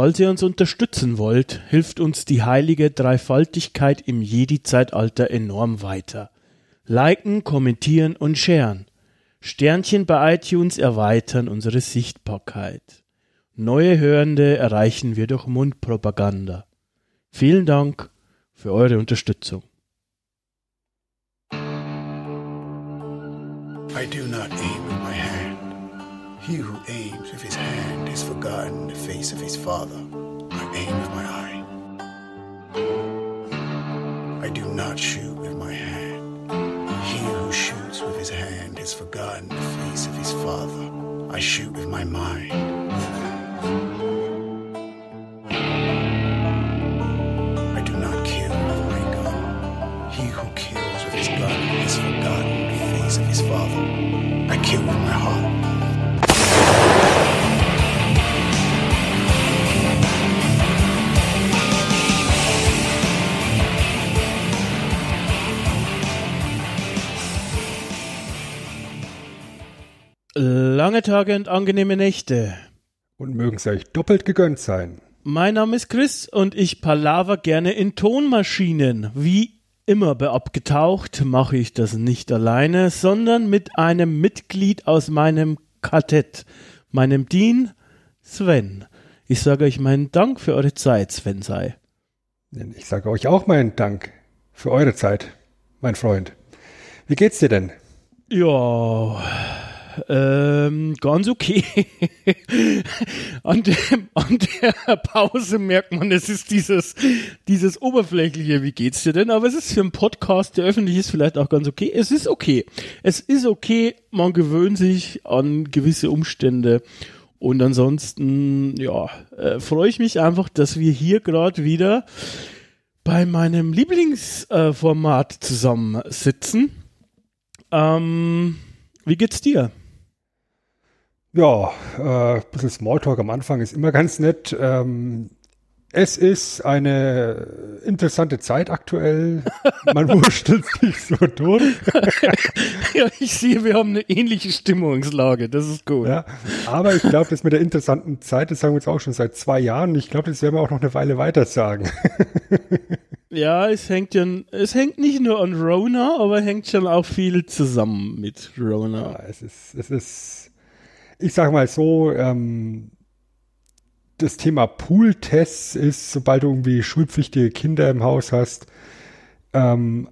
Falls ihr uns unterstützen wollt, hilft uns die heilige Dreifaltigkeit im Jedi-Zeitalter enorm weiter. Liken, kommentieren und sharen. Sternchen bei iTunes erweitern unsere Sichtbarkeit. Neue Hörende erreichen wir durch Mundpropaganda. Vielen Dank für eure Unterstützung. I do not aim with my hand. He who aims has forgotten the face of his father. I aim with my eye. I do not shoot with my hand. He who shoots with his hand has forgotten the face of his father. I shoot with my mind. Lange Tage und angenehme Nächte. Und mögen sie euch doppelt gegönnt sein. Mein Name ist Chris und ich palaver gerne in Tonmaschinen. Wie immer bei Abgetaucht mache ich das nicht alleine, sondern mit einem Mitglied aus meinem Quartett, meinem Dean Sven. Ich sage euch meinen Dank für eure Zeit, Sven sei. Ich sage euch auch meinen Dank für eure Zeit, mein Freund. Wie geht's dir denn? Ja, ähm, ganz okay. an, dem, an der Pause merkt man, es ist dieses, dieses oberflächliche, wie geht's dir denn? Aber es ist für einen Podcast, der öffentlich ist, vielleicht auch ganz okay. Es ist okay. Es ist okay, man gewöhnt sich an gewisse Umstände. Und ansonsten, ja, äh, freue ich mich einfach, dass wir hier gerade wieder bei meinem Lieblingsformat äh, zusammensitzen. Ähm, wie geht's dir? Ja, äh, ein bisschen Smalltalk am Anfang ist immer ganz nett. Ähm, es ist eine interessante Zeit aktuell. Man wurstelt sich so durch. ja, ich sehe, wir haben eine ähnliche Stimmungslage. Das ist gut. Ja, aber ich glaube, das mit der interessanten Zeit, das sagen wir jetzt auch schon seit zwei Jahren. Ich glaube, das werden wir auch noch eine Weile weiter sagen. ja, es hängt ja, es hängt nicht nur an Rona, aber hängt schon auch viel zusammen mit Rona. Ja, es ist, es ist ich sage mal so, ähm, das Thema Pool-Tests ist, sobald du irgendwie schulpflichtige Kinder im Haus hast, ähm,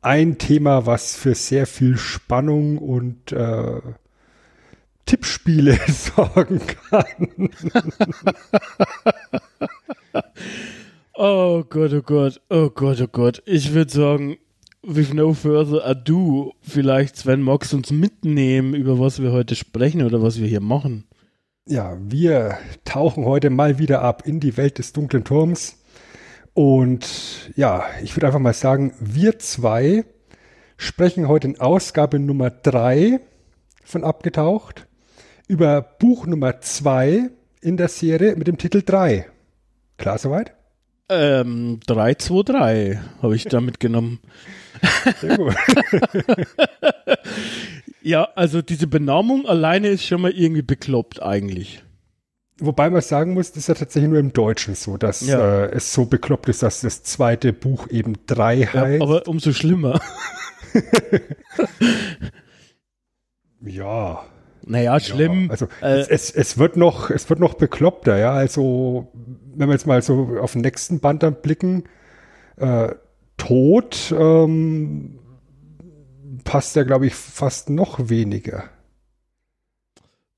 ein Thema, was für sehr viel Spannung und äh, Tippspiele sorgen kann. oh Gott, oh Gott, oh Gott, oh Gott. Ich würde sagen, with no further ado, vielleicht Sven, du uns mitnehmen, über was wir heute sprechen oder was wir hier machen? Ja, wir tauchen heute mal wieder ab in die Welt des dunklen Turms. Und ja, ich würde einfach mal sagen, wir zwei sprechen heute in Ausgabe Nummer drei von Abgetaucht über Buch Nummer zwei in der Serie mit dem Titel 3. Klar soweit? Ähm, 323 habe ich da mitgenommen. Sehr gut. ja, also diese Benamung alleine ist schon mal irgendwie bekloppt eigentlich. Wobei man sagen muss, das ist ja tatsächlich nur im Deutschen so, dass ja. äh, es so bekloppt ist, dass das zweite Buch eben drei heißt. Ja, aber umso schlimmer. ja. Naja, schlimm. Ja, also äh, es, es, wird noch, es wird noch bekloppter, ja. Also, wenn wir jetzt mal so auf den nächsten Band dann blicken, äh, Tod ähm, passt ja, glaube ich, fast noch weniger.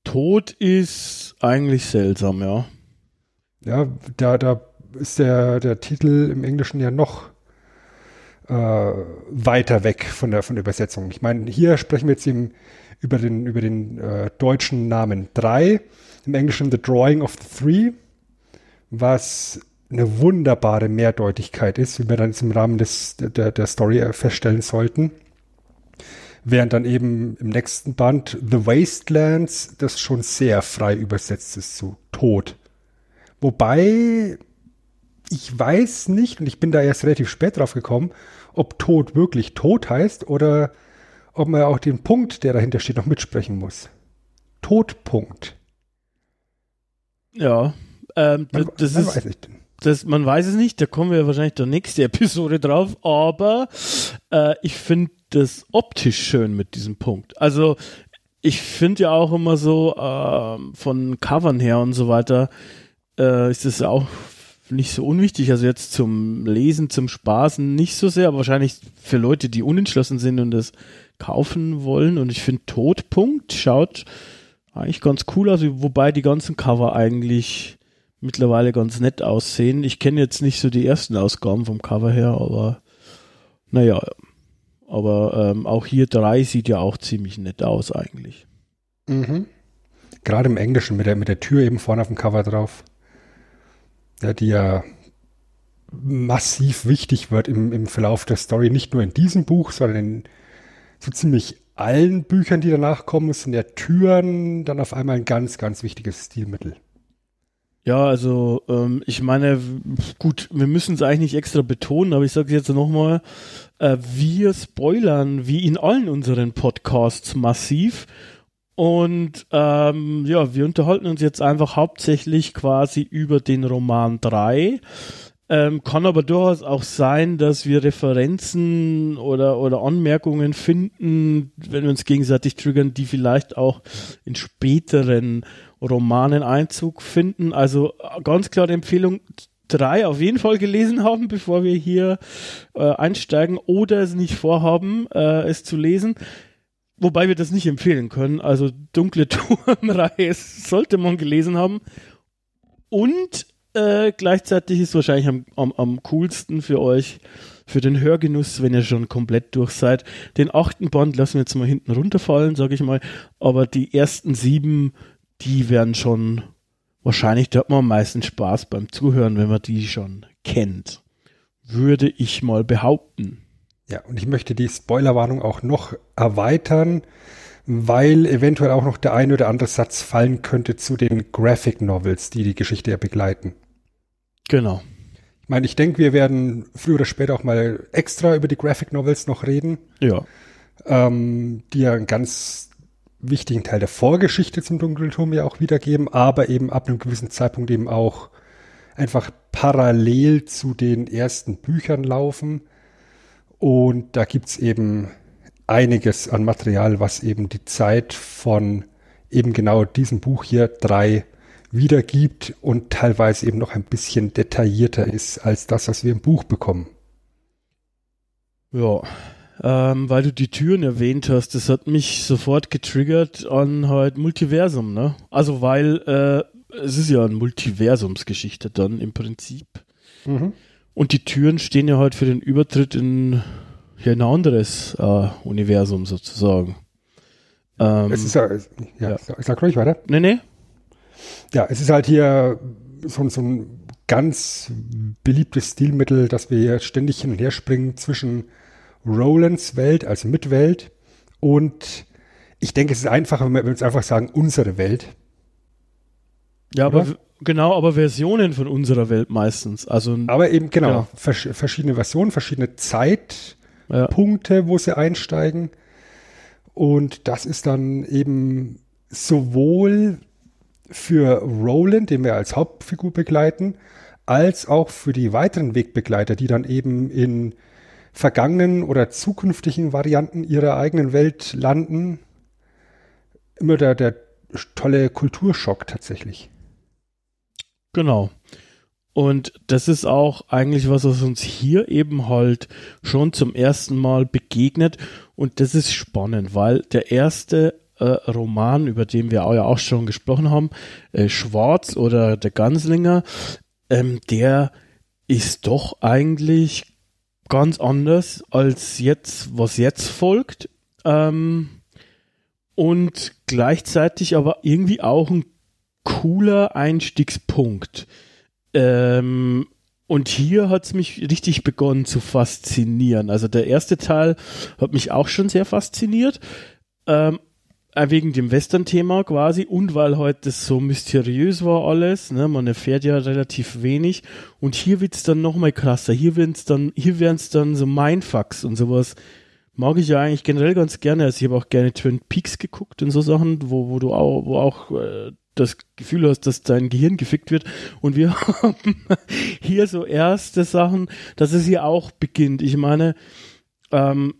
Tod ist eigentlich seltsam, ja. Ja, da, da ist der, der Titel im Englischen ja noch äh, weiter weg von der, von der Übersetzung. Ich meine, hier sprechen wir jetzt eben über den, über den äh, deutschen Namen 3, im Englischen The Drawing of the Three, was eine wunderbare Mehrdeutigkeit ist, wie wir dann im Rahmen des, der, der Story feststellen sollten. Während dann eben im nächsten Band The Wastelands das schon sehr frei übersetzt ist zu Tod. Wobei ich weiß nicht, und ich bin da erst relativ spät drauf gekommen, ob Tod wirklich Tod heißt oder ob man auch den Punkt, der dahinter steht, noch mitsprechen muss. Todpunkt. Ja, Ähm, Man, das man ist, weiß nicht. das, man weiß es nicht, da kommen wir wahrscheinlich der nächste Episode drauf, aber äh, ich finde das optisch schön mit diesem Punkt. Also ich finde ja auch immer so ähm, von Covern her und so weiter äh, ist das auch nicht so unwichtig. Also jetzt zum Lesen, zum Spaßen nicht so sehr, aber wahrscheinlich für Leute, die unentschlossen sind und das kaufen wollen. Und ich finde Todpunkt schaut eigentlich ganz cool aus, wobei die ganzen Cover eigentlich mittlerweile ganz nett aussehen. Ich kenne jetzt nicht so die ersten Ausgaben vom Cover her, aber naja, aber ähm, auch hier drei sieht ja auch ziemlich nett aus eigentlich. Mhm. Gerade im Englischen mit der, mit der Tür eben vorne auf dem Cover drauf. Ja, die ja massiv wichtig wird im, im Verlauf der Story, nicht nur in diesem Buch, sondern in so ziemlich allen Büchern, die danach kommen, sind ja Türen dann auf einmal ein ganz, ganz wichtiges Stilmittel. Ja, also ähm, ich meine, gut, wir müssen es eigentlich nicht extra betonen, aber ich sage jetzt nochmal, äh, wir spoilern wie in allen unseren Podcasts massiv. Und ähm, ja, wir unterhalten uns jetzt einfach hauptsächlich quasi über den Roman 3. Ähm, kann aber durchaus auch sein, dass wir Referenzen oder, oder Anmerkungen finden, wenn wir uns gegenseitig triggern, die vielleicht auch in späteren Romanen Einzug finden. Also ganz klare Empfehlung, drei auf jeden Fall gelesen haben, bevor wir hier äh, einsteigen oder es nicht vorhaben, äh, es zu lesen. Wobei wir das nicht empfehlen können. Also Dunkle Turmreihe sollte man gelesen haben. Und äh, gleichzeitig ist wahrscheinlich am, am, am coolsten für euch, für den Hörgenuss, wenn ihr schon komplett durch seid. Den achten Band lassen wir jetzt mal hinten runterfallen, sage ich mal. Aber die ersten sieben, die werden schon, wahrscheinlich, da hat man am meisten Spaß beim Zuhören, wenn man die schon kennt. Würde ich mal behaupten. Ja, und ich möchte die Spoilerwarnung auch noch erweitern, weil eventuell auch noch der ein oder andere Satz fallen könnte zu den Graphic Novels, die die Geschichte ja begleiten. Genau. Ich meine, ich denke, wir werden früher oder später auch mal extra über die Graphic Novels noch reden, Ja. ähm, die ja einen ganz wichtigen Teil der Vorgeschichte zum Dunkelturm ja auch wiedergeben, aber eben ab einem gewissen Zeitpunkt eben auch einfach parallel zu den ersten Büchern laufen. Und da gibt's eben einiges an Material, was eben die Zeit von eben genau diesem Buch hier drei wiedergibt und teilweise eben noch ein bisschen detaillierter ist als das, was wir im Buch bekommen. Ja, ähm, weil du die Türen erwähnt hast, das hat mich sofort getriggert an halt Multiversum, ne? Also weil äh, es ist ja eine Multiversumsgeschichte dann im Prinzip. Mhm. Und die Türen stehen ja halt für den Übertritt in hier ein anderes äh, Universum sozusagen. Ähm, Es ist ja, ja, ja. Sag, sag ruhig weiter. nee, nee. Ja, es ist halt hier so, so ein ganz beliebtes Stilmittel, dass wir hier ständig hin und her springen zwischen Rolands Welt, also Mitwelt, und ich denke, es ist einfacher, wenn wir uns einfach sagen, unsere Welt. Ja, aber Oder? w- genau, aber Versionen von unserer Welt meistens. Also Aber eben, genau, Genau. vers verschiedene Versionen, verschiedene Zeitpunkte, ja, wo sie einsteigen. Und das ist dann eben sowohl für Roland, den wir als Hauptfigur begleiten, als auch für die weiteren Wegbegleiter, die dann eben in vergangenen oder zukünftigen Varianten ihrer eigenen Welt landen, immer der, der tolle Kulturschock tatsächlich. Genau. Und das ist auch eigentlich was, was uns hier eben halt schon zum ersten Mal begegnet. Und das ist spannend, weil der erste äh, Roman, über den wir auch ja auch schon gesprochen haben, äh, Schwarz oder der Ganslinger, ähm, der ist doch eigentlich ganz anders als jetzt, was jetzt folgt. Ähm, und gleichzeitig aber irgendwie auch ein cooler Einstiegspunkt. Ähm, und hier hat es mich richtig begonnen zu faszinieren. Also der erste Teil hat mich auch schon sehr fasziniert. Ähm, äh, wegen dem Western-Thema quasi. Und weil heute das so mysteriös war alles, ne, man erfährt ja relativ wenig. Und hier wird's dann nochmal krasser, hier werden's dann, hier werden's dann so Mindfucks und sowas, mag ich ja eigentlich generell ganz gerne, also ich habe auch gerne Twin Peaks geguckt und so Sachen, wo, wo du auch, wo auch äh, das Gefühl hast, dass dein Gehirn gefickt wird. Und wir haben hier so erste Sachen, dass es hier auch beginnt. Ich meine, ähm,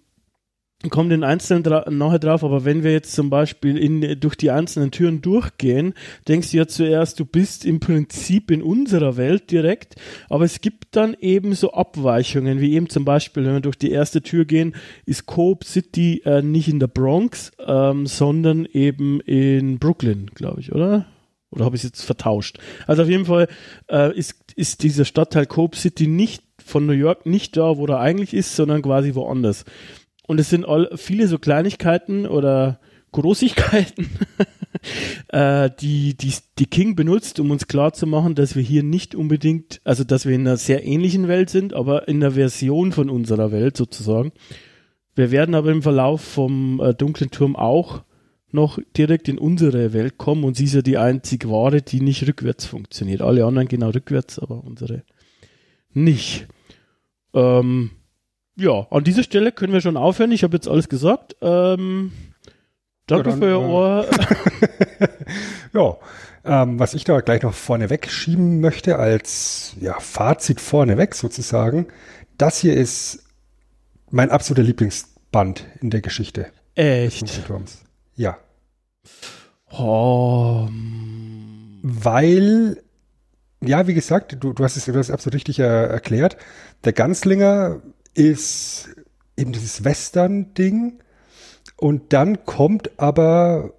kommen den Einzelnen dra nachher drauf, aber wenn wir jetzt zum Beispiel in, durch die einzelnen Türen durchgehen, denkst du ja zuerst, du bist im Prinzip in unserer Welt direkt, aber es gibt dann eben so Abweichungen, wie eben zum Beispiel, wenn wir durch die erste Tür gehen, ist Cope City äh, nicht in der Bronx, ähm, sondern eben in Brooklyn, glaube ich, oder? Oder habe ich es jetzt vertauscht? Also auf jeden Fall äh, ist, ist dieser Stadtteil Cope City nicht von New York nicht da, wo er eigentlich ist, sondern quasi woanders. Und es sind all, viele so Kleinigkeiten oder Großigkeiten, äh, die, die, die King benutzt, um uns klarzumachen, dass wir hier nicht unbedingt, also dass wir in einer sehr ähnlichen Welt sind, aber in einer Version von unserer Welt sozusagen. Wir werden aber im Verlauf vom äh, dunklen Turm auch noch direkt in unsere Welt kommen und sie ist ja die einzige Ware, die nicht rückwärts funktioniert. Alle anderen genau rückwärts, aber unsere nicht. Ähm, ja, an dieser Stelle können wir schon aufhören. Ich habe jetzt alles gesagt. Ähm, danke ja, dann, für Ihr äh, Ohr. ja, ähm, was ich da gleich noch vorneweg schieben möchte, als ja, Fazit vorneweg sozusagen, das hier ist mein absoluter Lieblingsband in der Geschichte. Echt? Ja. Oh. Weil, ja, wie gesagt, du, du hast es du hast es absolut richtig äh, erklärt. Der Ganzlinger ist eben dieses Western-Ding. Und dann kommt aber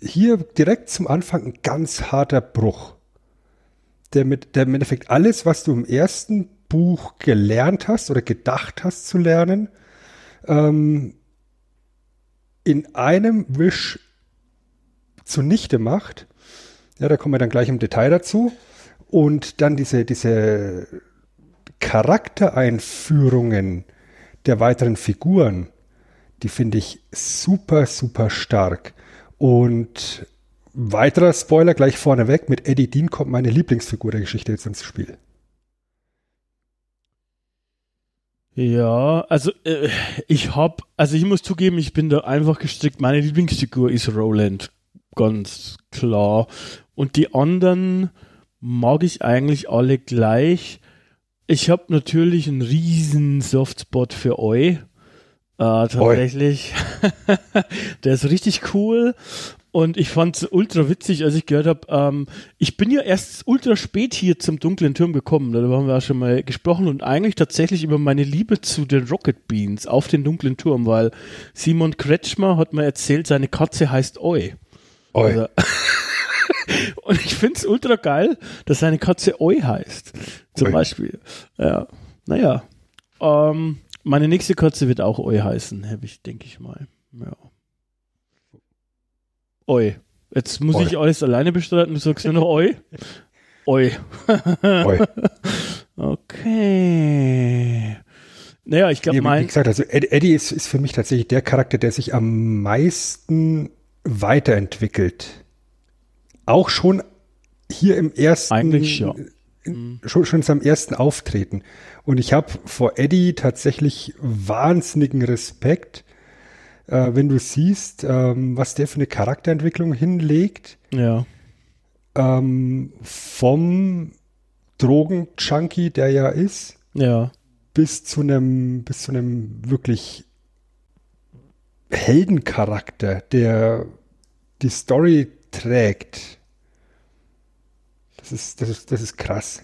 hier direkt zum Anfang ein ganz harter Bruch. Der mit, der im Endeffekt alles, was du im ersten Buch gelernt hast oder gedacht hast zu lernen, ähm, in einem Wisch zunichte macht. Ja, da kommen wir dann gleich im Detail dazu. Und dann diese, diese Charaktereinführungen der weiteren Figuren, die finde ich super, super stark. Und weiterer Spoiler gleich vorneweg, mit Eddie Dean kommt meine Lieblingsfigur der Geschichte jetzt ins Spiel. Ja, also äh, ich hab, also ich muss zugeben, ich bin da einfach gestrickt. Meine Lieblingsfigur ist Roland, ganz klar. Und die anderen mag ich eigentlich alle gleich. Ich habe natürlich einen riesen Softspot für euch. Äh, tatsächlich. Der ist richtig cool. Und ich fand es ultra witzig, als ich gehört habe, ähm, ich bin ja erst ultra spät hier zum dunklen Turm gekommen, da haben wir auch schon mal gesprochen und eigentlich tatsächlich über meine Liebe zu den Rocket Beans auf den dunklen Turm, weil Simon Kretschmer hat mir erzählt, seine Katze heißt Oi. Oi. Also, und ich finde es ultra geil, dass seine Katze Oi heißt. Zum Oi. Beispiel. Ja. Naja. Ähm, meine nächste Katze wird auch Oi heißen, habe ich, denke ich mal. Ja. Oi. Jetzt muss Oi. ich alles alleine bestreiten. Du sagst nur noch Oi. Oi. Oi. okay. Naja, ich glaube, mein. Wie gesagt, also Eddie ist, ist für mich tatsächlich der Charakter, der sich am meisten weiterentwickelt auch schon hier im ersten. Eigentlich ja. In, schon, schon seinem ersten Auftreten. Und ich habe vor Eddie tatsächlich wahnsinnigen Respekt, äh, wenn du siehst, ähm, was der für eine Charakterentwicklung hinlegt. Ja. Ähm, vom Drogen-Junkie, der ja ist, ja. bis zu einem, bis zu einem wirklich Heldencharakter, der die Story trägt. Das ist, das ist, das ist krass.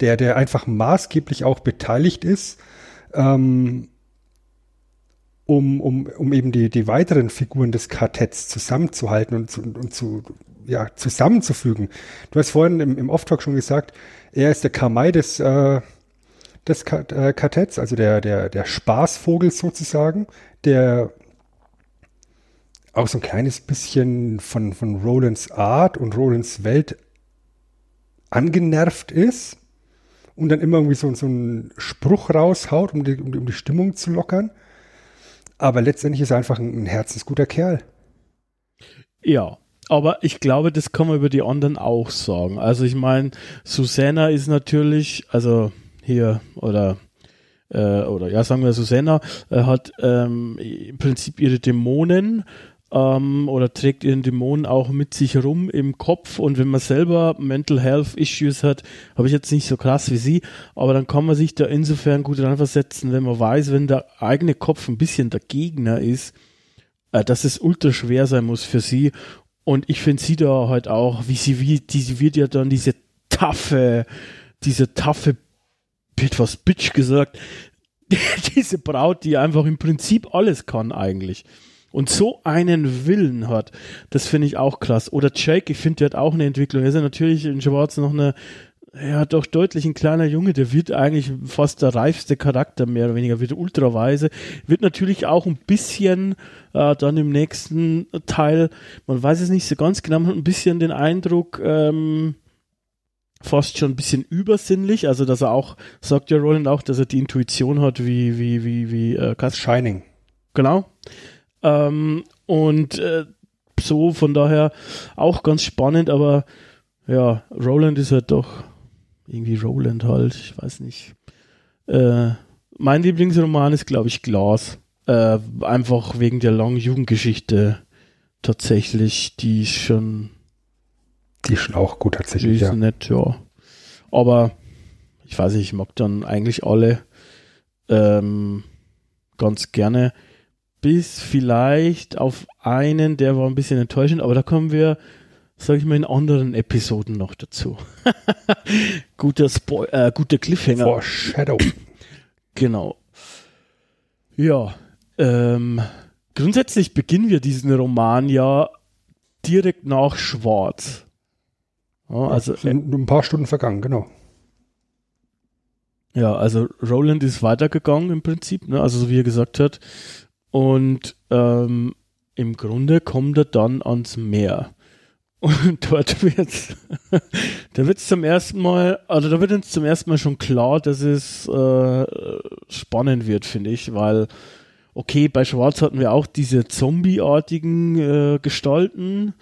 Der, der einfach maßgeblich auch beteiligt ist, ähm, um, um, um eben die, die weiteren Figuren des Quartetts zusammenzuhalten und, und, und zu, ja, zusammenzufügen. Du hast vorhin im, im Off-Talk schon gesagt, er ist der Kamai des, äh, des äh, Quartetts, also der, der, der Spaßvogel sozusagen, der auch so ein kleines bisschen von, von Rolands Art und Rolands Welt angenervt ist und dann immer irgendwie so, so einen Spruch raushaut, um die, um, die, um die Stimmung zu lockern. Aber letztendlich ist er einfach ein, ein herzensguter Kerl. Ja, aber ich glaube, das kann man über die anderen auch sagen. Also ich meine, Susanna ist natürlich, also hier, oder äh, oder ja, sagen wir Susanna, äh, hat ähm, im Prinzip ihre Dämonen ähm, oder trägt ihren Dämonen auch mit sich rum im Kopf. Und wenn man selber Mental Health Issues hat, habe ich jetzt nicht so krass wie sie, aber dann kann man sich da insofern gut reinversetzen, wenn man weiß, wenn der eigene Kopf ein bisschen der Gegner ist, äh, dass es ultra schwer sein muss für sie. Und ich finde sie da halt auch, wie sie, wie, die, wird ja dann diese taffe, diese taffe, etwas Bitch gesagt, diese Braut, die einfach im Prinzip alles kann eigentlich und so einen Willen hat, das finde ich auch krass. Oder Jake, ich finde, der hat auch eine Entwicklung. Er ist ja natürlich in Schwarz noch eine, ja, doch deutlich ein kleiner Junge, der wird eigentlich fast der reifste Charakter, mehr oder weniger, wird ultraweise, wird natürlich auch ein bisschen äh, dann im nächsten Teil, man weiß es nicht so ganz genau, man hat ein bisschen den Eindruck, ähm, fast schon ein bisschen übersinnlich, also dass er auch, sagt ja Roland auch, dass er die Intuition hat wie, wie, wie, wie äh, Shining. Genau. Ähm, und äh, so von daher auch ganz spannend, aber ja, Roland ist halt doch irgendwie Roland halt, ich weiß nicht. Äh, mein Lieblingsroman ist, glaube ich, Glas. Äh, einfach wegen der langen Jugendgeschichte tatsächlich, die ist schon. Die ist schon auch gut tatsächlich. Die ist ja. nett, ja. Aber ich weiß nicht, ich mag dann eigentlich alle ähm, ganz gerne bis vielleicht auf einen, der war ein bisschen enttäuschend, aber da kommen wir, sage ich mal, in anderen Episoden noch dazu. guter Spo äh, guter Cliffhanger. Foreshadow. Genau. Ja, ähm, grundsätzlich beginnen wir diesen Roman ja direkt nach Schwarz. Ja, also sind ein paar Stunden vergangen, genau. Ja, also Roland ist weitergegangen im Prinzip, ne? also so wie er gesagt hat, und ähm, im Grunde kommt er dann ans Meer. Und dort wird da wird zum ersten Mal, also da wird uns zum ersten Mal schon klar, dass es äh, spannend wird, finde ich, weil okay, bei Schwarz hatten wir auch diese Zombie-artigen äh, Gestalten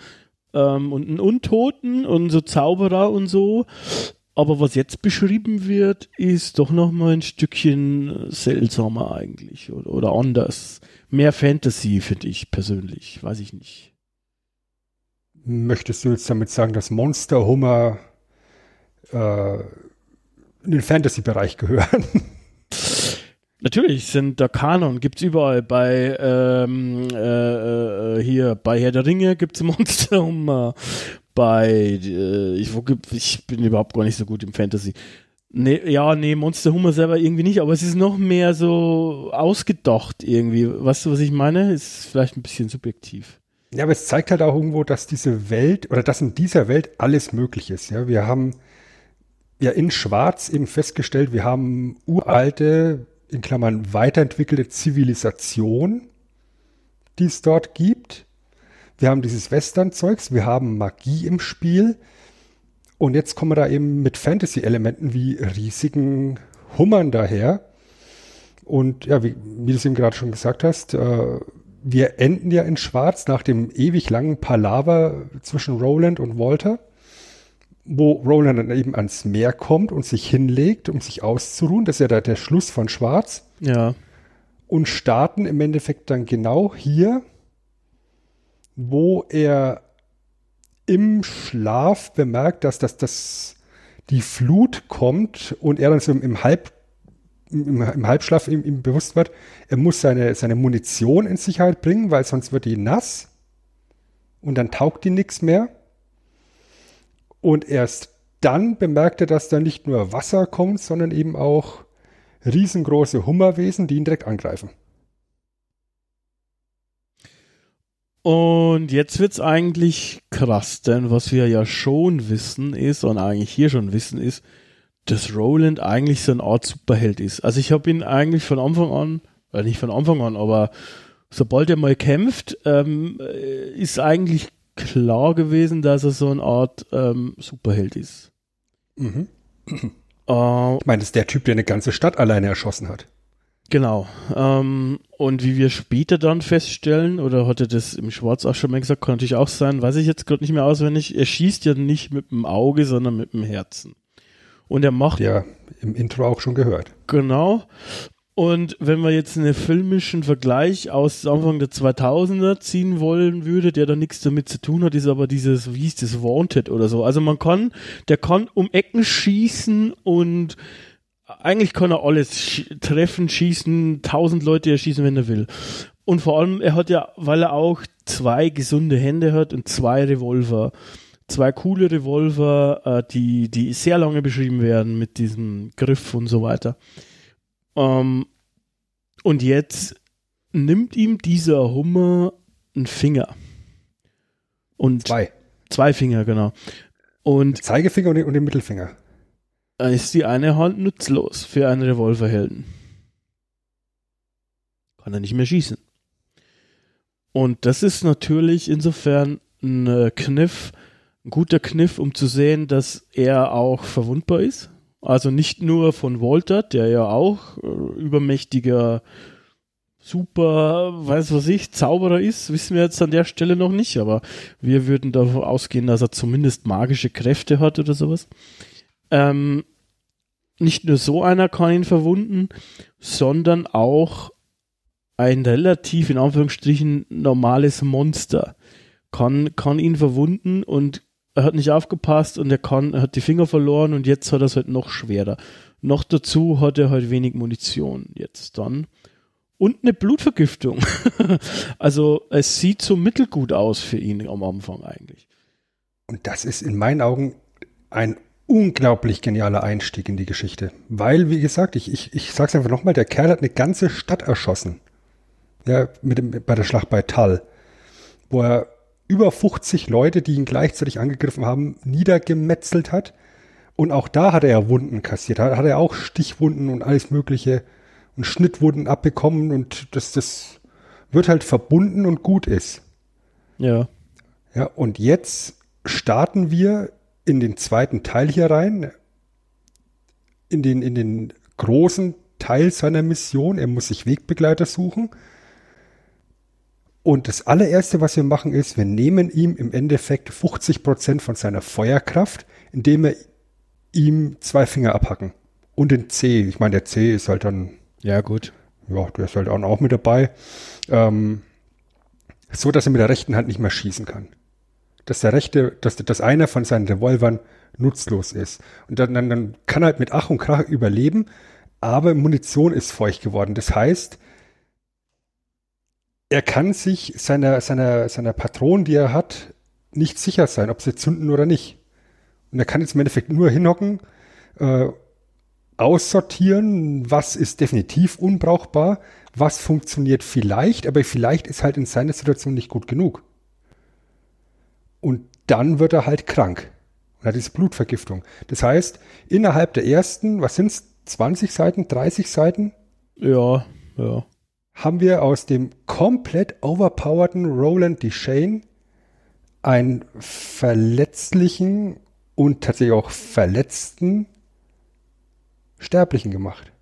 ähm, und einen Untoten und so Zauberer und so. Aber was jetzt beschrieben wird, ist doch noch mal ein Stückchen seltsamer eigentlich oder, oder anders mehr Fantasy, finde ich persönlich. Weiß ich nicht. Möchtest du jetzt damit sagen, dass Monster Hummer äh, in den Fantasy-Bereich gehören? Natürlich sind da Kanon, gibt's überall. Bei ähm, äh, äh, hier bei Herr der Ringe gibt's Monster Hummer. Bei äh, ich, ich bin überhaupt gar nicht so gut im Fantasy. Nee, ja, nee, Monster Humor selber irgendwie nicht, aber es ist noch mehr so ausgedacht irgendwie. Weißt du, was ich meine? Ist vielleicht ein bisschen subjektiv. Ja, aber es zeigt halt auch irgendwo, dass diese Welt oder dass in dieser Welt alles möglich ist. Ja, wir haben ja in Schwarz eben festgestellt, wir haben uralte, in Klammern weiterentwickelte Zivilisation, die es dort gibt. Wir haben dieses Western-Zeugs, wir haben Magie im Spiel und jetzt kommen wir da eben mit Fantasy-Elementen wie riesigen Hummern daher. Und ja, wie, wie du es eben gerade schon gesagt hast, äh, wir enden ja in Schwarz nach dem ewig langen Palaver zwischen Roland und Walter, wo Roland dann eben ans Meer kommt und sich hinlegt, um sich auszuruhen. Das ist ja da der Schluss von Schwarz. Ja. Und starten im Endeffekt dann genau hier, wo er im Schlaf bemerkt, dass, dass, dass die Flut kommt und er dann so im, Halb, im, im Halbschlaf ihm, ihm, bewusst wird, er muss seine, seine Munition in Sicherheit bringen, weil sonst wird die nass und dann taugt die nichts mehr. Und erst dann bemerkt er, dass da nicht nur Wasser kommt, sondern eben auch riesengroße Hummerwesen, die ihn direkt angreifen. Und jetzt wird's eigentlich krass, denn was wir ja schon wissen ist, und eigentlich hier schon wissen ist, dass Roland eigentlich so eine Art Superheld ist. Also ich habe ihn eigentlich von Anfang an, äh nicht von Anfang an, aber sobald er mal kämpft, ähm, äh, ist eigentlich klar gewesen, dass er so eine Art ähm, Superheld ist. Mhm. Äh, ich meine, das ist der Typ, der eine ganze Stadt alleine erschossen hat. Genau. Ähm, und wie wir später dann feststellen, oder hatte das im Schwarz auch schon mal gesagt, kann natürlich auch sein, weiß ich jetzt gerade nicht mehr auswendig, er schießt ja nicht mit dem Auge, sondern mit dem Herzen. Und er macht. Ja, im Intro auch schon gehört. Genau. Und wenn man jetzt einen filmischen Vergleich aus Anfang der 2000er ziehen wollen würde, der da nichts damit zu tun hat, ist aber dieses, wie hieß das, Wanted oder so. Also man kann, der kann um Ecken schießen und eigentlich kann er alles sch treffen, schießen, tausend Leute erschießen, wenn er will. Und vor allem, er hat ja, weil er auch zwei gesunde Hände hat und zwei Revolver. Zwei coole Revolver, äh, die, die sehr lange beschrieben werden mit diesem Griff und so weiter. Ähm, und jetzt nimmt ihm dieser Hummer einen Finger. Und Zwei. Zwei Finger, genau. Und Zeigefinger und den, und den Mittelfinger. Dann ist die eine Hand nutzlos für einen Revolverhelden. Kann er nicht mehr schießen. Und das ist natürlich insofern ein äh, Kniff, ein guter Kniff, um zu sehen, dass er auch verwundbar ist. Also nicht nur von Walter, der ja auch äh, übermächtiger, super, weiß was ich, Zauberer ist, wissen wir jetzt an der Stelle noch nicht, aber wir würden davon ausgehen, dass er zumindest magische Kräfte hat oder sowas. Ähm, nicht nur so einer kann ihn verwunden, sondern auch ein relativ, in Anführungsstrichen, normales Monster kann, kann ihn verwunden und er hat nicht aufgepasst und er kann, er hat die Finger verloren und jetzt hat er es halt noch schwerer. Noch dazu hat er halt wenig Munition jetzt dann. Und eine Blutvergiftung. also es sieht so mittelgut aus für ihn am Anfang eigentlich. Und das ist in meinen Augen ein unglaublich genialer Einstieg in die Geschichte. Weil, wie gesagt, ich, ich, ich sag's einfach nochmal, der Kerl hat eine ganze Stadt erschossen. Ja, mit dem, bei der Schlacht bei Tal. Wo er über 50 Leute, die ihn gleichzeitig angegriffen haben, niedergemetzelt hat. Und auch da hat er ja Wunden kassiert. Da hat er auch Stichwunden und alles Mögliche und Schnittwunden abbekommen und das, das wird halt verbunden und gut ist. Ja. Ja, und jetzt starten wir in den zweiten Teil hier rein, in den, in den großen Teil seiner Mission. Er muss sich Wegbegleiter suchen. Und das allererste, was wir machen, ist, wir nehmen ihm im Endeffekt 50 Prozent von seiner Feuerkraft, indem wir ihm zwei Finger abhacken. Und den C. Ich meine, der C ist halt dann, Ja, gut. ja, der ist halt auch auch mit dabei. Ähm, so, dass er mit der rechten Hand nicht mehr schießen kann. Dass der rechte, dass, dass einer von seinen Revolvern nutzlos ist. Und dann, dann, dann kann er halt mit Ach und Krach überleben, aber Munition ist feucht geworden. Das heißt, er kann sich seiner, seiner, seiner Patronen, die er hat, nicht sicher sein, ob sie zünden oder nicht. Und er kann jetzt im Endeffekt nur hinhocken, äh, aussortieren, was ist definitiv unbrauchbar, was funktioniert vielleicht, aber vielleicht ist halt in seiner Situation nicht gut genug. Und dann wird er halt krank und hat diese Blutvergiftung. Das heißt, innerhalb der ersten, was sind's, 20 Seiten, 30 Seiten, Ja, ja. haben wir aus dem komplett overpowerten Roland Deshane einen verletzlichen und tatsächlich auch verletzten Sterblichen gemacht.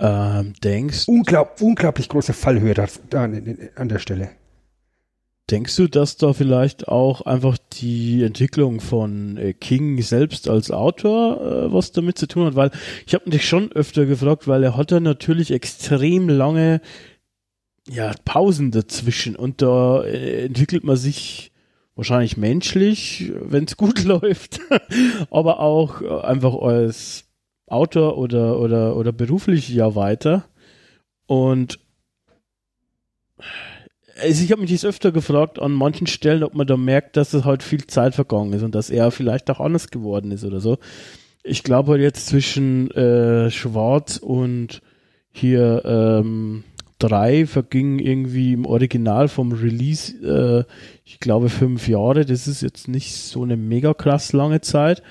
Ähm, denkst, Unglaub, unglaublich große Fallhöhe da, da an, an der Stelle. Denkst du, dass da vielleicht auch einfach die Entwicklung von äh, King selbst als Autor äh, was damit zu tun hat? Weil ich habe mich schon öfter gefragt, weil er hat ja natürlich extrem lange ja, Pausen dazwischen und da äh, entwickelt man sich wahrscheinlich menschlich, wenn es gut läuft, aber auch äh, einfach als Autor oder, oder, oder beruflich ja weiter. Und also ich habe mich jetzt öfter gefragt an manchen Stellen, ob man da merkt, dass es halt viel Zeit vergangen ist und dass er vielleicht auch anders geworden ist oder so. Ich glaube halt jetzt zwischen äh, Schwarz und hier ähm, drei vergingen irgendwie im Original vom Release, äh, ich glaube fünf Jahre. Das ist jetzt nicht so eine mega krass lange Zeit.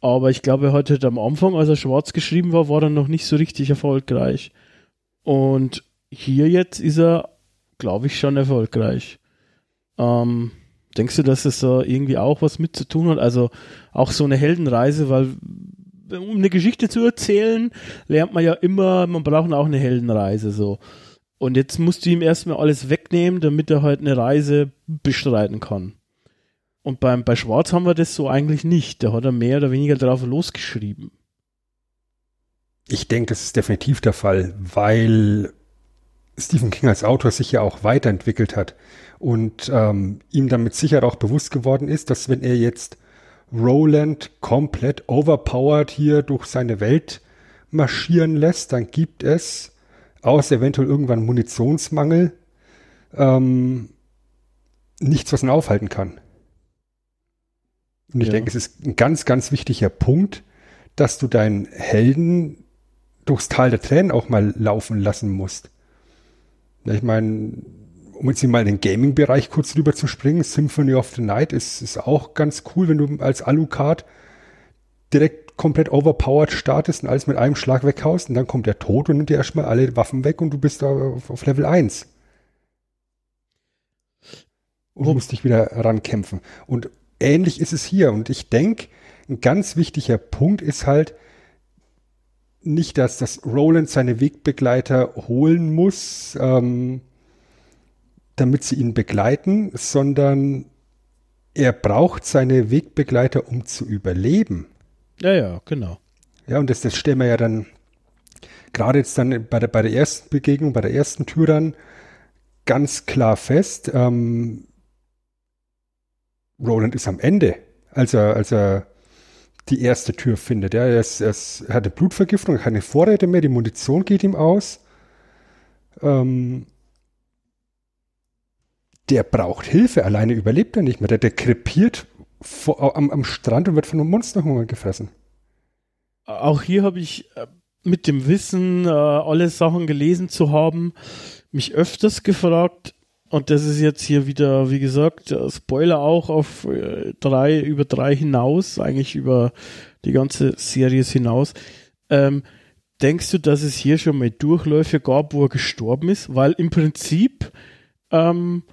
Aber ich glaube, hat halt am Anfang, als er schwarz geschrieben war, war er noch nicht so richtig erfolgreich. Und hier jetzt ist er, glaube ich, schon erfolgreich. Ähm, denkst du, dass es da irgendwie auch was mit zu tun hat? Also auch so eine Heldenreise, weil um eine Geschichte zu erzählen, lernt man ja immer, man braucht auch eine Heldenreise so. Und jetzt musst du ihm erstmal alles wegnehmen, damit er halt eine Reise bestreiten kann. Und beim, bei Schwarz haben wir das so eigentlich nicht. Da hat er mehr oder weniger drauf losgeschrieben. ich denke, das ist definitiv der Fall, weil Stephen King als Autor sich ja auch weiterentwickelt hat und ähm, ihm damit sicher auch bewusst geworden ist, dass wenn er jetzt Roland komplett overpowered hier durch seine Welt marschieren lässt, dann gibt es, außer eventuell irgendwann Munitionsmangel, ähm, nichts, was ihn aufhalten kann. Und ich ja. denke, es ist ein ganz, ganz wichtiger Punkt, dass du deinen Helden durchs Tal der Tränen auch mal laufen lassen musst. Ich meine, um jetzt mal in den Gaming-Bereich kurz rüber zu springen, Symphony of the Night ist, ist auch ganz cool, wenn du als Alucard direkt komplett overpowered startest und alles mit einem Schlag weghaust und dann kommt der Tod und nimmt dir erstmal alle Waffen weg und du bist da auf, auf Level 1. Und du musst dich wieder rankämpfen. Und ähnlich ist es hier. Und ich denke, ein ganz wichtiger Punkt ist halt, nicht, dass das Roland seine Wegbegleiter holen muss, ähm, damit sie ihn begleiten, sondern er braucht seine Wegbegleiter, um zu überleben. Ja, ja, genau. Ja, und das, das stellen wir ja dann gerade jetzt dann bei der, bei der ersten Begegnung, bei der ersten Tür dann ganz klar fest. Ähm, Roland ist am Ende, als er, als er die erste Tür findet. Ja, er, ist, er, ist, er hatte Blutvergiftung, keine Vorräte mehr, die Munition geht ihm aus. Ähm, der braucht Hilfe, alleine überlebt er nicht mehr. Der, der krepiert vor, am, am Strand und wird von einem Monsterhunger gefressen. Auch hier habe ich äh, mit dem Wissen, äh, alle Sachen gelesen zu haben, mich öfters gefragt, und das ist jetzt hier wieder, wie gesagt, Spoiler auch auf äh, drei, über drei hinaus, eigentlich über die ganze Serie hinaus. Ähm, denkst du, dass es hier schon mal Durchläufe gab, wo er gestorben ist? Weil im Prinzip ähm,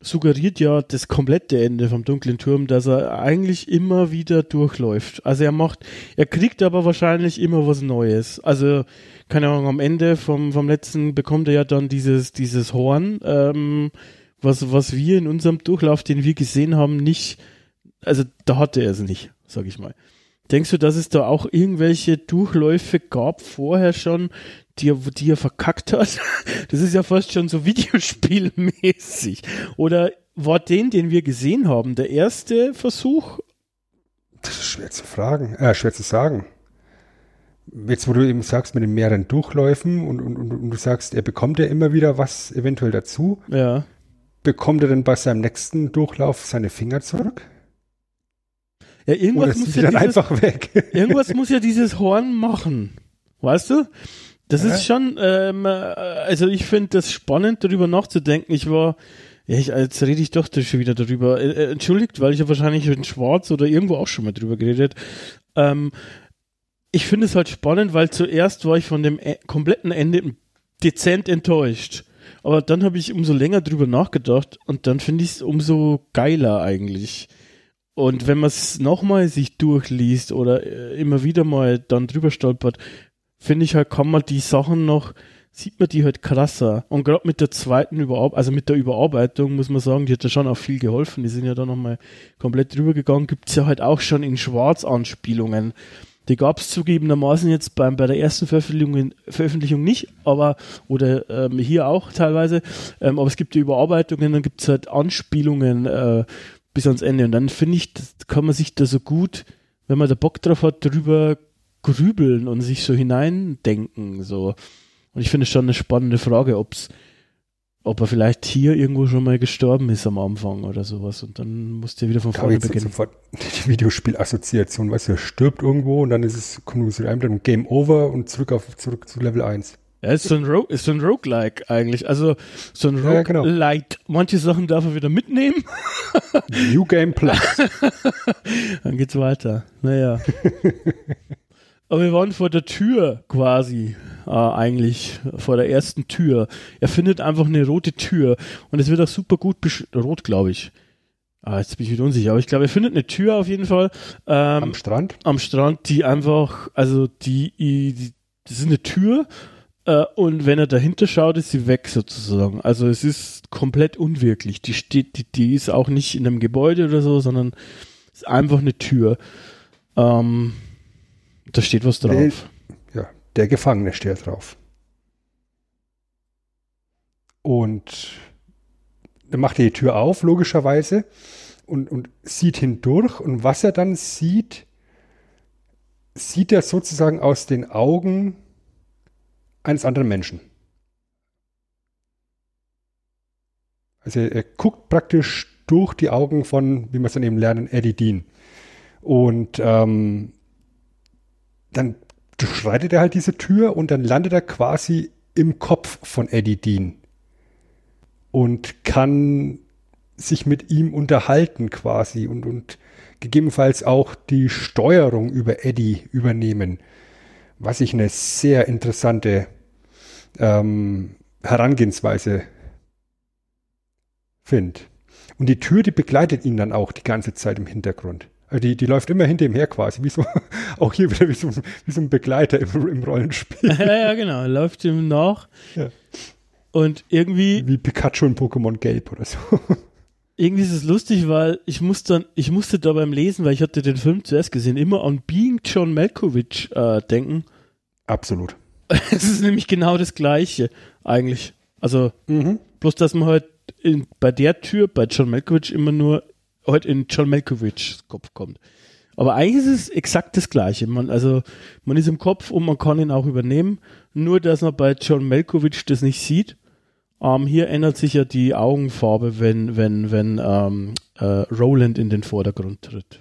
suggeriert ja das komplette Ende vom dunklen Turm, dass er eigentlich immer wieder durchläuft. Also er macht, er kriegt aber wahrscheinlich immer was Neues. Also keine Ahnung, am Ende vom, vom letzten bekommt er ja dann dieses, dieses Horn, ähm, was, was wir in unserem Durchlauf, den wir gesehen haben, nicht, also da hatte er es nicht, sag ich mal. Denkst du, dass es da auch irgendwelche Durchläufe gab vorher schon, die er, die er verkackt hat? Das ist ja fast schon so Videospielmäßig. Oder war den, den wir gesehen haben, der erste Versuch? Das ist schwer zu fragen, äh, schwer zu sagen jetzt wo du eben sagst mit den mehreren Durchläufen und, und, und, und, du sagst, er bekommt ja immer wieder was eventuell dazu. Ja. Bekommt er denn bei seinem nächsten Durchlauf seine Finger zurück? Ja, irgendwas muss ja dieses, einfach weg. irgendwas muss ja dieses Horn machen. Weißt du? Das ja. ist schon, ähm, also ich finde das spannend, darüber nachzudenken. Ich war, ja, ich, jetzt rede ich doch schon wieder darüber. Äh, äh, entschuldigt, weil ich ja wahrscheinlich in Schwarz oder irgendwo auch schon mal drüber geredet. Ähm, ich finde es halt spannend, weil zuerst war ich von dem e kompletten Ende dezent enttäuscht. Aber dann habe ich umso länger drüber nachgedacht und dann finde ich es umso geiler eigentlich. Und wenn man es nochmal sich durchliest oder äh, immer wieder mal dann drüber stolpert, finde ich halt, kann man die Sachen noch, sieht man die halt krasser. Und gerade mit der zweiten Überarbeitung, also mit der Überarbeitung muss man sagen, die hat ja schon auch viel geholfen. Die sind ja da nochmal komplett drüber gegangen. Gibt es ja halt auch schon in Schwarz Anspielungen. Die gab es zugegebenermaßen jetzt beim, bei der ersten Veröffentlichung, Veröffentlichung nicht, aber oder ähm, hier auch teilweise. Ähm, aber es gibt die Überarbeitungen, dann gibt es halt Anspielungen äh, bis ans Ende. Und dann finde ich, kann man sich da so gut, wenn man da Bock drauf hat, drüber grübeln und sich so hineindenken. So. Und ich finde es schon eine spannende Frage, ob es ob er vielleicht hier irgendwo schon mal gestorben ist am Anfang oder sowas und dann musste er wieder von vorne beginnen. Sofort die Videospielassoziation, weißt du, er stirbt irgendwo und dann ist es, kommt es wieder ein Game Over und zurück auf, zurück zu Level 1. Ja, ist so ein, Ro ist so ein Roguelike eigentlich. Also so ein Roguelike. Ja, genau. Manche Sachen darf er wieder mitnehmen. New Game Plus. Dann geht's weiter. Naja. Aber wir waren vor der Tür quasi äh, eigentlich vor der ersten Tür. Er findet einfach eine rote Tür und es wird auch super gut rot, glaube ich. Ah, jetzt bin ich wieder unsicher, aber ich glaube, er findet eine Tür auf jeden Fall. Ähm, am Strand? Am Strand, die einfach, also die, die das ist eine Tür äh, und wenn er dahinter schaut, ist sie weg sozusagen. Also es ist komplett unwirklich. Die steht, die, die ist auch nicht in einem Gebäude oder so, sondern ist einfach eine Tür. Ähm, da steht was drauf. Der Gefangene steht drauf. Und dann macht er die Tür auf, logischerweise, und, und sieht hindurch. Und was er dann sieht, sieht er sozusagen aus den Augen eines anderen Menschen. Also er, er guckt praktisch durch die Augen von, wie wir es dann eben lernen, Eddie Dean. Und ähm, dann durchschreitet er halt diese Tür und dann landet er quasi im Kopf von Eddie Dean und kann sich mit ihm unterhalten quasi und, und gegebenenfalls auch die Steuerung über Eddie übernehmen, was ich eine sehr interessante ähm, Herangehensweise finde. Und die Tür, die begleitet ihn dann auch die ganze Zeit im Hintergrund. Also die, die läuft immer hinter ihm her quasi, wie so, auch hier wieder wie so, wie so ein Begleiter im, im Rollenspiel. Ja, ja, genau, läuft ihm nach. Ja. Und irgendwie. Wie Pikachu in Pokémon Gelb oder so. Irgendwie ist es lustig, weil ich musste, ich musste da beim Lesen, weil ich hatte den Film zuerst gesehen, immer an Being John Malkovich äh, denken. Absolut. es ist nämlich genau das Gleiche, eigentlich. Also, mhm. bloß, dass man halt in, bei der Tür, bei John Malkovich, immer nur heute in John Malkovichs Kopf kommt. Aber eigentlich ist es exakt das Gleiche. Man, also, man ist im Kopf und man kann ihn auch übernehmen. Nur, dass man bei John Malkovich das nicht sieht. Ähm, hier ändert sich ja die Augenfarbe, wenn, wenn, wenn ähm, äh, Roland in den Vordergrund tritt.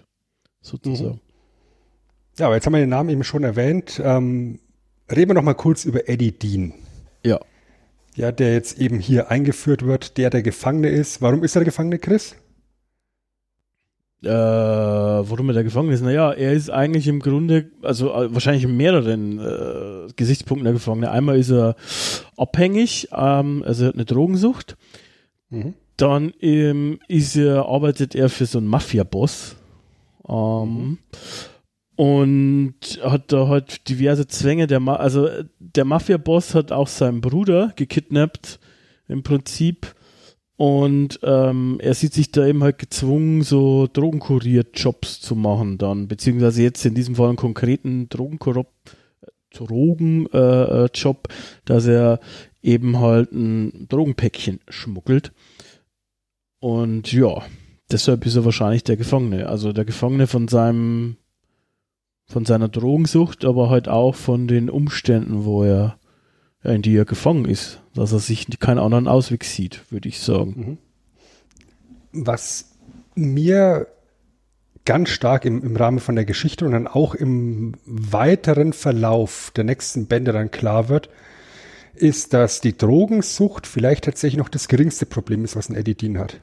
Sozusagen. Mhm. Ja, aber jetzt haben wir den Namen eben schon erwähnt. Ähm, reden wir noch mal kurz über Eddie Dean. Ja. Ja, der jetzt eben hier eingeführt wird, der der Gefangene ist. Warum ist er der Gefangene, Chris? Äh, worum er da gefangen ist. Naja, er ist eigentlich im Grunde, also äh, wahrscheinlich in mehreren äh, Gesichtspunkten der Gefangene. Einmal ist er abhängig, ähm, also er hat eine Drogensucht. Mhm. Dann ähm, ist er, arbeitet er für so einen Mafia-Boss. Ähm, mhm. Und hat da halt diverse Zwänge. Der Ma also der Mafia-Boss hat auch seinen Bruder gekidnappt, im Prinzip und ähm, er sieht sich da eben halt gezwungen, so Drogenkurier-Jobs zu machen dann, beziehungsweise jetzt in diesem Fall einen konkreten Drogenjob, Drogen, äh, äh, Job, dass er eben halt ein Drogenpäckchen schmuggelt. Und ja, deshalb ist er wahrscheinlich der Gefangene. Also der Gefangene von seinem, von seiner Drogensucht, aber halt auch von den Umständen, wo er in die er gefangen ist, dass er sich keinen anderen Ausweg sieht, würde ich sagen. Mhm. Was mir ganz stark im, im Rahmen von der Geschichte und dann auch im weiteren Verlauf der nächsten Bände dann klar wird, ist, dass die Drogensucht vielleicht tatsächlich noch das geringste Problem ist, was ein Eddie Dean hat.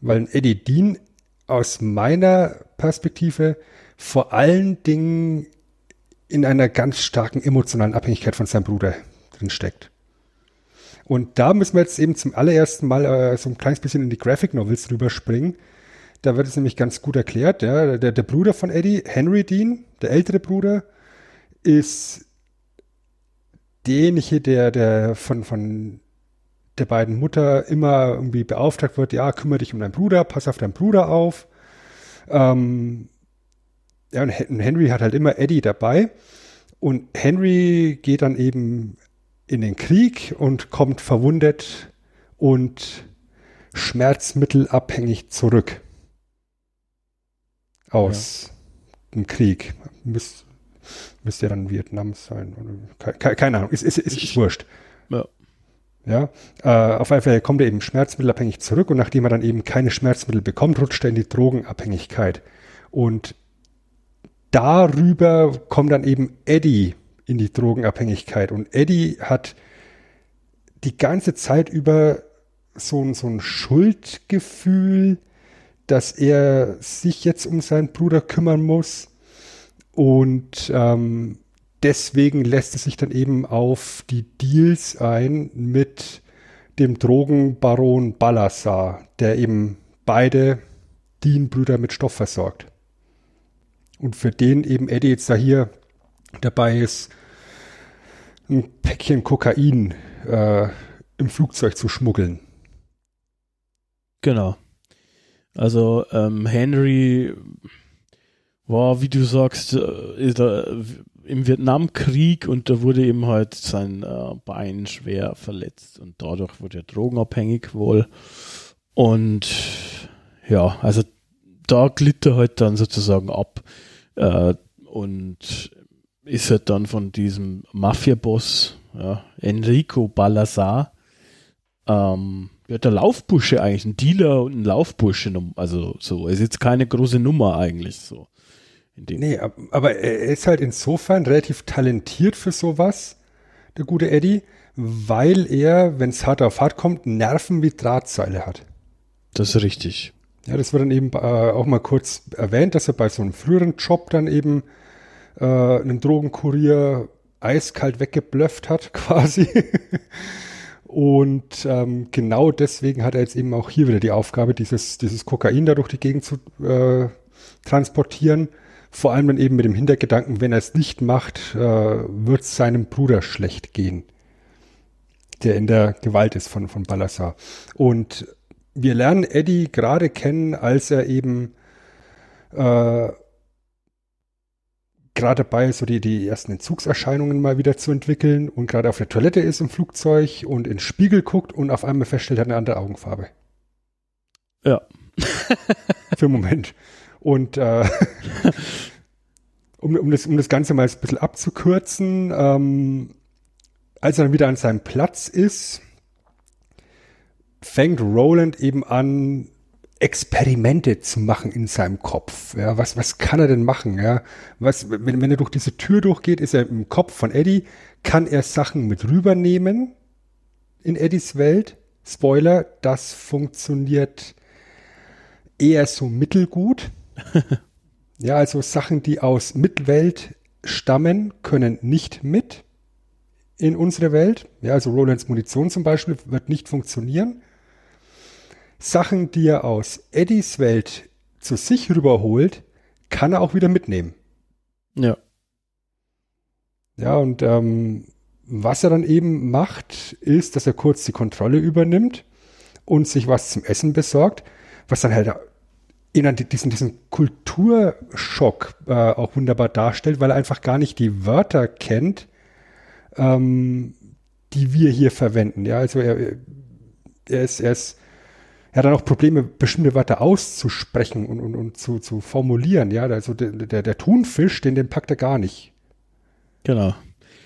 Weil ein Eddie Dean aus meiner Perspektive vor allen Dingen in einer ganz starken emotionalen Abhängigkeit von seinem Bruder drin steckt. Und da müssen wir jetzt eben zum allerersten Mal äh, so ein kleines bisschen in die Graphic Novels rüberspringen. Da wird es nämlich ganz gut erklärt. Ja? Der, der Bruder von Eddie, Henry Dean, der ältere Bruder, ist derjenige, der, der von, von der beiden Mutter immer irgendwie beauftragt wird, ja, kümmere dich um deinen Bruder, pass auf deinen Bruder auf. Ähm, ja, und Henry hat halt immer Eddie dabei. Und Henry geht dann eben in den Krieg und kommt verwundet und schmerzmittelabhängig zurück aus ja. dem Krieg. Müs, müsste ja dann Vietnam sein. Keine, keine Ahnung, ist, ist, ist, ist wurscht. Ja. Ja, äh, auf jeden Fall kommt er eben schmerzmittelabhängig zurück und nachdem er dann eben keine Schmerzmittel bekommt, rutscht er in die Drogenabhängigkeit. Und darüber kommt dann eben Eddie in die Drogenabhängigkeit. Und Eddie hat die ganze Zeit über so, ein, so ein Schuldgefühl, dass er sich jetzt um seinen Bruder kümmern muss. Und ähm, deswegen lässt er sich dann eben auf die Deals ein mit dem Drogenbaron Ballasar, der eben beide Dean-Brüder mit Stoff versorgt. Und für den eben Eddie jetzt da hier dabei ist, ein Päckchen Kokain äh, im Flugzeug zu schmuggeln. Genau. Also ähm, Henry war, wie du sagst, äh, im Vietnamkrieg und da wurde eben halt sein äh, Bein schwer verletzt und dadurch wurde er drogenabhängig wohl. Und ja, also da glitt er halt dann sozusagen ab äh, und ist halt dann von diesem Mafia-Boss, ja, Enrico Balazar, ähm, ja, der Laufbursche eigentlich, ein Dealer und ein Laufbursche, also so, ist jetzt keine große Nummer eigentlich so. nee, aber er ist halt insofern relativ talentiert für sowas, der gute Eddie, weil er, wenn es hart auf hart kommt, Nerven wie Drahtseile hat. Das ist richtig. Ja, das wird dann eben äh, auch mal kurz erwähnt, dass er bei so einem früheren Job dann eben äh, einen Drogenkurier eiskalt weggeblufft hat, quasi. Und ähm, genau deswegen hat er jetzt eben auch hier wieder die Aufgabe, dieses, dieses Kokain da durch die Gegend zu äh, transportieren. Vor allem dann eben mit dem Hintergedanken, wenn er es nicht macht, äh, wird es seinem Bruder schlecht gehen, der in der Gewalt ist von, von Ballasar. Und wir lernen Eddie gerade kennen, als er eben äh, gerade dabei ist, so die, die ersten Entzugserscheinungen mal wieder zu entwickeln und gerade auf der Toilette ist im Flugzeug und in den Spiegel guckt und auf einmal feststellt, er hat eine andere Augenfarbe. Ja. Für einen Moment. Und äh, um, um, das, um das Ganze mal ein bisschen abzukürzen, ähm, als er dann wieder an seinem Platz ist, fängt Roland eben an, Experimente zu machen in seinem Kopf. Ja, was, was kann er denn machen? Ja, was, wenn, wenn er durch diese Tür durchgeht, ist er im Kopf von Eddie, kann er Sachen mit rübernehmen in Eddies Welt. Spoiler, das funktioniert eher so mittelgut. ja, also Sachen, die aus Mittelwelt stammen, können nicht mit in unsere Welt. Ja, also Rolands Munition zum Beispiel wird nicht funktionieren. Sachen, die er aus Eddies Welt zu sich rüberholt, kann er auch wieder mitnehmen. Ja. Ja, und ähm, was er dann eben macht, ist, dass er kurz die Kontrolle übernimmt und sich was zum Essen besorgt, was dann halt in diesen, diesen Kulturschock äh, auch wunderbar darstellt, weil er einfach gar nicht die Wörter kennt, ähm, die wir hier verwenden. Ja, also er, er ist, er ist er hat dann auch Probleme, bestimmte Wörter auszusprechen und, und, und zu, zu formulieren. Ja, also der, der, der Thunfisch, den, den packt er gar nicht. Genau.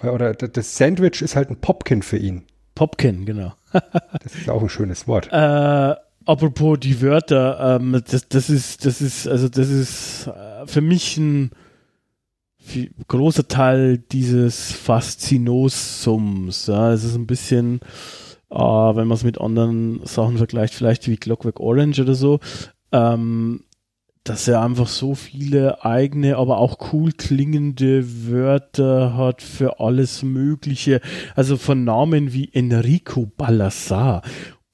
Oder das Sandwich ist halt ein Popkin für ihn. Popkin, genau. das ist auch ein schönes Wort. Äh, apropos die Wörter, ähm, das, das ist, das ist, also das ist äh, für mich ein großer Teil dieses Faszinosums. Ja, es ist ein bisschen äh, wenn man es mit anderen Sachen vergleicht, vielleicht wie Clockwork Orange oder so, ähm, dass er einfach so viele eigene, aber auch cool klingende Wörter hat für alles Mögliche. Also von Namen wie Enrico Ballasar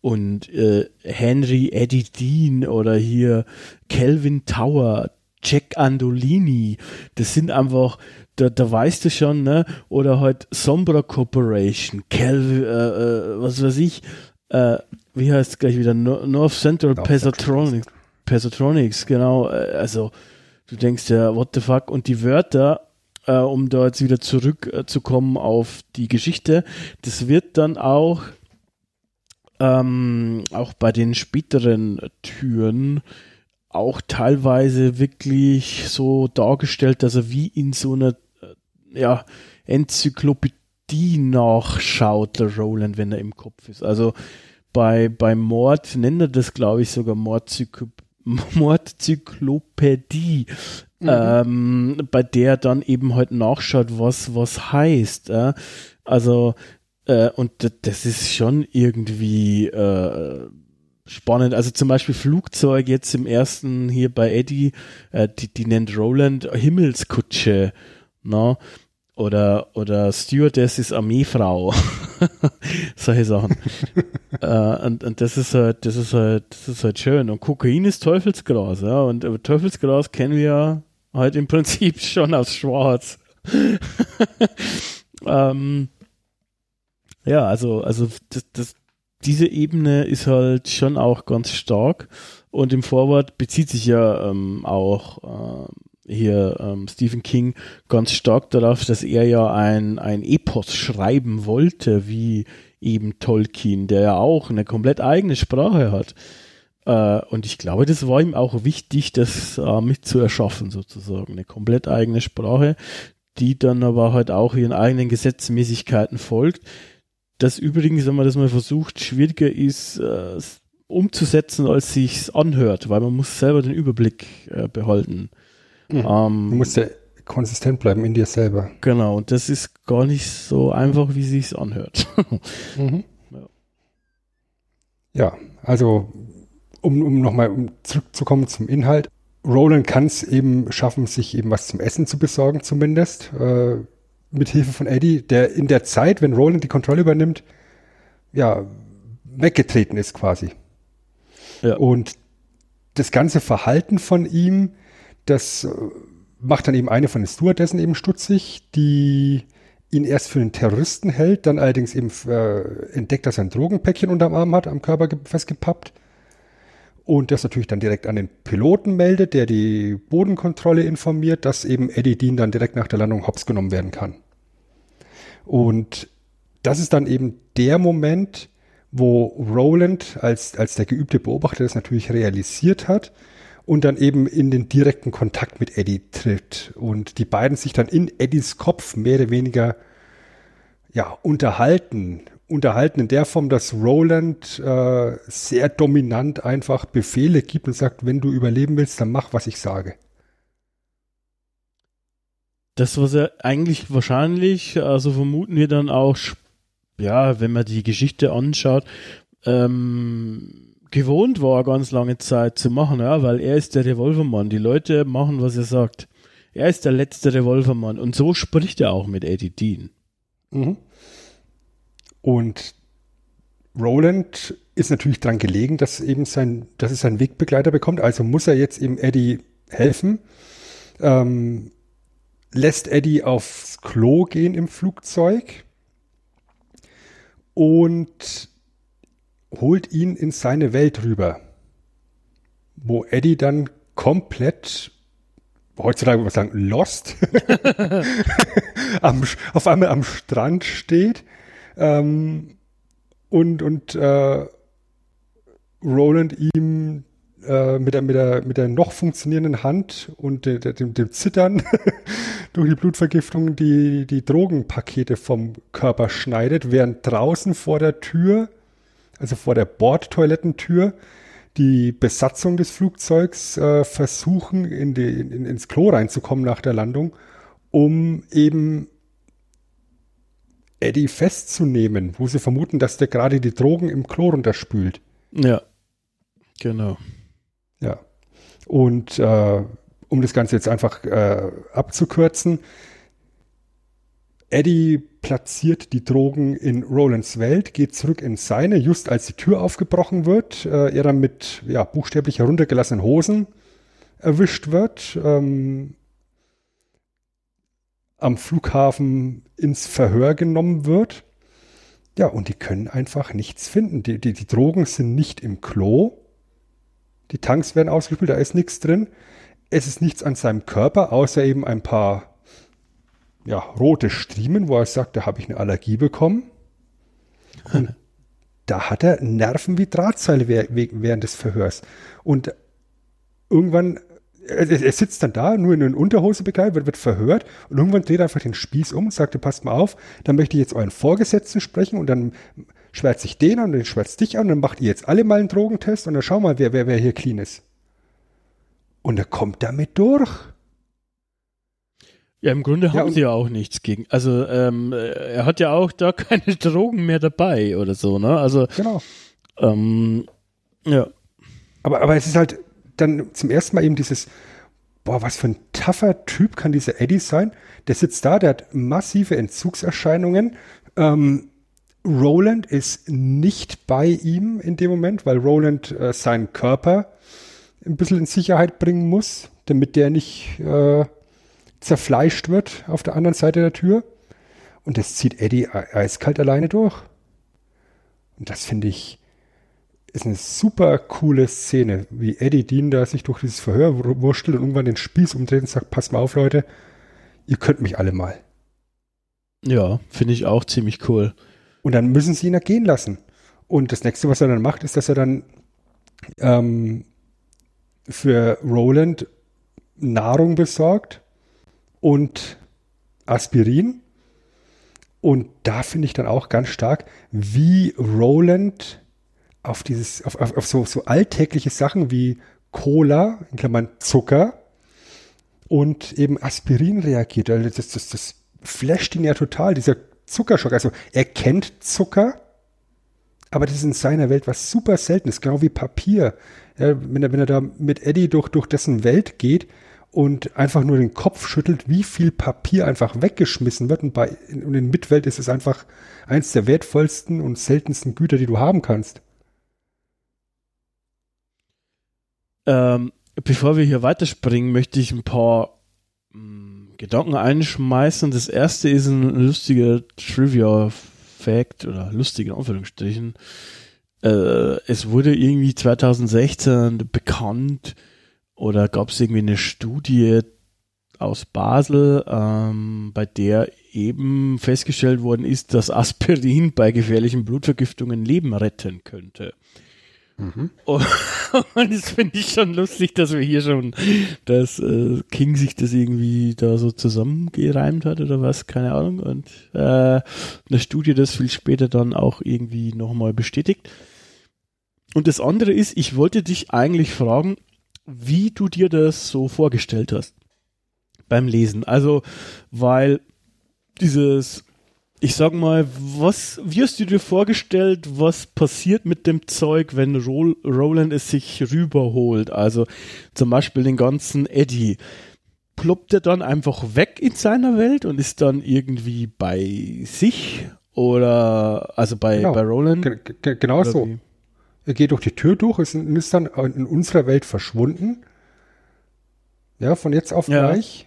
und äh, Henry Eddie Dean oder hier Kelvin Tower, Jack Andolini. Das sind einfach da, da weißt du schon, ne? Oder halt Sombra Corporation, Cal, äh, äh, was weiß ich, äh, wie heißt es gleich wieder? North Central Pesatronics, Pesatronics, genau. Äh, also du denkst ja, what the fuck? Und die Wörter, äh, um da jetzt wieder zurückzukommen auf die Geschichte, das wird dann auch ähm, auch bei den späteren Türen auch teilweise wirklich so dargestellt, dass er wie in so einer ja, Enzyklopädie nachschaut, der Roland, wenn er im Kopf ist. Also bei, bei Mord nennt er das, glaube ich, sogar Mordzyklop Mordzyklopädie, mhm. ähm, bei der dann eben halt nachschaut, was was heißt. Äh? Also äh, und das ist schon irgendwie äh, spannend. Also zum Beispiel Flugzeug jetzt im ersten hier bei Eddie, äh, die, die nennt Roland Himmelskutsche. No? Oder, oder Stewardess ist Armeefrau. Solche Sachen. äh, und, und das ist halt, das ist halt, das ist halt schön. Und Kokain ist Teufelsgras, ja. Und aber Teufelsgras kennen wir halt im Prinzip schon aus Schwarz. ähm, ja, also, also das, das, diese Ebene ist halt schon auch ganz stark. Und im Vorwort bezieht sich ja ähm, auch äh, hier ähm, Stephen King ganz stark darauf, dass er ja ein, ein Epos schreiben wollte, wie eben Tolkien, der ja auch eine komplett eigene Sprache hat. Äh, und ich glaube, das war ihm auch wichtig, das äh, mit sozusagen. Eine komplett eigene Sprache, die dann aber halt auch ihren eigenen Gesetzmäßigkeiten folgt. Das übrigens, wenn man das mal versucht, schwieriger ist, äh, umzusetzen, als sich's anhört, weil man muss selber den Überblick äh, behalten. Mhm. Ähm, du musst ja konsistent bleiben in dir selber. Genau, und das ist gar nicht so einfach, wie sich's anhört. mhm. ja. ja, also um, um nochmal um zurückzukommen zum Inhalt. Roland kann es eben schaffen, sich eben was zum Essen zu besorgen, zumindest. Äh, mit Hilfe von Eddie, der in der Zeit, wenn Roland die Kontrolle übernimmt, ja, weggetreten ist quasi. Ja. Und das ganze Verhalten von ihm, das äh, macht dann eben eine von den Stewardessen eben stutzig, die ihn erst für einen Terroristen hält, dann allerdings eben äh, entdeckt, dass er ein Drogenpäckchen unterm Arm hat, am Körper festgepappt. Und das natürlich dann direkt an den Piloten meldet, der die Bodenkontrolle informiert, dass eben Eddie Dean dann direkt nach der Landung hops genommen werden kann. Und das ist dann eben der Moment, wo Roland als, als der geübte Beobachter das natürlich realisiert hat und dann eben in den direkten Kontakt mit Eddie tritt und die beiden sich dann in Eddies Kopf mehr oder weniger ja, unterhalten. Unterhalten in der Form, dass Roland äh, sehr dominant einfach Befehle gibt und sagt, wenn du überleben willst, dann mach, was ich sage. Das, was er eigentlich wahrscheinlich, also vermuten wir dann auch ja, wenn man die Geschichte anschaut, ähm, gewohnt war, ganz lange Zeit zu machen, ja, weil er ist der Revolvermann. Die Leute machen, was er sagt. Er ist der letzte Revolvermann. Und so spricht er auch mit Eddie Dean. Mhm. Und Roland ist natürlich dran gelegen, dass eben sein, dass es seinen Wegbegleiter bekommt. Also muss er jetzt eben Eddie helfen. Ähm, lässt Eddie aufs Klo gehen im Flugzeug und holt ihn in seine Welt rüber, wo Eddie dann komplett heutzutage würde man sagen, lost, am, auf einmal am Strand steht ähm, und, und äh, Roland ihm äh, mit, der, mit, der, mit der noch funktionierenden Hand und de, de, dem, dem Zittern durch die Blutvergiftung die, die Drogenpakete vom Körper schneidet, während draußen vor der Tür, also vor der Bordtoilettentür, die Besatzung des Flugzeugs äh, versuchen, in die, in, ins Klo reinzukommen nach der Landung, um eben Eddie festzunehmen, wo sie vermuten, dass der gerade die Drogen im Klo runterspült. Ja, genau. Ja. Und äh, um das Ganze jetzt einfach äh, abzukürzen, Eddie platziert die Drogen in Rolands Welt, geht zurück in seine, just als die Tür aufgebrochen wird, äh, er dann mit ja, buchstäblich heruntergelassenen Hosen erwischt wird, ähm, am Flughafen ins Verhör genommen wird. Ja, und die können einfach nichts finden. Die, die, die Drogen sind nicht im Klo. Die Tanks werden ausgespült, da ist nichts drin es ist nichts an seinem Körper, außer eben ein paar ja, rote Striemen, wo er sagt, da habe ich eine Allergie bekommen. Und da hat er Nerven wie Drahtseile während des Verhörs. Und irgendwann, er, sitzt dann da, nur in einer Unterhose bekleidet, wird, wird verhört und irgendwann dreht er einfach den Spieß um und sagt, passt mal auf, dann möchte ich jetzt euren Vorgesetzten sprechen und dann schwärzt sich den an und den schwärzt dich an und dann macht ihr jetzt alle mal einen Drogentest und dann schau mal, wer, wer, wer hier clean ist. Und er kommt damit durch. Ja, im Grunde haben ja, sie ja auch nichts gegen. Also ähm, er hat ja auch da keine Drogen mehr dabei oder so, ne? Also genau. Ähm, ja. Aber, aber es ist halt dann zum ersten Mal eben dieses, boah, was für ein tougher Typ kann dieser Eddie sein? Der sitzt da, der hat massive Entzugserscheinungen. Ähm, Roland ist nicht bei ihm in dem Moment, weil Roland äh, seinen Körper ein bisschen in Sicherheit bringen muss, damit der nicht äh, zerfleischt wird auf der anderen Seite der Tür. Und das zieht Eddie eiskalt alleine durch. Und das finde ich ist eine super coole Szene, wie Eddie Dean da sich durch dieses Verhör wurstelt und irgendwann den Spieß umdreht und sagt, pass mal auf, Leute, ihr könnt mich alle mal. Ja, finde ich auch ziemlich cool. Und dann müssen sie ihn ja gehen lassen. Und das nächste, was er dann macht, ist, dass er dann ähm, für Roland Nahrung besorgt und Aspirin. Und da finde ich dann auch ganz stark, wie Roland auf dieses, auf, auf, auf so, so alltägliche Sachen wie Cola, in Klammern Zucker und eben Aspirin reagiert. Also das, das, das flasht ihn ja total, dieser Zuckerschock. Also er kennt Zucker, aber das ist in seiner Welt was super Seltenes, genau wie Papier. Ja, wenn, er, wenn er da mit Eddie durch, durch dessen Welt geht und einfach nur den Kopf schüttelt, wie viel Papier einfach weggeschmissen wird. Und, bei, und in Mitwelt ist es einfach eins der wertvollsten und seltensten Güter, die du haben kannst. Ähm, bevor wir hier weiterspringen, möchte ich ein paar mh, hm, Gedanken einschmeißen. Das erste ist ein lustiger Trivia-Fact oder lustige Anführungsstrichen. Äh, es wurde irgendwie 2016 bekannt oder gab es irgendwie eine Studie aus Basel, ähm, bei der eben festgestellt worden ist, dass Aspirin bei gefährlichen Blutvergiftungen Leben retten könnte. Mhm. Und, das finde ich schon lustig, dass wir hier schon, dass äh, King sich das irgendwie da so zusammengereimt hat oder was, keine Ahnung. Und äh, eine Studie das viel später dann auch irgendwie nochmal bestätigt. Und das andere ist, ich wollte dich eigentlich fragen, wie du dir das so vorgestellt hast beim Lesen. Also, weil dieses ich sag mal, was, wie hast du dir vorgestellt, was passiert mit dem Zeug, wenn Roland es sich rüberholt? Also zum Beispiel den ganzen Eddie. Ploppt er dann einfach weg in seiner Welt und ist dann irgendwie bei sich? Oder, also bei, genau. bei Roland? G genau so. Wie? Er geht durch die Tür durch, ist, ist dann in unserer Welt verschwunden. Ja, von jetzt auf ja. gleich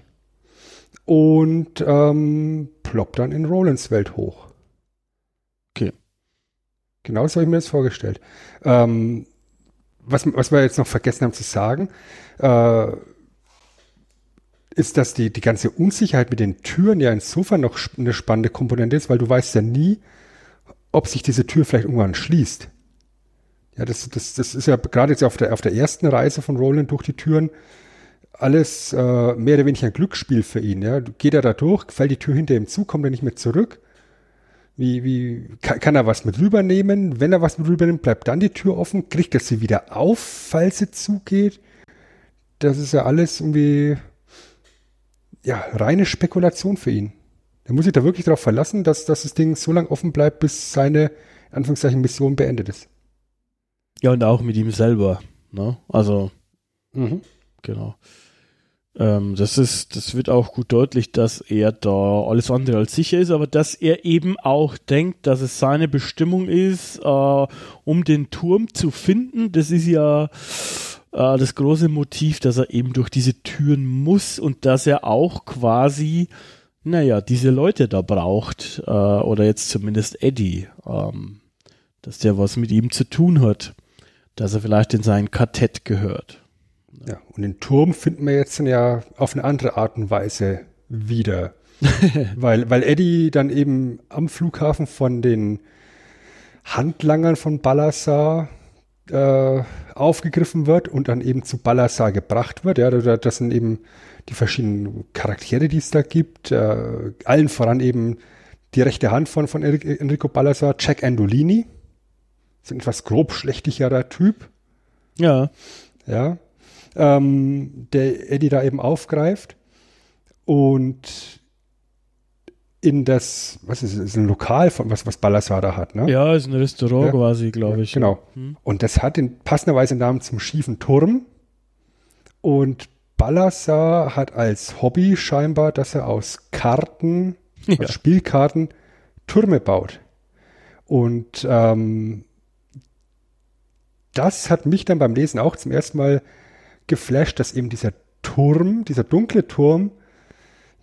und ähm, ploppt dann in Rolands Welt hoch. Okay. Genau so habe ich mir das vorgestellt. Ähm, was, was wir jetzt noch vergessen haben zu sagen, äh, ist, dass die, die ganze Unsicherheit mit den Türen ja insofern noch eine spannende Komponente ist, weil du weißt ja nie, ob sich diese Tür vielleicht irgendwann schließt. Ja, das, das, das ist ja gerade jetzt auf der, auf der ersten Reise von Roland durch die Türen, alles äh, mehr oder weniger ein Glücksspiel für ihn. Ja? Geht er da durch, fällt die Tür hinter ihm zu, kommt er nicht mehr zurück? Wie, wie kann, kann, er was mit rübernehmen? Wenn er was mit rübernimmt, bleibt dann die Tür offen? Kriegt er sie wieder auf, falls sie zugeht? Das ist ja alles irgendwie ja, reine Spekulation für ihn. Er muss sich da wirklich darauf verlassen, dass, dass das Ding so lange offen bleibt, bis seine Anführungszeichen Mission beendet ist. Ja, und auch mit ihm selber. Ne? Also, mhm. genau. Ähm, das ist, das wird auch gut deutlich, dass er da alles andere als sicher ist, aber dass er eben auch denkt, dass es seine Bestimmung ist, äh, um den Turm zu finden. Das ist ja äh, das große Motiv, dass er eben durch diese Türen muss und dass er auch quasi, naja, diese Leute da braucht, äh, oder jetzt zumindest Eddie, ähm, dass der was mit ihm zu tun hat, dass er vielleicht in sein Kartett gehört. Ja, und den Turm finden wir jetzt dann ja auf eine andere Art und Weise wieder. weil, weil Eddie dann eben am Flughafen von den Handlangern von Ballasar äh, aufgegriffen wird und dann eben zu Ballasar gebracht wird. Ja, das sind eben die verschiedenen Charaktere, die es da gibt. Äh, allen voran eben die rechte Hand von, von Enrico Ballasar, Jack Andolini. Ein etwas grob schlechtigerer Typ. Ja. Ja ähm, der Eddie da eben aufgreift und in das, was ist, ist ein Lokal von was, was Ballasar da hat, ne? Ja, ist ein Restaurant ja. quasi, glaube ich. Genau. Hm. Und das hat in passenderweise den Namen zum schiefen Turm. Und Ballasar hat als Hobby scheinbar, dass er aus Karten, ja. aus Spielkarten, Türme baut. Und ähm, das hat mich dann beim Lesen auch zum ersten Mal geflasht, dass eben dieser Turm, dieser dunkle Turm,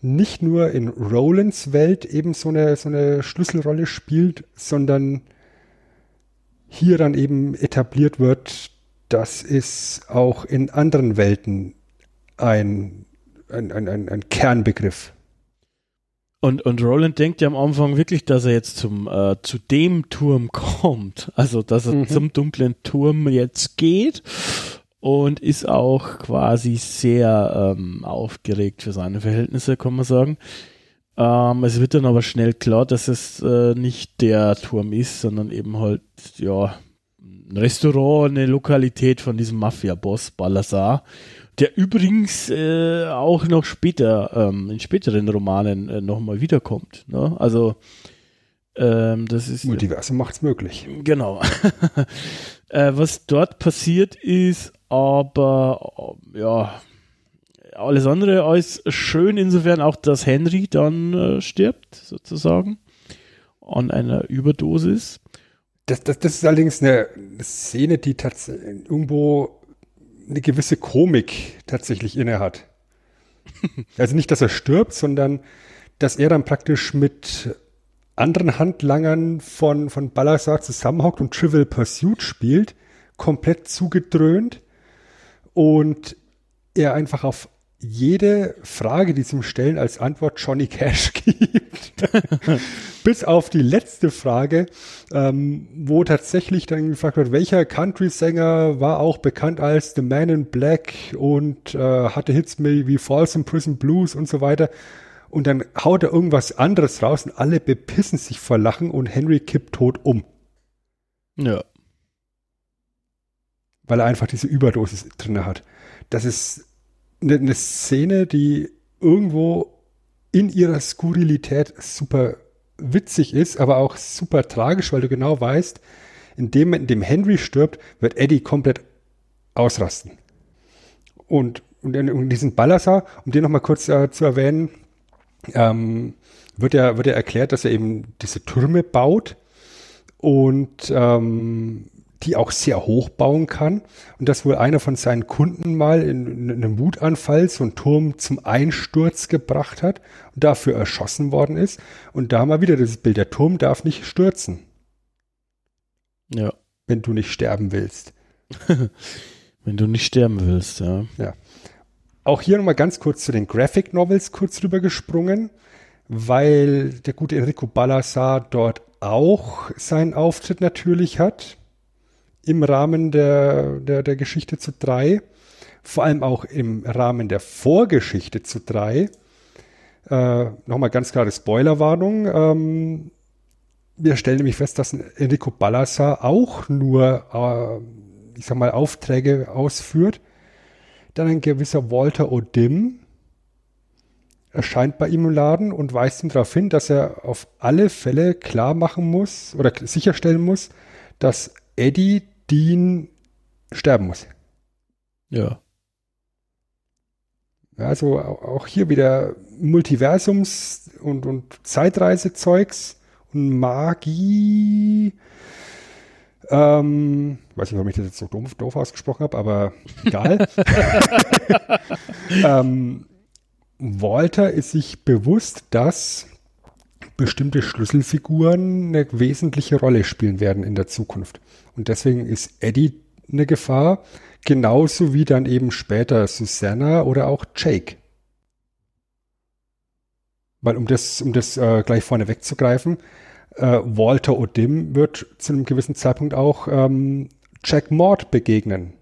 nicht nur in Rolands Welt eben so eine, so eine Schlüsselrolle spielt, sondern hier dann eben etabliert wird, dass es auch in anderen Welten ein, ein, ein, ein, ein Kernbegriff. Und, und Roland denkt ja am Anfang wirklich, dass er jetzt zum, äh, zu dem Turm kommt. Also, dass er mhm. zum dunklen Turm jetzt geht und ist auch quasi sehr ähm, aufgeregt für seine Verhältnisse, kann man sagen. Ähm, es wird dann aber schnell klar, dass es äh, nicht der Turm ist, sondern eben halt, ja, ein Restaurant, eine Lokalität von diesem Mafia-Boss Balazar, der übrigens äh, auch noch später, ähm, in späteren Romanen äh, nochmal wiederkommt. Ne? Also, ähm, das ist. Multiversum macht's möglich. Genau. äh, was dort passiert ist, aber, äh, ja, alles andere als schön, insofern auch, dass Henry dann äh, stirbt, sozusagen, an einer Überdosis. Das, das, das ist allerdings eine Szene, die tatsächlich irgendwo eine gewisse Komik tatsächlich inne hat. also nicht, dass er stirbt, sondern dass er dann praktisch mit anderen Handlangern von, von Balazar zusammenhockt und Trivial Pursuit spielt, komplett zugedröhnt und er einfach auf jede Frage, die zum Stellen als Antwort Johnny Cash gibt. Bis auf die letzte Frage, ähm, wo tatsächlich dann gefragt wird, welcher Country-Sänger war auch bekannt als The Man in Black und äh, hatte Hits wie Falls in Prison Blues und so weiter. Und dann haut er irgendwas anderes raus und alle bepissen sich vor Lachen und Henry kippt tot um. Ja. Weil er einfach diese Überdosis drin hat. Das ist eine, eine Szene, die irgendwo in ihrer Skurrilität super witzig ist, aber auch super tragisch, weil du genau weißt, in dem Moment, in dem Henry stirbt, wird Eddie komplett ausrasten. Und, und in, diesen Ballasar, um den nochmal kurz äh, zu erwähnen, ähm, wird ja, wird ja erklärt, dass er eben diese Türme baut und ähm, die auch sehr hoch bauen kann und dass wohl einer von seinen Kunden mal in, in einem Wutanfall so einen Turm zum Einsturz gebracht hat und dafür erschossen worden ist. Und da mal wieder das Bild, der Turm darf nicht stürzen. Ja. Wenn du nicht sterben willst. wenn du nicht sterben willst, ja. Ja. Auch hier nochmal ganz kurz zu den Graphic Novels kurz rüber gesprungen, weil der gute Enrico Ballasar dort auch seinen Auftritt natürlich hat im Rahmen der, der, der Geschichte zu drei, vor allem auch im Rahmen der Vorgeschichte zu drei. Äh, Nochmal ganz klare Spoilerwarnung. Ähm, wir stellen nämlich fest, dass Enrico Ballasar auch nur, äh, ich sag mal, Aufträge ausführt. Dann ein gewisser Walter O'Dim erscheint bei ihm im Laden und weist ihn darauf hin, dass er auf alle Fälle klar machen muss oder sicherstellen muss, dass Eddie Dean sterben muss. Ja. Also auch hier wieder Multiversums- und, und Zeitreisezeugs und Magie. Ähm, weiß nicht, warum ich das jetzt so doof, doof ausgesprochen habe, aber egal. ähm, Walter ist sich bewusst, dass bestimmte Schlüsselfiguren eine wesentliche Rolle spielen werden in der Zukunft. Und deswegen ist Eddie eine Gefahr, genauso wie dann eben später Susanna oder auch Jake. Weil um das, um das äh, gleich vorne wegzugreifen, äh, Walter O'Dim wird zu einem gewissen Zeitpunkt auch ähm, Jack Mord begegnen.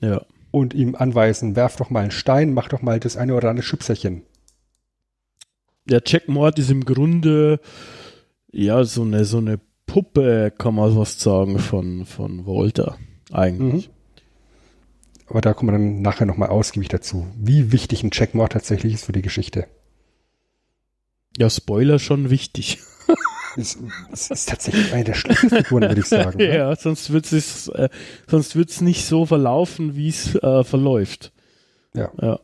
Ja. Und ihm anweisen, werf doch mal einen Stein, mach doch mal das eine oder andere Schubserchen der Jack Mord ist im Grunde ja so eine, so eine Puppe, kann man fast sagen, von, von Walter eigentlich. Mhm. Aber da kommen wir dann nachher nochmal ausgiebig dazu, wie wichtig ein Jack Mord tatsächlich ist für die Geschichte. Ja, Spoiler schon wichtig. Es, es ist tatsächlich eine der Schlüsselfiguren, würde ich sagen. Ne? Ja, sonst wird es äh, sonst wird's nicht so verlaufen, wie es äh, verläuft. Ja. ja.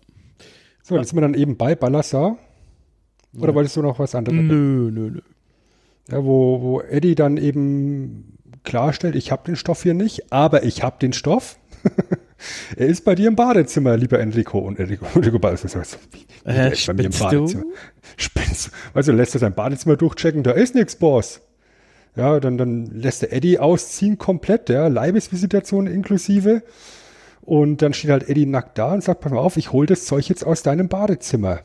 So, jetzt sind wir dann eben bei Ballasar. Oder wolltest du noch was anderes? Nö, nö, nö. Ja, wo, wo Eddie dann eben klarstellt, ich habe den Stoff hier nicht, aber ich habe den Stoff. er ist bei dir im Badezimmer, lieber Enrico. Und Enrico, Enrico Ballas sagt, wie, äh, ist bei mir im Badezimmer. Du? Spinnst du? Du, lässt er sein Badezimmer durchchecken, da ist nichts, Boss. Ja, dann, dann lässt der Eddie ausziehen komplett, ja, Leibesvisitation inklusive. Und dann steht halt Eddie nackt da und sagt, pass mal auf, ich hol das Zeug jetzt aus deinem Badezimmer.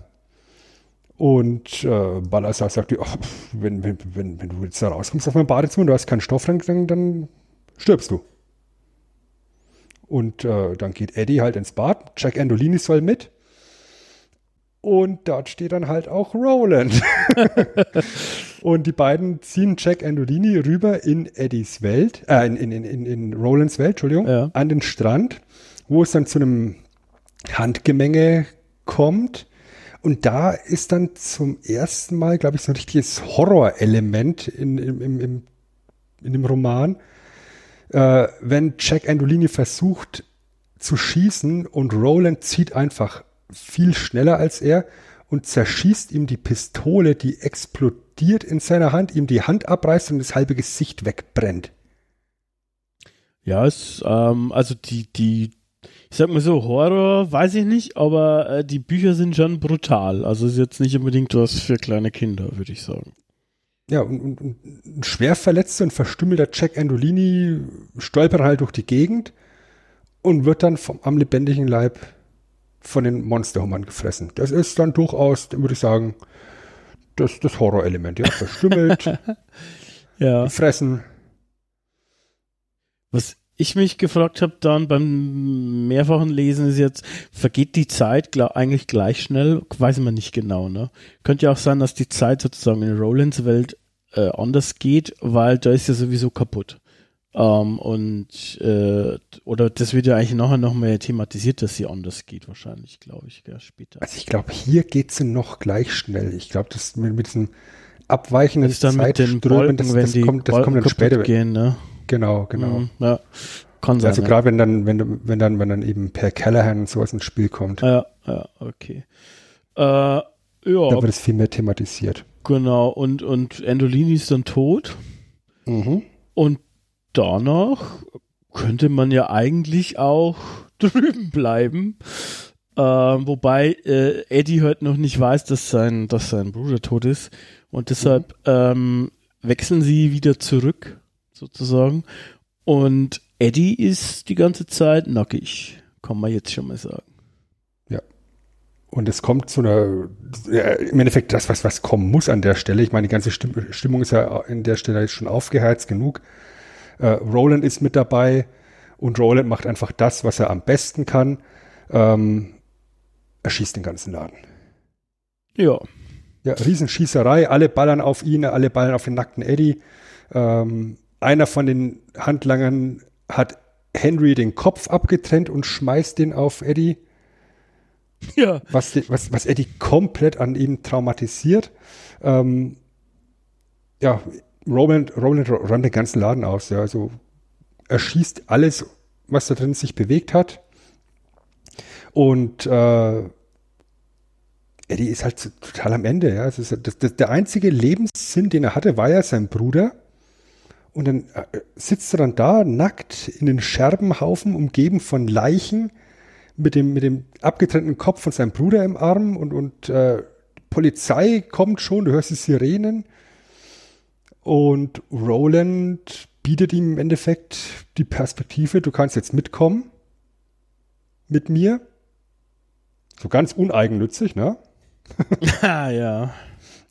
Und äh, Ballasar sagt, ach, wenn, wenn, wenn, wenn du jetzt da rauskommst auf mein Badezimmer, du hast keinen Stoff, dann, dann stirbst du. Und äh, dann geht Eddie halt ins Bad. Jack Andolini soll mit. Und dort steht dann halt auch Roland. und die beiden ziehen Jack Andolini rüber in Eddies Welt, äh, in, in, in, in Rolands Welt, Entschuldigung, ja. an den Strand, wo es dann zu einem Handgemenge kommt. Und da ist dann zum ersten Mal, glaube ich, so ein richtiges Horrorelement in, in, in, in dem Roman, äh, wenn Jack Andolini versucht zu schießen und Roland zieht einfach viel schneller als er und zerschießt ihm die Pistole, die explodiert in seiner Hand, ihm die Hand abreißt und das halbe Gesicht wegbrennt. Ja, es, ähm, also die, die, ich sag mal so, Horror weiß ich nicht, aber äh, die Bücher sind schon brutal. Also ist jetzt nicht unbedingt was für kleine Kinder, würde ich sagen. Ja, und, und, und ein schwer verletzter und verstümmelter Jack Andolini stolpert halt durch die Gegend und wird dann vom, am lebendigen Leib von den Monsterhummern gefressen. Das ist dann durchaus, würde ich sagen, das, das Horrorelement. Ja, verstümmelt, ja. fressen. Was ich mich gefragt habe dann beim mehrfachen Lesen ist jetzt, vergeht die Zeit eigentlich gleich schnell? Weiß man nicht genau, ne? Könnte ja auch sein, dass die Zeit sozusagen in Rolands Welt äh, anders geht, weil da ist ja sowieso kaputt. Ähm, und äh, oder das wird ja eigentlich nachher noch mehr thematisiert, dass sie anders geht, wahrscheinlich, glaube ich, ja, später. Also ich glaube, hier geht sie noch gleich schnell. Ich glaube, das mit, mit diesem abweichenden das dann Zeitströmen, das, das, das, kommt, das kommt dann später. Gehen, ne? Genau, genau. Mhm, ja. Kann sein. Also gerade wenn dann, wenn, wenn dann, wenn dann eben Per Callahan und sowas ins Spiel kommt. Ja, ja, okay. Äh, ja. Da wird es viel mehr thematisiert. Genau, und, und Endolini ist dann tot. Mhm. Und danach könnte man ja eigentlich auch drüben bleiben. Äh, wobei äh, Eddie heute noch nicht weiß, dass sein, dass sein Bruder tot ist. Und deshalb mhm. ähm, wechseln sie wieder zurück, sozusagen. Und Eddie ist die ganze Zeit nackig, kann man jetzt schon mal sagen. Ja. Und es kommt zu einer, ja, im Endeffekt das, was, was kommen muss an der Stelle. Ich meine, die ganze Stimmung ist ja an der Stelle schon aufgeheizt genug. Äh, Roland ist mit dabei und Roland macht einfach das, was er am besten kann. Ähm, er schießt den ganzen Laden. Ja. Ja, Riesenschießerei, alle ballern auf ihn, alle ballern auf den nackten Eddie. Ähm, einer von den Handlangern hat Henry den Kopf abgetrennt und schmeißt den auf Eddie. Ja. Was, was, was Eddie komplett an ihn traumatisiert. Ähm, ja, Roland, Roland räumt den ganzen Laden aus. Ja, also er schießt alles, was da drin sich bewegt hat. Und äh, Eddie ist halt total am Ende. Ja. Das, das, das, der einzige Lebenssinn, den er hatte, war ja sein Bruder. Und dann äh, sitzt er dann da, nackt, in den Scherbenhaufen, umgeben von Leichen, mit dem, mit dem abgetrennten Kopf von seinem Bruder im Arm und, und äh, Polizei kommt schon, du hörst die Sirenen. Und Roland bietet ihm im Endeffekt die Perspektive, du kannst jetzt mitkommen mit mir. So ganz uneigennützig, ne? ja, ja.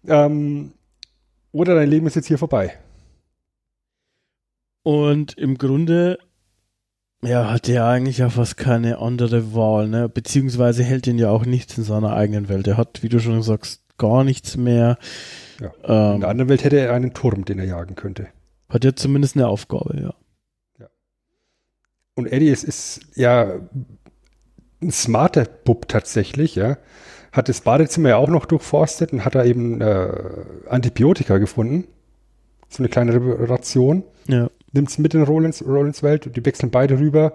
Ähm, oder dein Leben ist jetzt hier vorbei. Und im Grunde, ja, hat er eigentlich ja fast keine andere Wahl, ne? Beziehungsweise hält ihn ja auch nichts in seiner eigenen Welt. Er hat, wie du schon sagst, gar nichts mehr. Ja. Ähm, in der anderen Welt hätte er einen Turm, den er jagen könnte. Hat ja zumindest eine Aufgabe, ja. ja. Und Eddie ist, ist ja ein smarter Bub tatsächlich, ja. Hat das Badezimmer ja auch noch durchforstet und hat da eben äh, Antibiotika gefunden. So eine kleine Ration. Ja nimmt es mit in Rollins, Rollins Welt und die wechseln beide rüber.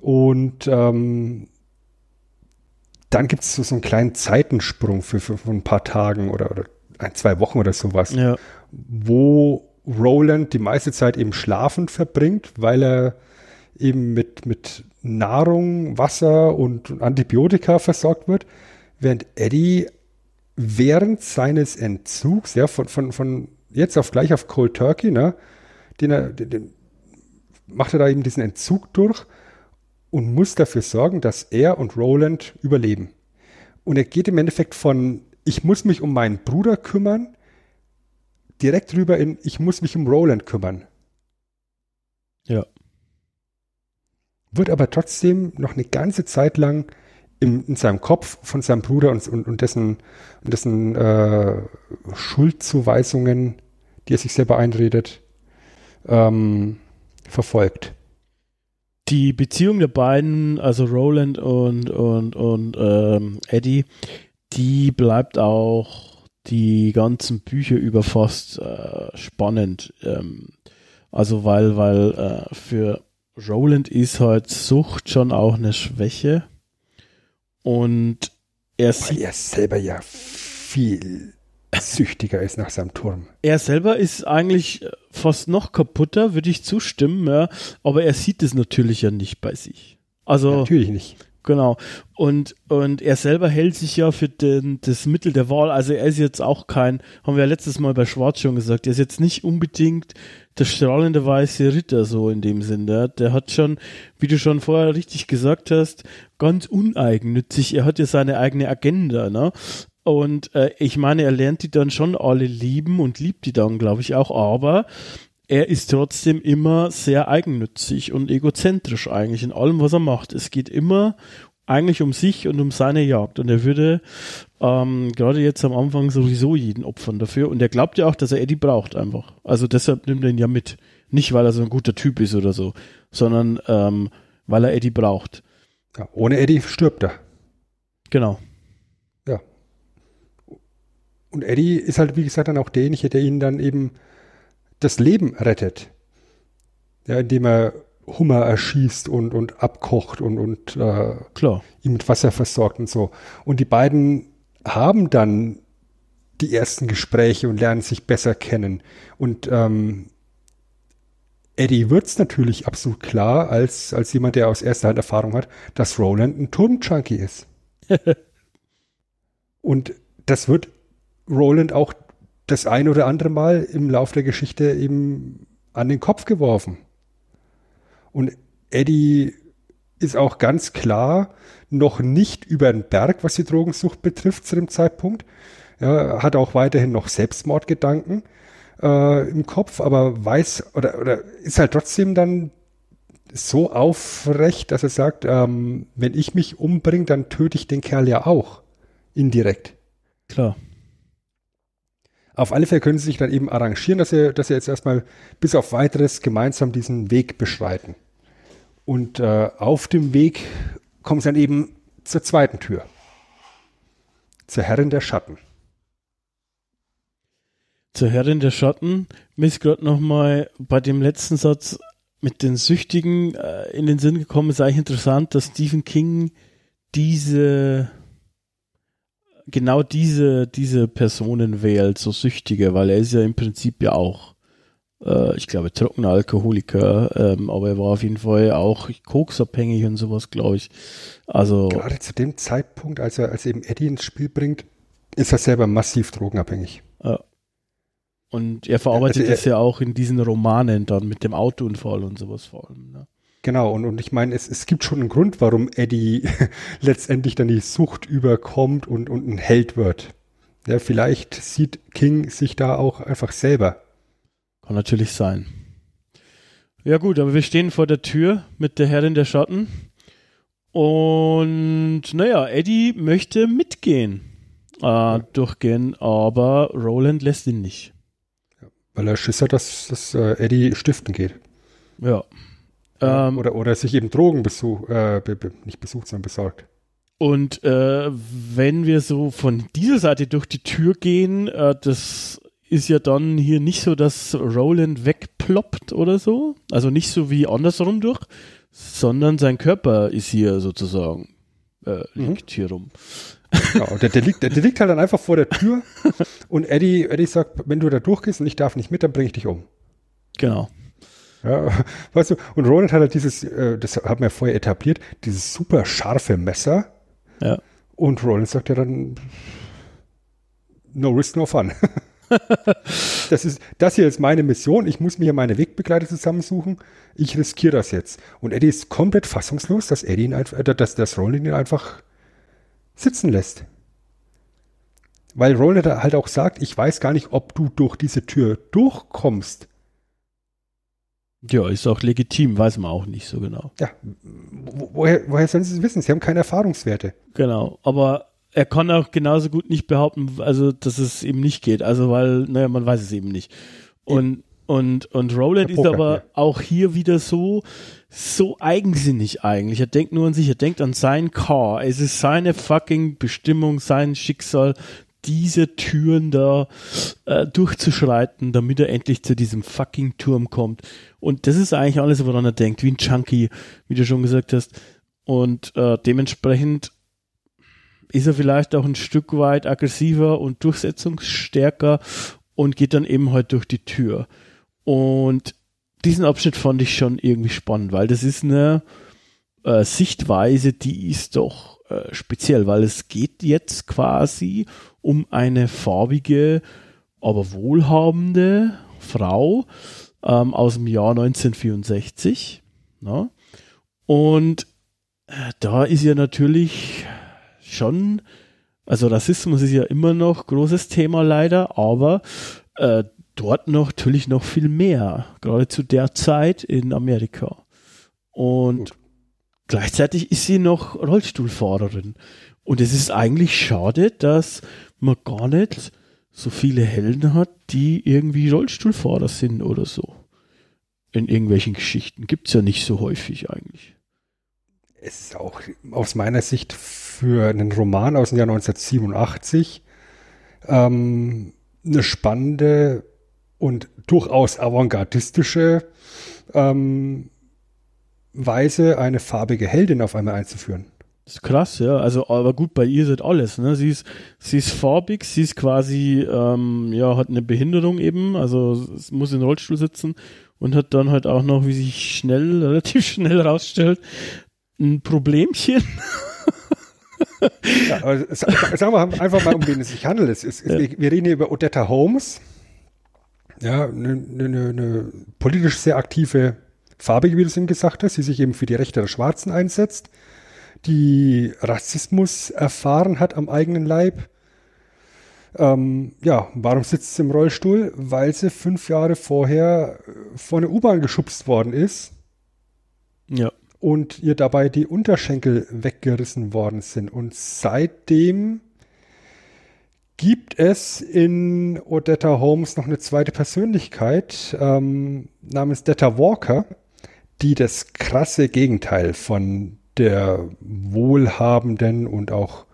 Und ähm, dann gibt es so, so einen kleinen Zeitensprung für, für, für, ein paar Tagen oder, oder ein, zwei Wochen oder sowas, ja. wo Roland die meiste Zeit eben schlafend verbringt, weil er eben mit, mit Nahrung, Wasser und Antibiotika versorgt wird, während Eddie während seines Entzugs, ja, von, von, von jetzt auf gleich auf Cold Turkey, ne? Den er, den, den macht er da eben diesen Entzug durch und muss dafür sorgen, dass er und Roland überleben. Und er geht im Endeffekt von, ich muss mich um meinen Bruder kümmern, direkt rüber in, ich muss mich um Roland kümmern. Ja. Wird aber trotzdem noch eine ganze Zeit lang im, in seinem Kopf von seinem Bruder und, und, und dessen, und dessen äh, Schuldzuweisungen, die er sich selber einredet, ähm, verfolgt. Die Beziehung der beiden, also Roland und, und, und ähm, Eddie, die bleibt auch die ganzen Bücher über fast äh, spannend. Ähm, also weil, weil äh, für Roland ist halt Sucht schon auch eine Schwäche. Und er sieht. Er selber ja viel süchtiger ist nach seinem Turm. Er selber ist eigentlich fast noch kaputter, würde ich zustimmen, ja, aber er sieht es natürlich ja nicht bei sich. Also natürlich nicht. Genau. Und, und er selber hält sich ja für den, das Mittel der Wahl. Also er ist jetzt auch kein, haben wir ja letztes Mal bei Schwarz schon gesagt, er ist jetzt nicht unbedingt der strahlende weiße Ritter so in dem Sinn. Der, der hat schon, wie du schon vorher richtig gesagt hast, ganz uneigennützig. Er hat ja seine eigene Agenda, ne? Und äh, ich meine, er lernt die dann schon alle lieben und liebt die dann, glaube ich, auch, aber er ist trotzdem immer sehr eigennützig und egozentrisch eigentlich in allem, was er macht. Es geht immer eigentlich um sich und um seine Jagd. Und er würde ähm, gerade jetzt am Anfang sowieso jeden opfern dafür. Und er glaubt ja auch, dass er Eddie braucht einfach. Also deshalb nimmt er ihn ja mit. Nicht, weil er so ein guter Typ ist oder so, sondern ähm, weil er Eddie braucht. Ja, ohne Eddie stirbt er. Genau. Und Eddie ist halt, wie gesagt, dann auch derjenige, der ihn dann eben das Leben rettet. Ja, indem er Hummer erschießt und, und abkocht und, und äh, Klar. ihn mit Wasser versorgt und so. Und die beiden haben dann die ersten Gespräche und lernen sich besser kennen. Und ähm, Eddie wird es natürlich absolut klar, als, als jemand, der aus erster Hand Erfahrung hat, dass Roland ein Turmjunkie ist. und das wird Roland auch das ein oder andere Mal im Lauf der Geschichte eben an den Kopf geworfen. Und Eddie ist auch ganz klar noch nicht über den Berg, was die Drogensucht betrifft zu dem Zeitpunkt. Er hat auch weiterhin noch Selbstmordgedanken äh, im Kopf, aber weiß oder, oder ist halt trotzdem dann so aufrecht, dass er sagt, ähm, wenn ich mich umbringe, dann töte ich den Kerl ja auch indirekt. Klar. Auf alle Fälle können sie sich dann eben arrangieren, dass sie, dass sie jetzt erstmal bis auf weiteres gemeinsam diesen Weg beschreiten. Und äh, auf dem Weg kommen sie dann eben zur zweiten Tür. Zur Herrin der Schatten. Zur Herrin der Schatten. Mir ist gerade nochmal bei dem letzten Satz mit den Süchtigen äh, in den Sinn gekommen. ist eigentlich interessant, dass Stephen King diese genau diese, diese Personen wählt, so Süchtige, weil er ist ja im Prinzip ja auch, äh, ich glaube, trockener Alkoholiker, ähm, aber er war auf jeden Fall auch koksabhängig und sowas, glaube ich. Also. Gerade zu dem Zeitpunkt, als er, als eben Eddie ins Spiel bringt, ist er selber massiv drogenabhängig. Ja. Und er verarbeitet also er, es ja auch in diesen Romanen dann mit dem Autounfall und sowas vor allem. Ne? Genau, und, und ich meine, es, es gibt schon einen Grund, warum Eddie letztendlich dann die Sucht überkommt und, und ein Held wird. Ja, vielleicht sieht King sich da auch einfach selber. Kann natürlich sein. Ja gut, aber wir stehen vor der Tür mit der Herrin der Schatten. Und naja, Eddie möchte mitgehen, äh, durchgehen, aber Roland lässt ihn nicht. Weil er Schiss hat, dass, dass äh, Eddie stiften geht. Ja. Ähm, oder, oder sich eben Drogen besucht, äh, be, be, nicht besucht, sondern besorgt. Und äh, wenn wir so von dieser Seite durch die Tür gehen, äh, das ist ja dann hier nicht so, dass Roland wegploppt oder so. Also nicht so wie andersrum durch, sondern sein Körper ist hier sozusagen, äh, mhm. liegt mhm. hier rum. Genau, der, der, liegt, der, der liegt halt dann einfach vor der Tür und Eddie, Eddie sagt, wenn du da durchgehst und ich darf nicht mit, dann bringe ich dich um. Genau. Ja, weißt du, und Roland hat halt dieses, äh, das haben wir vorher etabliert, dieses super scharfe Messer. Ja. Und Roland sagt ja dann, no risk, no fun. das ist, das hier ist meine Mission. Ich muss mir meine Wegbegleiter zusammensuchen. Ich riskiere das jetzt. Und Eddie ist komplett fassungslos, dass Eddie ihn einfach, äh, dass das Roland ihn einfach sitzen lässt. Weil Roland halt auch sagt, ich weiß gar nicht, ob du durch diese Tür durchkommst. Ja, ist auch legitim, weiß man auch nicht so genau. Ja, woher, woher sollen sie es wissen? Sie haben keine Erfahrungswerte. Genau, aber er kann auch genauso gut nicht behaupten, also dass es eben nicht geht. Also weil, naja, man weiß es eben nicht. Und und und Roland ist aber ja. auch hier wieder so so eigensinnig eigentlich. Er denkt nur an sich, er denkt an sein Car. Es ist seine fucking Bestimmung, sein Schicksal, diese Türen da äh, durchzuschreiten, damit er endlich zu diesem fucking Turm kommt. Und das ist eigentlich alles, woran er denkt, wie ein Junkie, wie du schon gesagt hast. Und äh, dementsprechend ist er vielleicht auch ein Stück weit aggressiver und durchsetzungsstärker und geht dann eben halt durch die Tür. Und diesen Abschnitt fand ich schon irgendwie spannend, weil das ist eine äh, Sichtweise, die ist doch äh, speziell, weil es geht jetzt quasi um eine farbige, aber wohlhabende Frau ähm, aus dem Jahr 1964. Ne? Und äh, da ist ja natürlich schon, also Rassismus ist ja immer noch großes Thema leider, aber äh, dort noch natürlich noch viel mehr, gerade zu der Zeit in Amerika. Und Gut. Gleichzeitig ist sie noch Rollstuhlfahrerin. Und es ist eigentlich schade, dass man gar nicht so viele Helden hat, die irgendwie Rollstuhlfahrer sind oder so. In irgendwelchen Geschichten. Gibt es ja nicht so häufig eigentlich. Es ist auch aus meiner Sicht für einen Roman aus dem Jahr 1987 ähm, eine spannende und durchaus avantgardistische ähm, Weise, eine farbige Heldin auf einmal einzuführen. Das ist krass, ja. Also, aber gut, bei ihr ist alles, ne? Sie ist, sie ist farbig, sie ist quasi, ähm, ja, hat eine Behinderung eben, also muss in Rollstuhl sitzen und hat dann halt auch noch, wie sich schnell, relativ schnell rausstellt, ein Problemchen. ja, aber sagen wir einfach mal, um wen es sich handelt. Es, es, ja. Wir reden hier über Odetta Holmes, ja, eine ne, ne, ne politisch sehr aktive Farbige, wie du es eben gesagt hast, die sich eben für die Rechte der Schwarzen einsetzt, die Rassismus erfahren hat am eigenen Leib. Ähm, ja, warum sitzt sie im Rollstuhl? Weil sie fünf Jahre vorher vor eine U-Bahn geschubst worden ist. Ja und ihr dabei die Unterschenkel weggerissen worden sind. Und seitdem gibt es in Odetta Holmes noch eine zweite Persönlichkeit ähm, namens Detta Walker, die das krasse Gegenteil von der wohlhabenden und auch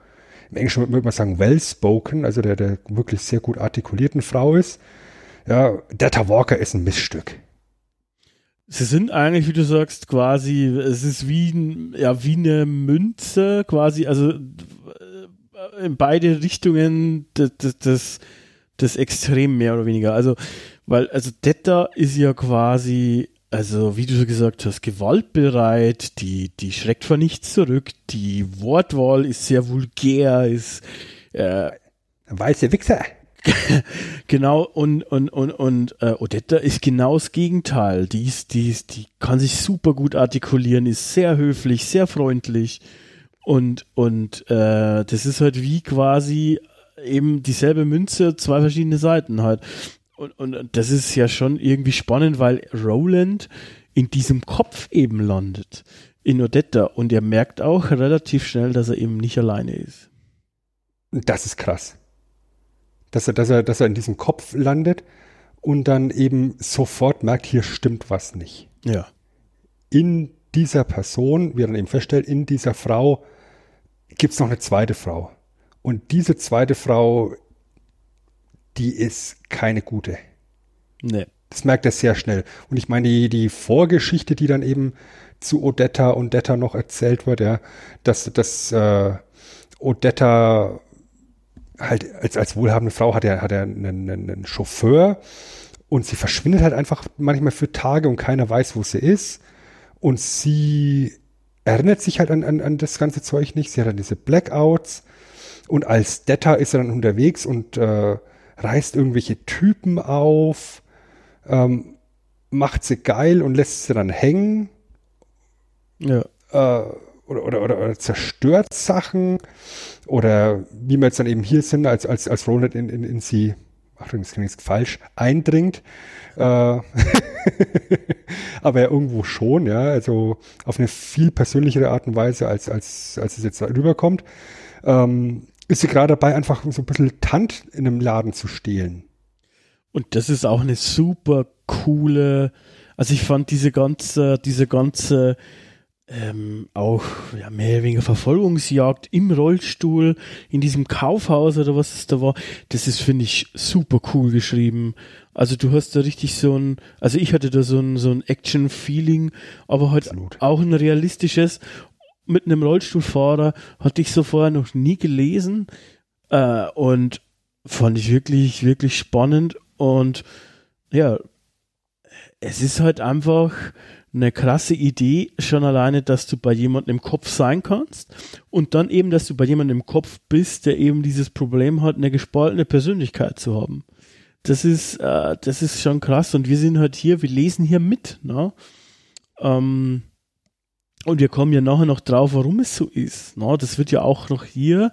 im Englischen würde man sagen well-spoken, also der, der wirklich sehr gut artikulierten Frau ist. Ja, Detta Walker ist ein Missstück. Sie sind eigentlich, wie du sagst, quasi, es ist wie, ja, wie eine Münze, quasi, also äh, in beide Richtungen des, des, des Extrem mehr oder weniger. Also, weil, also Detta ist ja quasi, also wie du so gesagt hast, gewaltbereit, die, die schreckt vor nichts zurück, die Wortwahl ist sehr vulgär, ist äh, weiße Wichser. genau, und, und, und, und äh, Odetta ist genau das Gegenteil. Die, ist, die, ist, die kann sich super gut artikulieren, ist sehr höflich, sehr freundlich. Und, und äh, das ist halt wie quasi eben dieselbe Münze, zwei verschiedene Seiten halt. Und, und das ist ja schon irgendwie spannend, weil Roland in diesem Kopf eben landet, in Odetta. Und er merkt auch relativ schnell, dass er eben nicht alleine ist. Das ist krass dass er, dass er, dass er in diesem Kopf landet und dann eben sofort merkt, hier stimmt was nicht. Ja. In dieser Person, wie er dann eben feststellt, in dieser Frau gibt es noch eine zweite Frau. Und diese zweite Frau, die ist keine gute. Nee. Das merkt er sehr schnell. Und ich meine, die, die Vorgeschichte, die dann eben zu Odetta und Detta noch erzählt wird, ja, dass, dass äh, Odetta halt als, als wohlhabende Frau hat er, hat er einen, einen, Chauffeur und sie verschwindet halt einfach manchmal für Tage und keiner weiß, wo sie ist. Und sie erinnert sich halt an, an, an das ganze Zeug nicht. Sie hat dann diese Blackouts. Und als Detta ist er dann unterwegs und äh, reißt irgendwelche Typen auf, ähm, macht sie geil und lässt sie dann hängen. Ja. Äh, oder, oder, oder, oder, zerstört Sachen. Oder wie wir jetzt dann eben hier sind, als, als, als Roland in, in, in sie, Achtung, das klingt jetzt falsch, eindringt. Äh, aber ja irgendwo schon, ja, also auf eine viel persönlichere Art und Weise, als, als, als es jetzt rüberkommt. Ähm, ist sie gerade dabei, einfach so ein bisschen Tant in einem Laden zu stehlen. Und das ist auch eine super coole, also ich fand diese ganze, diese ganze ähm, auch ja, mehr oder weniger Verfolgungsjagd im Rollstuhl in diesem Kaufhaus oder was es da war, das ist, finde ich, super cool geschrieben. Also du hast da richtig so ein, also ich hatte da so ein, so ein Action-Feeling, aber halt Absolut. auch ein realistisches mit einem Rollstuhlfahrer hatte ich so vorher noch nie gelesen äh, und fand ich wirklich, wirklich spannend und ja, es ist halt einfach eine krasse Idee, schon alleine, dass du bei jemandem im Kopf sein kannst und dann eben, dass du bei jemandem im Kopf bist, der eben dieses Problem hat, eine gespaltene Persönlichkeit zu haben. Das ist, äh, das ist schon krass und wir sind halt hier, wir lesen hier mit, ne? Ähm, und wir kommen ja nachher noch drauf, warum es so ist. Ne? Das wird ja auch noch hier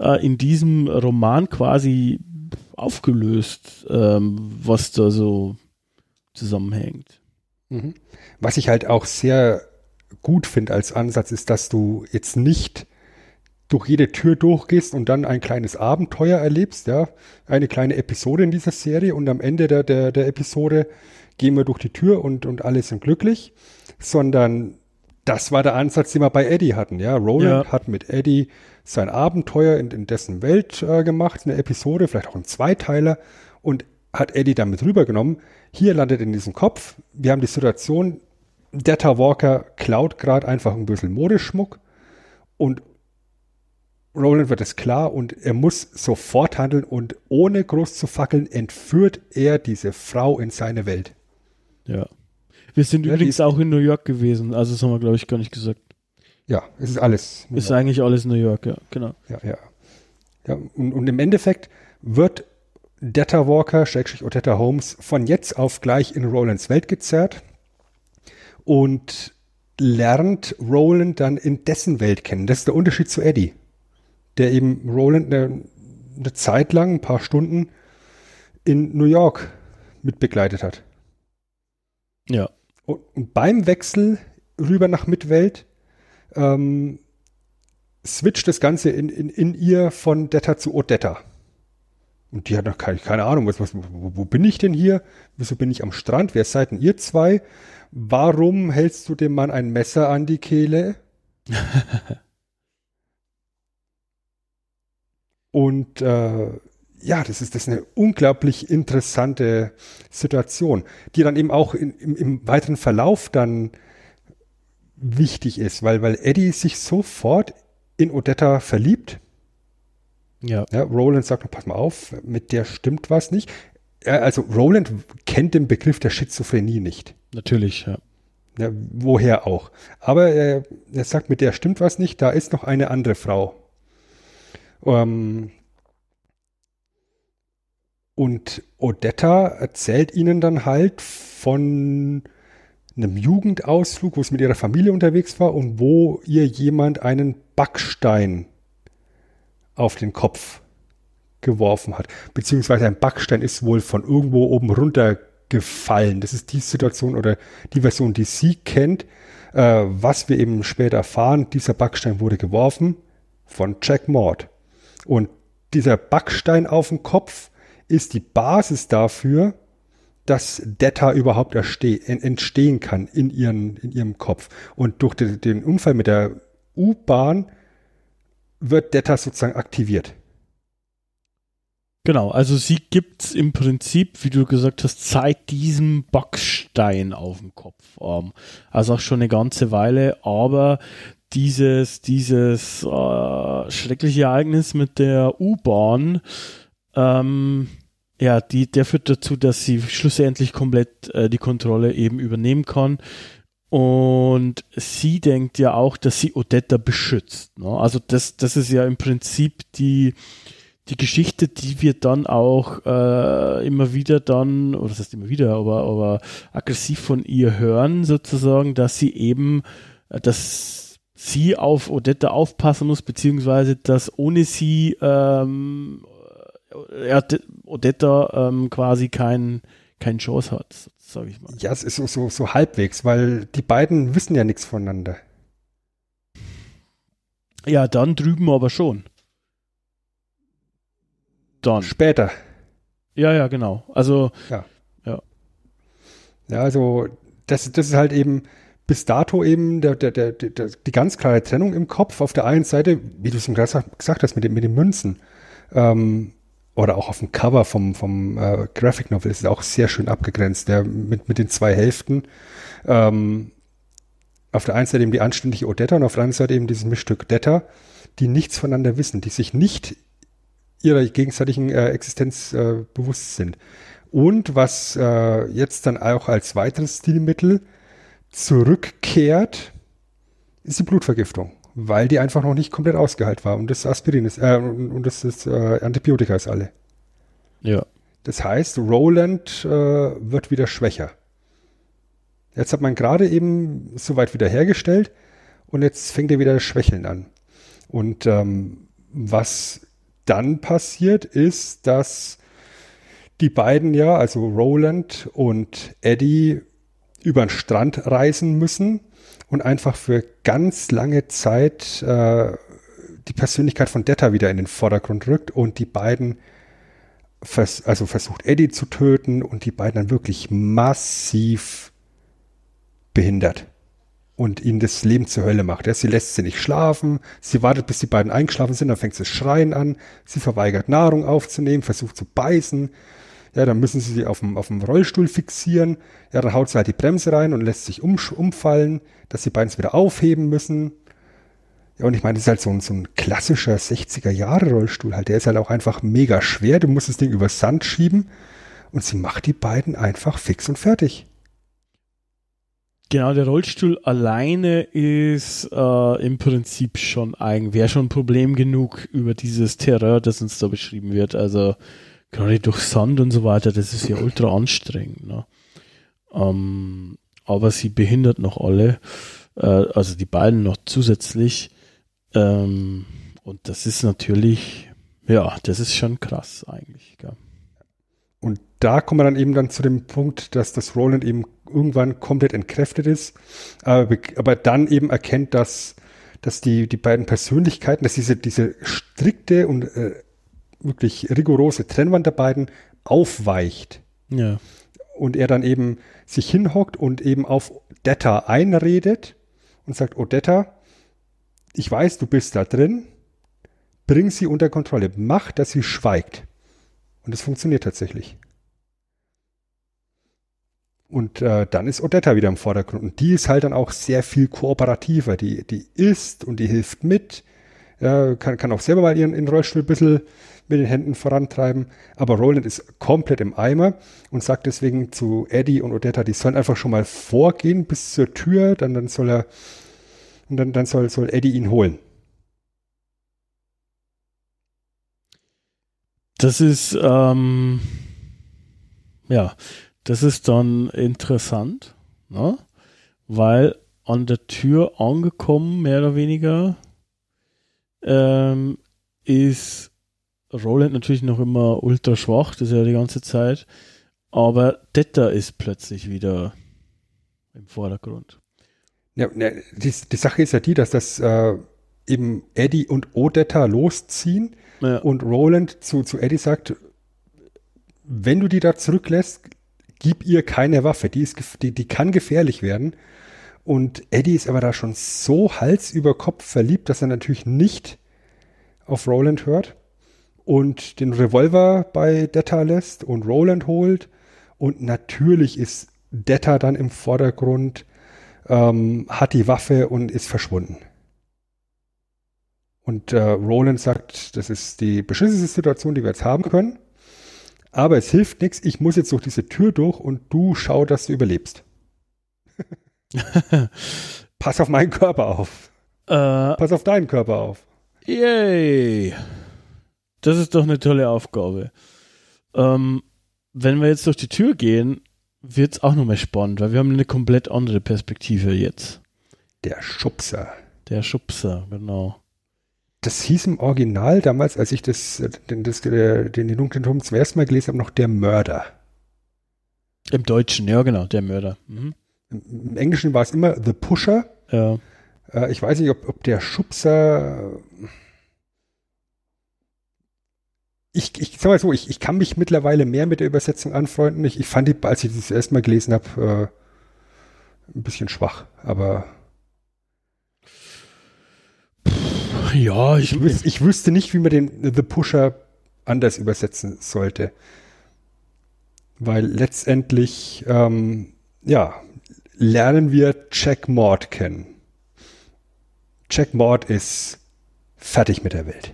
äh, in diesem Roman quasi aufgelöst, ähm, was da so zusammenhängt. Mhm. Was ich halt auch sehr gut finde als Ansatz, ist, dass du jetzt nicht durch jede Tür durchgehst und dann ein kleines Abenteuer erlebst, ja, eine kleine Episode in dieser Serie und am Ende der, der, der Episode gehen wir durch die Tür und, und alle sind glücklich, sondern das war der Ansatz, den wir bei Eddie hatten, ja. Roland ja. hat mit Eddie sein Abenteuer in, in dessen Welt äh, gemacht, eine Episode, vielleicht auch ein Zweiteiler und hat Eddie damit rübergenommen. Hier landet in diesem Kopf. Wir haben die Situation, Detta Walker klaut gerade einfach ein bisschen Modeschmuck und Roland wird es klar und er muss sofort handeln und ohne groß zu fackeln entführt er diese Frau in seine Welt. Ja. Wir sind ja, übrigens auch in New York gewesen, also das haben wir glaube ich gar nicht gesagt. Ja, es ist alles. New ist York. eigentlich alles New York, ja, genau. Ja, ja. ja und, und im Endeffekt wird Detta Walker, Schrägstrich Odetta Holmes, von jetzt auf gleich in Rolands Welt gezerrt und lernt Roland dann in dessen Welt kennen. Das ist der Unterschied zu Eddie, der eben Roland eine, eine Zeit lang, ein paar Stunden in New York mitbegleitet hat. Ja. Und, beim Wechsel rüber nach Mitwelt ähm, switcht das Ganze in, in, in ihr von Detta zu Odetta. Und die hat noch keine, keine Ahnung, was, was, wo, wo, bin ich denn hier? Wieso bin ich am Strand? Wer seid denn ihr zwei? Warum hältst du dem Mann ein Messer an die Kehle? Und äh, ja, das ist, das ist eine unglaublich interessante Situation, die dann eben auch in, im, im weiteren Verlauf dann wichtig ist, weil, weil Eddie sich sofort in Odetta verliebt ja. ja. Roland sagt, pass mal auf, mit der stimmt was nicht. Ja, also Roland kennt den Begriff der Schizophrenie nicht. Natürlich, ja. ja woher auch. Aber er, er, sagt, mit der stimmt was nicht, da ist noch eine andere Frau. Ähm, und Odetta erzählt ihnen dann halt von einem Jugendausflug, wo es mit ihrer Familie unterwegs war und wo ihr jemand einen Backstein auf den Kopf geworfen hat. Beziehungsweise ein Backstein ist wohl von irgendwo oben runtergefallen. Das ist die Situation oder die Version, die sie kennt. Äh, was wir eben später erfahren, dieser Backstein wurde geworfen von Jack Maud. Und dieser Backstein auf dem Kopf ist die Basis dafür, dass Detta überhaupt entstehen kann in, ihren, in ihrem Kopf. Und durch den, Unfall mit der U-Bahn wird Detta sozusagen aktiviert. Genau, also sie gibt es im Prinzip, wie du gesagt hast, seit diesem Backstein auf dem Kopf. Ähm, also auch schon eine ganze Weile, aber dieses, dieses äh, schreckliche Ereignis mit der U-Bahn, ähm, ja, die, der führt dazu, dass sie schlussendlich komplett äh, die Kontrolle eben übernehmen kann und sie denkt ja auch, dass sie Odetta beschützt. Ne? Also das, das ist ja im Prinzip die, die Geschichte, die wir dann auch äh, immer wieder dann, oder das heißt immer wieder, aber, aber aggressiv von ihr hören, sozusagen, dass sie eben, äh, dass sie auf Odetta aufpassen muss, beziehungsweise dass ohne sie ähm, Odetta ähm, quasi kein, kein Chance hat, sage ich mal. Ja, es ist so, so, so halbwegs, weil die beiden wissen ja nichts voneinander. Ja, dann drüben aber schon. Dann. Später. Ja, ja, genau. Also. Ja. Ja, ja also, das, das ist halt eben bis dato eben der, der, der, der, die ganz klare Trennung im Kopf. Auf der einen Seite, wie du es gerade gesagt hast, mit, den, mit den Münzen. Ähm, oder auch auf dem Cover vom, vom äh, Graphic Novel ist auch sehr schön abgegrenzt, der mit, mit den zwei Hälften. Ähm, auf der einen Seite eben die anständige Odetta und auf der anderen Seite eben dieses Mischstück Detta, die nichts voneinander wissen, die sich nicht ihrer gegenseitigen äh, Existenz äh, bewusst sind. Und was äh, jetzt dann auch als weiteres Stilmittel zurückkehrt, ist die Blutvergiftung, weil die einfach noch nicht komplett ausgeheilt war und das Aspirin ist, äh, und, das ist äh, Antibiotika ist alle. Ja. Das heißt, Roland äh, wird wieder schwächer. Jetzt hat man gerade eben soweit wiederhergestellt und jetzt fängt er wieder Schwächeln an. Und ähm, was dann passiert, ist, dass die beiden ja, also Roland und Eddie, über den Strand reisen müssen und einfach für ganz lange Zeit äh, die Persönlichkeit von Detta wieder in den Vordergrund rückt und die beiden vers also versucht Eddie zu töten und die beiden dann wirklich massiv behindert und ihnen das Leben zur Hölle macht. Ja, sie lässt sie nicht schlafen, sie wartet, bis die beiden eingeschlafen sind, dann fängt sie Schreien an, sie verweigert Nahrung aufzunehmen, versucht zu beißen, ja, dann müssen sie sie auf dem, auf dem Rollstuhl fixieren, ja, dann haut sie halt die Bremse rein und lässt sich um, umfallen, dass die beiden es wieder aufheben müssen. Ja, und ich meine, das ist halt so ein, so ein klassischer 60er-Jahre-Rollstuhl halt, der ist halt auch einfach mega schwer, du musst das Ding über Sand schieben und sie macht die beiden einfach fix und fertig. Genau, der Rollstuhl alleine ist äh, im Prinzip schon eigen, wäre schon ein Problem genug über dieses Terror, das uns da beschrieben wird. Also gerade durch Sand und so weiter, das ist ja ultra anstrengend. Ne? Ähm, aber sie behindert noch alle, äh, also die beiden noch zusätzlich. Ähm, und das ist natürlich, ja, das ist schon krass eigentlich. Gell? Und da kommen wir dann eben dann zu dem Punkt, dass das Roland eben irgendwann komplett entkräftet ist, aber, aber dann eben erkennt, dass, dass die, die beiden Persönlichkeiten, dass diese, diese strikte und äh, wirklich rigorose Trennwand der beiden aufweicht. Ja. Und er dann eben sich hinhockt und eben auf Detta einredet und sagt, Odetta, ich weiß, du bist da drin, bring sie unter Kontrolle, mach, dass sie schweigt. Und es funktioniert tatsächlich. Und äh, dann ist Odetta wieder im Vordergrund. Und die ist halt dann auch sehr viel kooperativer. Die, die isst und die hilft mit. Ja, kann, kann auch selber mal ihren, ihren Rollstuhl ein bisschen mit den Händen vorantreiben. Aber Roland ist komplett im Eimer und sagt deswegen zu Eddie und Odetta, die sollen einfach schon mal vorgehen bis zur Tür. Dann, dann soll er, und dann, dann soll, soll Eddie ihn holen. Das ist, ähm, ja, das ist dann interessant, ne? weil an der Tür angekommen, mehr oder weniger, ähm, ist Roland natürlich noch immer ultra schwach, das ist ja die ganze Zeit, aber Detta ist plötzlich wieder im Vordergrund. Ja, die, die Sache ist ja die, dass das äh, eben Eddie und Odetta losziehen ja. und Roland zu, zu Eddie sagt, wenn du die da zurücklässt, gib ihr keine Waffe, die, ist, die, die kann gefährlich werden. Und Eddie ist aber da schon so Hals über Kopf verliebt, dass er natürlich nicht auf Roland hört und den Revolver bei Detta lässt und Roland holt. Und natürlich ist Detta dann im Vordergrund, ähm, hat die Waffe und ist verschwunden. Und äh, Roland sagt, das ist die beschissenste Situation, die wir jetzt haben können. Aber es hilft nichts, ich muss jetzt durch diese Tür durch und du schau, dass du überlebst. Pass auf meinen Körper auf. Äh, Pass auf deinen Körper auf. Yay. Das ist doch eine tolle Aufgabe. Ähm, wenn wir jetzt durch die Tür gehen, wird es auch nochmal spannend, weil wir haben eine komplett andere Perspektive jetzt. Der Schubser. Der Schubser, genau. Das hieß im Original damals, als ich das, den, das, den, den dunklen Turm zum ersten Mal gelesen habe, noch der Mörder. Im Deutschen, ja genau, der Mörder. Mhm. Im, Im, Englischen war es immer The Pusher. Ja. Äh, ich weiß nicht, ob, ob der Schubser ich, ich sag mal so, ich, ich kann mich mittlerweile mehr mit der Übersetzung anfreunden. Ich, ich fand die, als ich das erste Mal gelesen habe, äh, ein bisschen schwach, aber ja, ich, ich, wüs ich wüsste nicht, wie man den The Pusher anders übersetzen sollte. Weil letztendlich, ähm, ja, lernen wir Jack Maud kennen. Jack Maud ist fertig mit der Welt.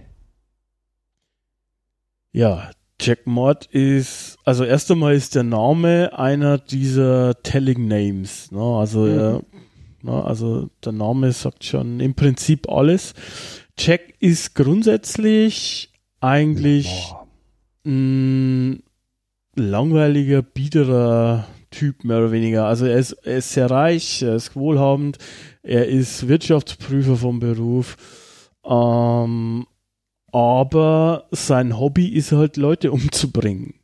Ja, Jack Mod ist, also erst einmal ist der Name einer dieser Telling Names. Ne? Also, mhm. ja, ne? also der Name sagt schon im Prinzip alles. Jack ist grundsätzlich eigentlich ein langweiliger, biederer Typ, mehr oder weniger. Also er ist, er ist sehr reich, er ist wohlhabend, er ist Wirtschaftsprüfer vom Beruf. Ähm, aber sein Hobby ist halt Leute umzubringen.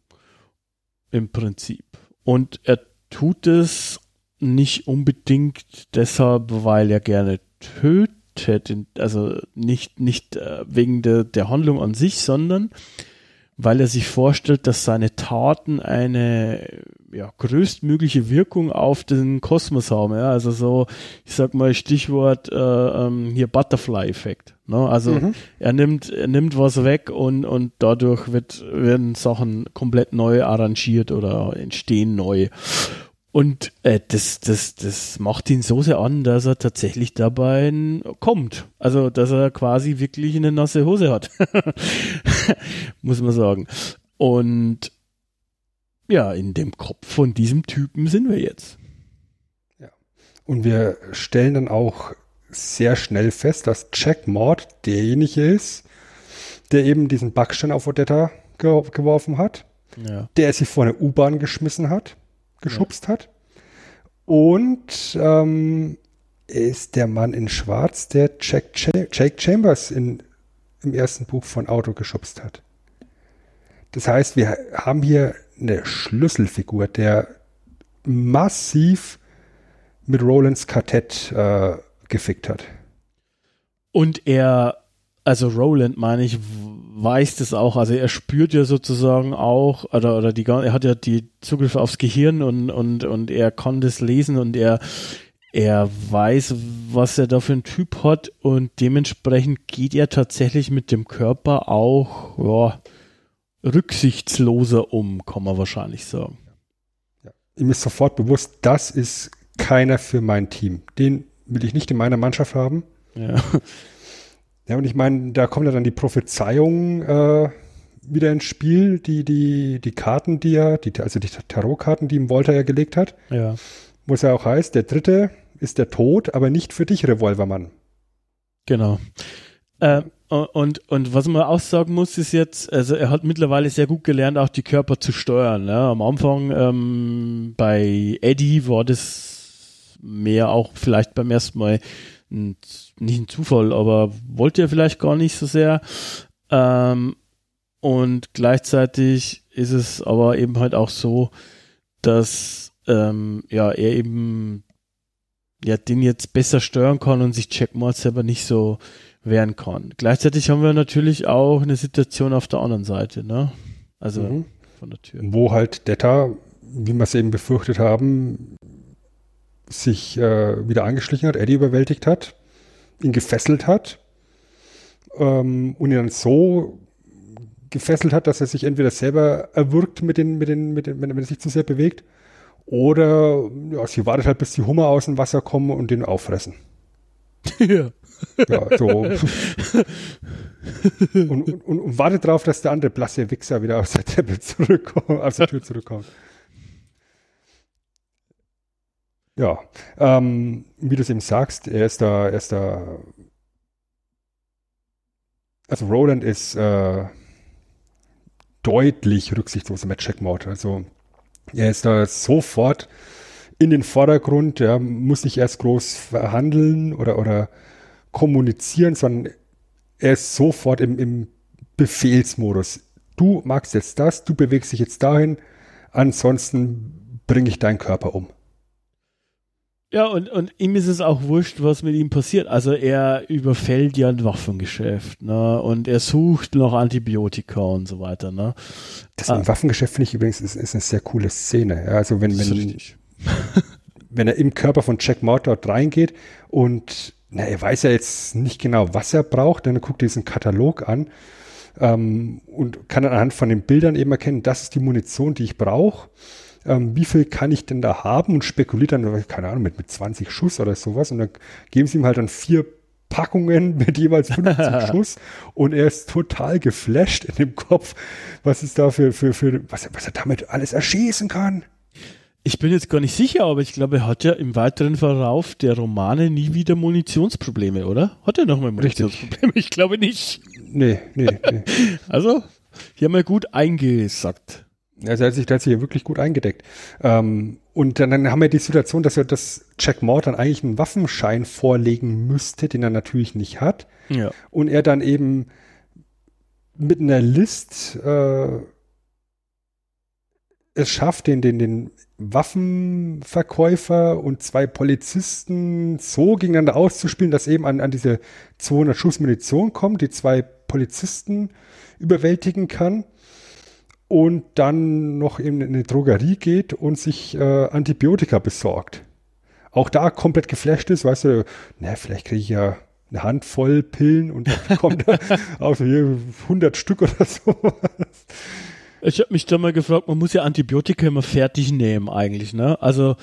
Im Prinzip. Und er tut es nicht unbedingt deshalb, weil er gerne tötet, also nicht, nicht äh, wegen der, der Handlung an sich, sondern weil er sich vorstellt, dass seine Taten eine ja, größtmögliche Wirkung auf den Kosmos haben. Ja? Also so, ich sag mal Stichwort äh, ähm, hier Butterfly-Effekt. Ne? Also mhm. er nimmt, er nimmt was weg und, und dadurch wird, werden Sachen komplett neu arrangiert oder entstehen neu. Und äh, das, das, das macht ihn so sehr an, dass er tatsächlich dabei kommt. Also, dass er quasi wirklich eine nasse Hose hat. Muss man sagen. Und ja, in dem Kopf von diesem Typen sind wir jetzt. Ja. Und wir stellen dann auch sehr schnell fest, dass Jack Maud derjenige ist, der eben diesen Backstein auf Odetta ge geworfen hat, ja. der sie vor eine U-Bahn geschmissen hat geschubst ja. hat. Und ähm, ist der Mann in Schwarz, der Jack, Ch Jake Chambers in, im ersten Buch von Auto geschubst hat. Das heißt, wir haben hier eine Schlüsselfigur, der massiv mit Rolands Kartett äh, gefickt hat. Und er also Roland, meine ich, weiß das auch. Also er spürt ja sozusagen auch, oder, oder die, er hat ja die Zugriff aufs Gehirn und, und, und er kann das lesen und er, er weiß, was er da für einen Typ hat und dementsprechend geht er tatsächlich mit dem Körper auch, ja, rücksichtsloser um, kann man wahrscheinlich sagen. Ja. Ihm ist sofort bewusst, das ist keiner für mein Team. Den will ich nicht in meiner Mannschaft haben. Ja. Ja, und ich meine, da kommt ja dann die Prophezeiung äh, wieder ins Spiel, die, die, die Karten, die er, die, also die Tarotkarten, die ihm Volta ja gelegt hat. Ja. Wo es ja auch heißt, der dritte ist der Tod, aber nicht für dich, Revolvermann. Genau. Äh, und, und was man auch sagen muss, ist jetzt, also er hat mittlerweile sehr gut gelernt, auch die Körper zu steuern. Ne? Am Anfang ähm, bei Eddie war das mehr auch vielleicht beim ersten Mal ein, nicht ein Zufall, aber wollte er vielleicht gar nicht so sehr. Ähm, und gleichzeitig ist es aber eben halt auch so, dass ähm, ja er eben ja den jetzt besser steuern kann und sich Checkmate selber nicht so wehren kann. Gleichzeitig haben wir natürlich auch eine Situation auf der anderen Seite, ne? Also mhm. von der Tür. Wo halt Detta, wie wir es eben befürchtet haben, sich äh, wieder angeschlichen hat, Eddie überwältigt hat, ihn gefesselt hat ähm, und ihn dann so gefesselt hat, dass er sich entweder selber erwürgt mit den, mit den, mit den, wenn er sich zu sehr bewegt, oder ja, sie wartet halt, bis die Hummer aus dem Wasser kommen und den auffressen. Ja. Ja, so. und, und, und, wartet darauf, dass der andere blasse Wichser wieder aus der Treppe zurückkommt, aus der Tür zurückkommt. Ja, ähm, wie du es eben sagst, er ist da, er ist da, also Roland ist äh, deutlich rücksichtsloser mit Maud. Also er ist da sofort in den Vordergrund, ja, muss nicht erst groß verhandeln oder, oder kommunizieren, sondern er ist sofort im, im Befehlsmodus. Du magst jetzt das, du bewegst dich jetzt dahin, ansonsten bringe ich deinen Körper um. Ja, und, und ihm ist es auch wurscht, was mit ihm passiert. Also er überfällt ja ein Waffengeschäft, ne? Und er sucht noch Antibiotika und so weiter, ne? Das ah. Waffengeschäft finde ich übrigens ist, ist eine sehr coole Szene. Ja, also wenn, wenn, wenn er im Körper von Jack Mort dort reingeht und na, er weiß ja jetzt nicht genau, was er braucht, dann guckt er diesen Katalog an ähm, und kann dann anhand von den Bildern eben erkennen, das ist die Munition, die ich brauche ähm, wie viel kann ich denn da haben? Und spekuliert dann, keine Ahnung, mit, mit 20 Schuss oder sowas. Und dann geben sie ihm halt dann vier Packungen mit jeweils 50 Schuss. Und er ist total geflasht in dem Kopf, was es da für, für, für was, was er damit alles erschießen kann. Ich bin jetzt gar nicht sicher, aber ich glaube, er hat ja im weiteren Verlauf der Romane nie wieder Munitionsprobleme, oder? Hat er nochmal Munitionsprobleme? Ich glaube nicht. Nee, nee, nee. also, hier haben wir gut eingesackt. Also er hat sich, der hat sich hier wirklich gut eingedeckt. Ähm, und dann, dann haben wir die Situation, dass er das Jack Moore dann eigentlich einen Waffenschein vorlegen müsste, den er natürlich nicht hat. Ja. Und er dann eben mit einer List äh, es schafft, den, den, den Waffenverkäufer und zwei Polizisten so gegeneinander auszuspielen, dass eben an, an diese 200 Schuss Munition kommt, die zwei Polizisten überwältigen kann und dann noch in eine Drogerie geht und sich äh, Antibiotika besorgt. Auch da komplett geflasht ist, weißt du, na, vielleicht kriege ich ja eine Handvoll Pillen und dann kommt da hier 100 Stück oder so. Ich habe mich da mal gefragt, man muss ja Antibiotika immer fertig nehmen eigentlich, ne? Also,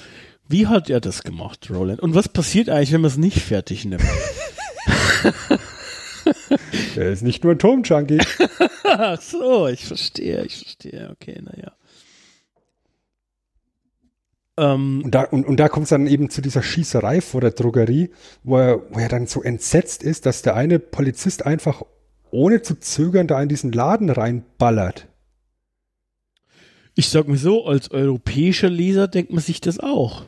wie hat er das gemacht, Roland? Und was passiert eigentlich, wenn man es nicht fertig nimmt? er ist nicht nur ein Turmjunkie. Ach so, ich verstehe, ich verstehe. Okay, naja. Ähm, und da, und, und da kommt es dann eben zu dieser Schießerei vor der Drogerie, wo er, wo er dann so entsetzt ist, dass der eine Polizist einfach ohne zu zögern da in diesen Laden reinballert. Ich sag mir so, als europäischer Leser denkt man sich das auch.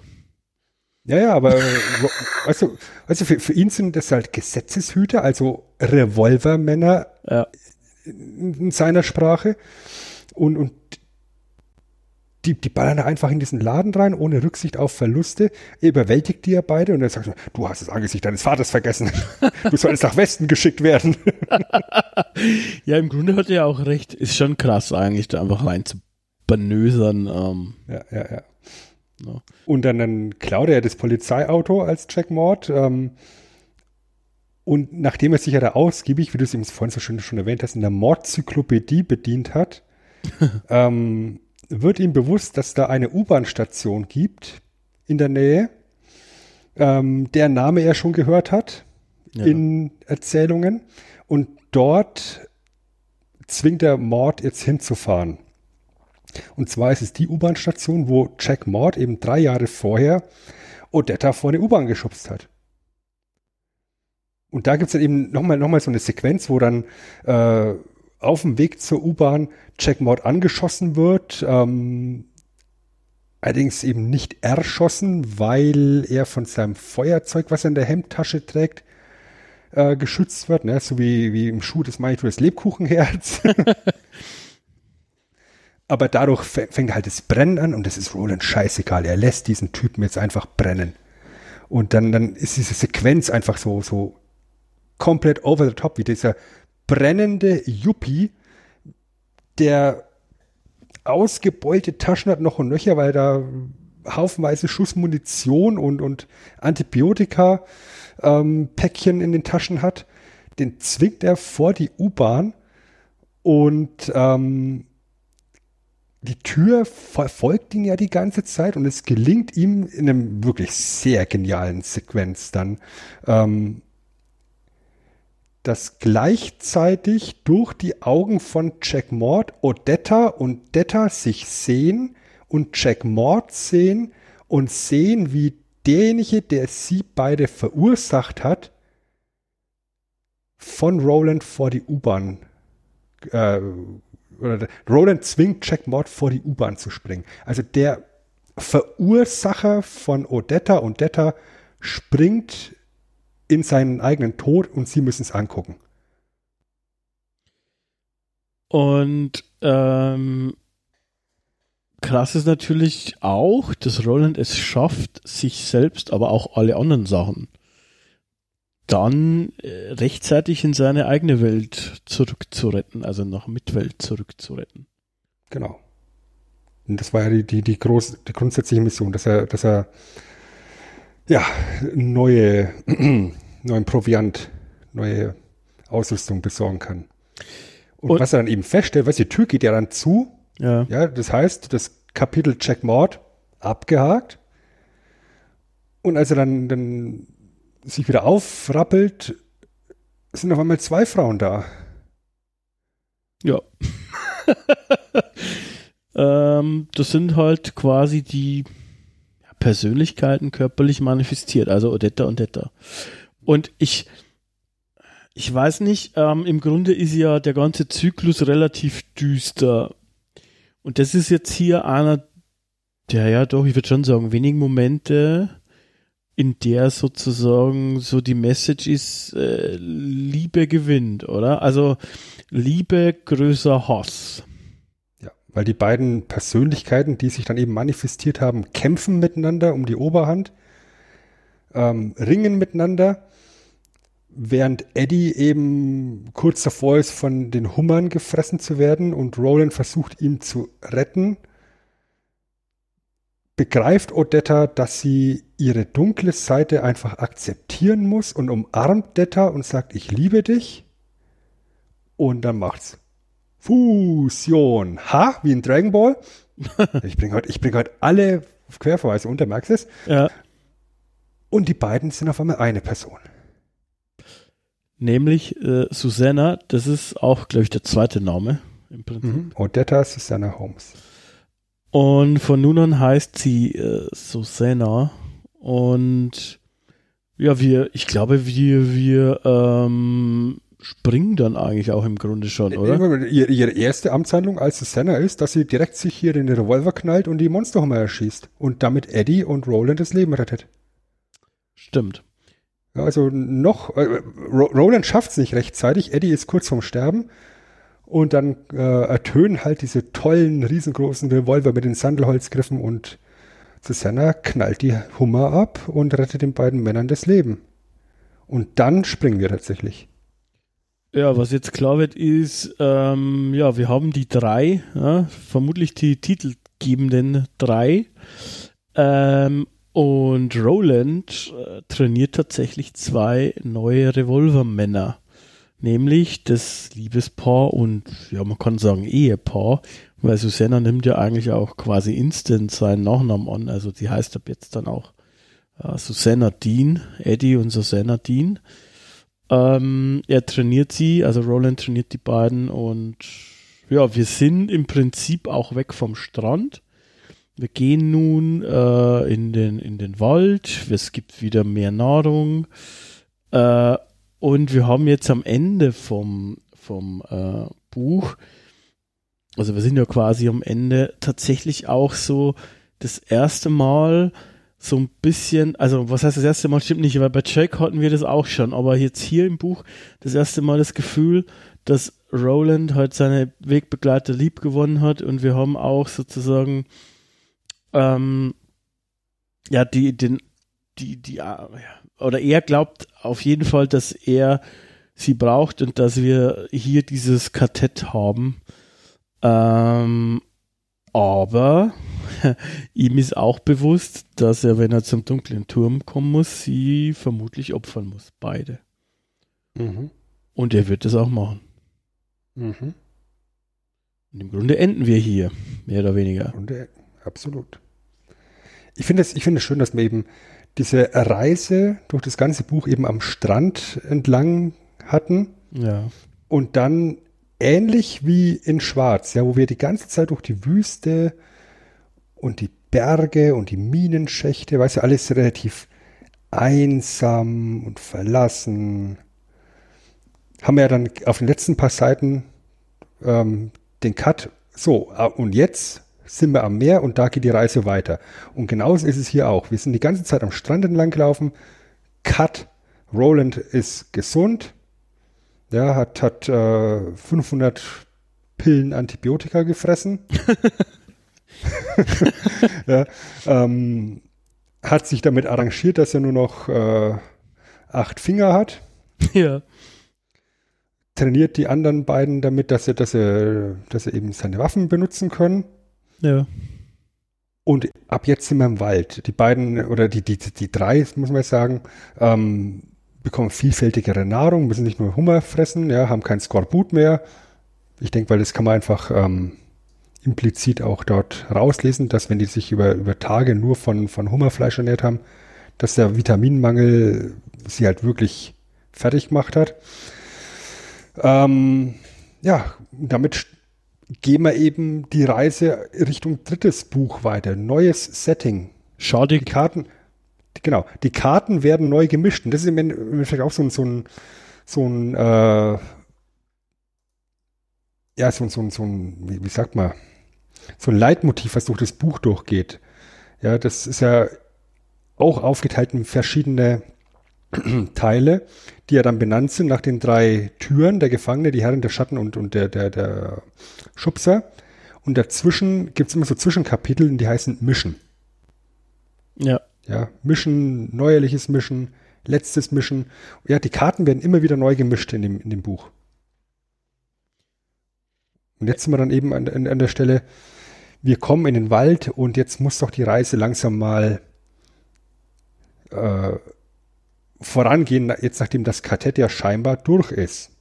Ja, ja, aber weißt du, weißt du für, für ihn sind das halt Gesetzeshüter, also Revolvermänner ja. in seiner Sprache. Und, und die, die ballern einfach in diesen Laden rein, ohne Rücksicht auf Verluste. Er überwältigt die ja beide und er sagt, du hast das Angesicht deines Vaters vergessen. Du solltest nach Westen geschickt werden. ja, im Grunde hat er ja auch recht. Ist schon krass eigentlich, da einfach rein zu banösern. Ähm. Ja, ja, ja. No. Und dann, dann klaut er das Polizeiauto als Jack Mord. Ähm, und nachdem er sich ja da ausgiebig, wie du es ihm vorhin so schön schon erwähnt hast, in der Mordzyklopädie bedient hat, ähm, wird ihm bewusst, dass da eine U-Bahn-Station gibt in der Nähe, ähm, deren Name er schon gehört hat ja. in Erzählungen. Und dort zwingt er Mord jetzt hinzufahren. Und zwar ist es die U-Bahn-Station, wo Jack Maud eben drei Jahre vorher Odetta vor eine U-Bahn geschubst hat. Und da gibt es dann eben nochmal noch mal so eine Sequenz, wo dann äh, auf dem Weg zur U-Bahn Jack Maud angeschossen wird. Ähm, allerdings eben nicht erschossen, weil er von seinem Feuerzeug, was er in der Hemdtasche trägt, äh, geschützt wird. Ne? So wie, wie im Schuh des Manitou das Lebkuchenherz. aber dadurch fängt halt das Brennen an und das ist Roland scheißegal. Er lässt diesen Typen jetzt einfach brennen. Und dann, dann ist diese Sequenz einfach so, so komplett over the top, wie dieser brennende Yuppie, der ausgebeulte Taschen hat noch und nöcher, weil da haufenweise Schussmunition und, und Antibiotika-Päckchen ähm, in den Taschen hat. Den zwingt er vor die U-Bahn und ähm, die Tür verfolgt ihn ja die ganze Zeit und es gelingt ihm in einem wirklich sehr genialen Sequenz dann, ähm, dass gleichzeitig durch die Augen von Jack Mord Odetta und Detta sich sehen und Jack Mord sehen und sehen, wie derjenige, der sie beide verursacht hat, von Roland vor die U-Bahn äh, oder Roland zwingt Jack Mord vor die U-Bahn zu springen. Also der Verursacher von Odetta und Detta springt in seinen eigenen Tod und sie müssen es angucken. Und ähm, krass ist natürlich auch, dass Roland es schafft, sich selbst, aber auch alle anderen Sachen dann äh, rechtzeitig in seine eigene Welt zurückzuretten, also nach Mitwelt zurückzuretten. Genau. Und das war ja die, die, die, groß, die grundsätzliche Mission, dass er, dass er ja, neue, neuen Proviant, neue Ausrüstung besorgen kann. Und, Und was er dann eben feststellt, was die Tür geht ja dann zu. Ja. ja. Das heißt, das Kapitel Check Mord abgehakt. Und als er dann, dann sich wieder aufrappelt, sind auf einmal zwei Frauen da. Ja. ähm, das sind halt quasi die Persönlichkeiten körperlich manifestiert, also Odetta und Detta. Und ich, ich weiß nicht, ähm, im Grunde ist ja der ganze Zyklus relativ düster. Und das ist jetzt hier einer der ja doch, ich würde schon sagen, wenigen Momente, in der sozusagen so die Message ist, äh, Liebe gewinnt, oder? Also Liebe größer Hass. Ja, weil die beiden Persönlichkeiten, die sich dann eben manifestiert haben, kämpfen miteinander um die Oberhand, ähm, ringen miteinander, während Eddie eben kurz davor ist, von den Hummern gefressen zu werden und Roland versucht, ihn zu retten begreift Odetta, dass sie ihre dunkle Seite einfach akzeptieren muss und umarmt Detta und sagt, ich liebe dich. Und dann macht's Fusion. Ha, wie in Dragon Ball. ich bringe heute, bring heute alle Querverweise unter, merkst du es? Ja. Und die beiden sind auf einmal eine Person. Nämlich äh, Susanna, das ist auch, glaube ich, der zweite Name im Prinzip. Mhm. Odetta Susanna Holmes. Und von nun an heißt sie äh, Susanna. Und ja, wir, ich glaube, wir, wir ähm, springen dann eigentlich auch im Grunde schon, oder? Ihre, erste Amtshandlung als Susanna ist, dass sie direkt sich hier den Revolver knallt und die Monsterhummer erschießt und damit Eddie und Roland das Leben rettet. Stimmt. Ja, also noch, äh, Roland schafft es nicht rechtzeitig, Eddie ist kurz vorm Sterben und dann äh, ertönen halt diese tollen, riesengroßen Revolver mit den Sandelholzgriffen und Susanna knallt die Hummer ab und rettet den beiden Männern das Leben. Und dann springen wir tatsächlich. Ja, was jetzt klar wird, ist, ähm, ja, wir haben die drei, ja, vermutlich die titelgebenden drei. Ähm, und Roland äh, trainiert tatsächlich zwei neue Revolvermänner nämlich das Liebespaar und ja, man kann sagen Ehepaar, weil Susanna nimmt ja eigentlich auch quasi instant seinen Nachnamen an, also die heißt ab jetzt dann auch äh, Susanna Dean, Eddie und Susanna Dean. Ähm, er trainiert sie, also Roland trainiert die beiden und ja, wir sind im Prinzip auch weg vom Strand. Wir gehen nun äh, in, den, in den Wald, es gibt wieder mehr Nahrung. Äh, und wir haben jetzt am Ende vom, vom äh, Buch, also wir sind ja quasi am Ende tatsächlich auch so das erste Mal so ein bisschen, also was heißt das erste Mal stimmt nicht, weil bei Jake hatten wir das auch schon, aber jetzt hier im Buch das erste Mal das Gefühl, dass Roland halt seine Wegbegleiter lieb gewonnen hat und wir haben auch sozusagen ähm, ja die den die die ja, oder er glaubt auf jeden Fall, dass er sie braucht und dass wir hier dieses Kartett haben. Ähm, aber ihm ist auch bewusst, dass er, wenn er zum dunklen Turm kommen muss, sie vermutlich opfern muss. Beide. Mhm. Und er wird das auch machen. Mhm. Und im Grunde enden wir hier, mehr oder weniger. Grunde, absolut. Ich finde es find schön, dass man eben diese Reise durch das ganze Buch eben am Strand entlang hatten. Ja. Und dann ähnlich wie in Schwarz, ja, wo wir die ganze Zeit durch die Wüste und die Berge und die Minenschächte, weißt du, alles relativ einsam und verlassen. Haben wir ja dann auf den letzten paar Seiten ähm, den Cut, so, äh, und jetzt sind wir am Meer und da geht die Reise weiter. Und genauso ist es hier auch. Wir sind die ganze Zeit am Strand entlang gelaufen. Cut. Roland ist gesund. Ja, hat, hat äh, 500 Pillen Antibiotika gefressen. ja, ähm, hat sich damit arrangiert, dass er nur noch äh, acht Finger hat. Ja. Trainiert die anderen beiden damit, dass er, dass er, dass er eben seine Waffen benutzen können. Ja. Und ab jetzt sind wir im Wald. Die beiden oder die, die, die drei, muss man sagen, ähm, bekommen vielfältigere Nahrung, müssen nicht nur Hummer fressen, ja, haben kein Skorbut mehr. Ich denke, weil das kann man einfach ähm, implizit auch dort rauslesen, dass wenn die sich über, über Tage nur von, von Hummerfleisch ernährt haben, dass der Vitaminmangel sie halt wirklich fertig gemacht hat. Ähm, ja, damit gehen wir eben die Reise Richtung drittes Buch weiter. Neues Setting. Schade. Die Karten, genau, die Karten werden neu gemischt. Und das ist im Endeffekt auch so ein, so ein, so ein, äh, ja, so, so, so ein, wie, wie sagt man, so ein Leitmotiv, was durch das Buch durchgeht. Ja, das ist ja auch aufgeteilt in verschiedene Teile, die ja dann benannt sind nach den drei Türen, der Gefangene, die Herren der Schatten und, und der, der, der Schubser. Und dazwischen gibt es immer so Zwischenkapitel, die heißen Mischen. Ja. Ja, Mischen, neuerliches Mischen, letztes Mischen. Ja, die Karten werden immer wieder neu gemischt in dem, in dem Buch. Und jetzt sind wir dann eben an, an, an der Stelle, wir kommen in den Wald und jetzt muss doch die Reise langsam mal äh, vorangehen, jetzt nachdem das Quartett ja scheinbar durch ist.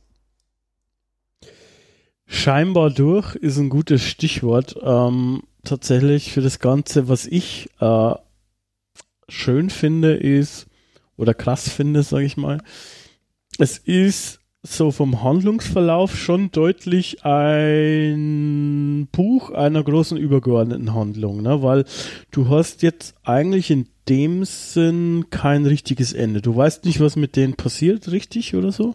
Scheinbar durch ist ein gutes Stichwort. Ähm, tatsächlich für das Ganze, was ich äh, schön finde, ist, oder krass finde, sage ich mal, es ist so vom Handlungsverlauf schon deutlich ein Buch einer großen übergeordneten Handlung, ne? weil du hast jetzt eigentlich in dem Sinn kein richtiges Ende. Du weißt nicht, was mit denen passiert, richtig oder so.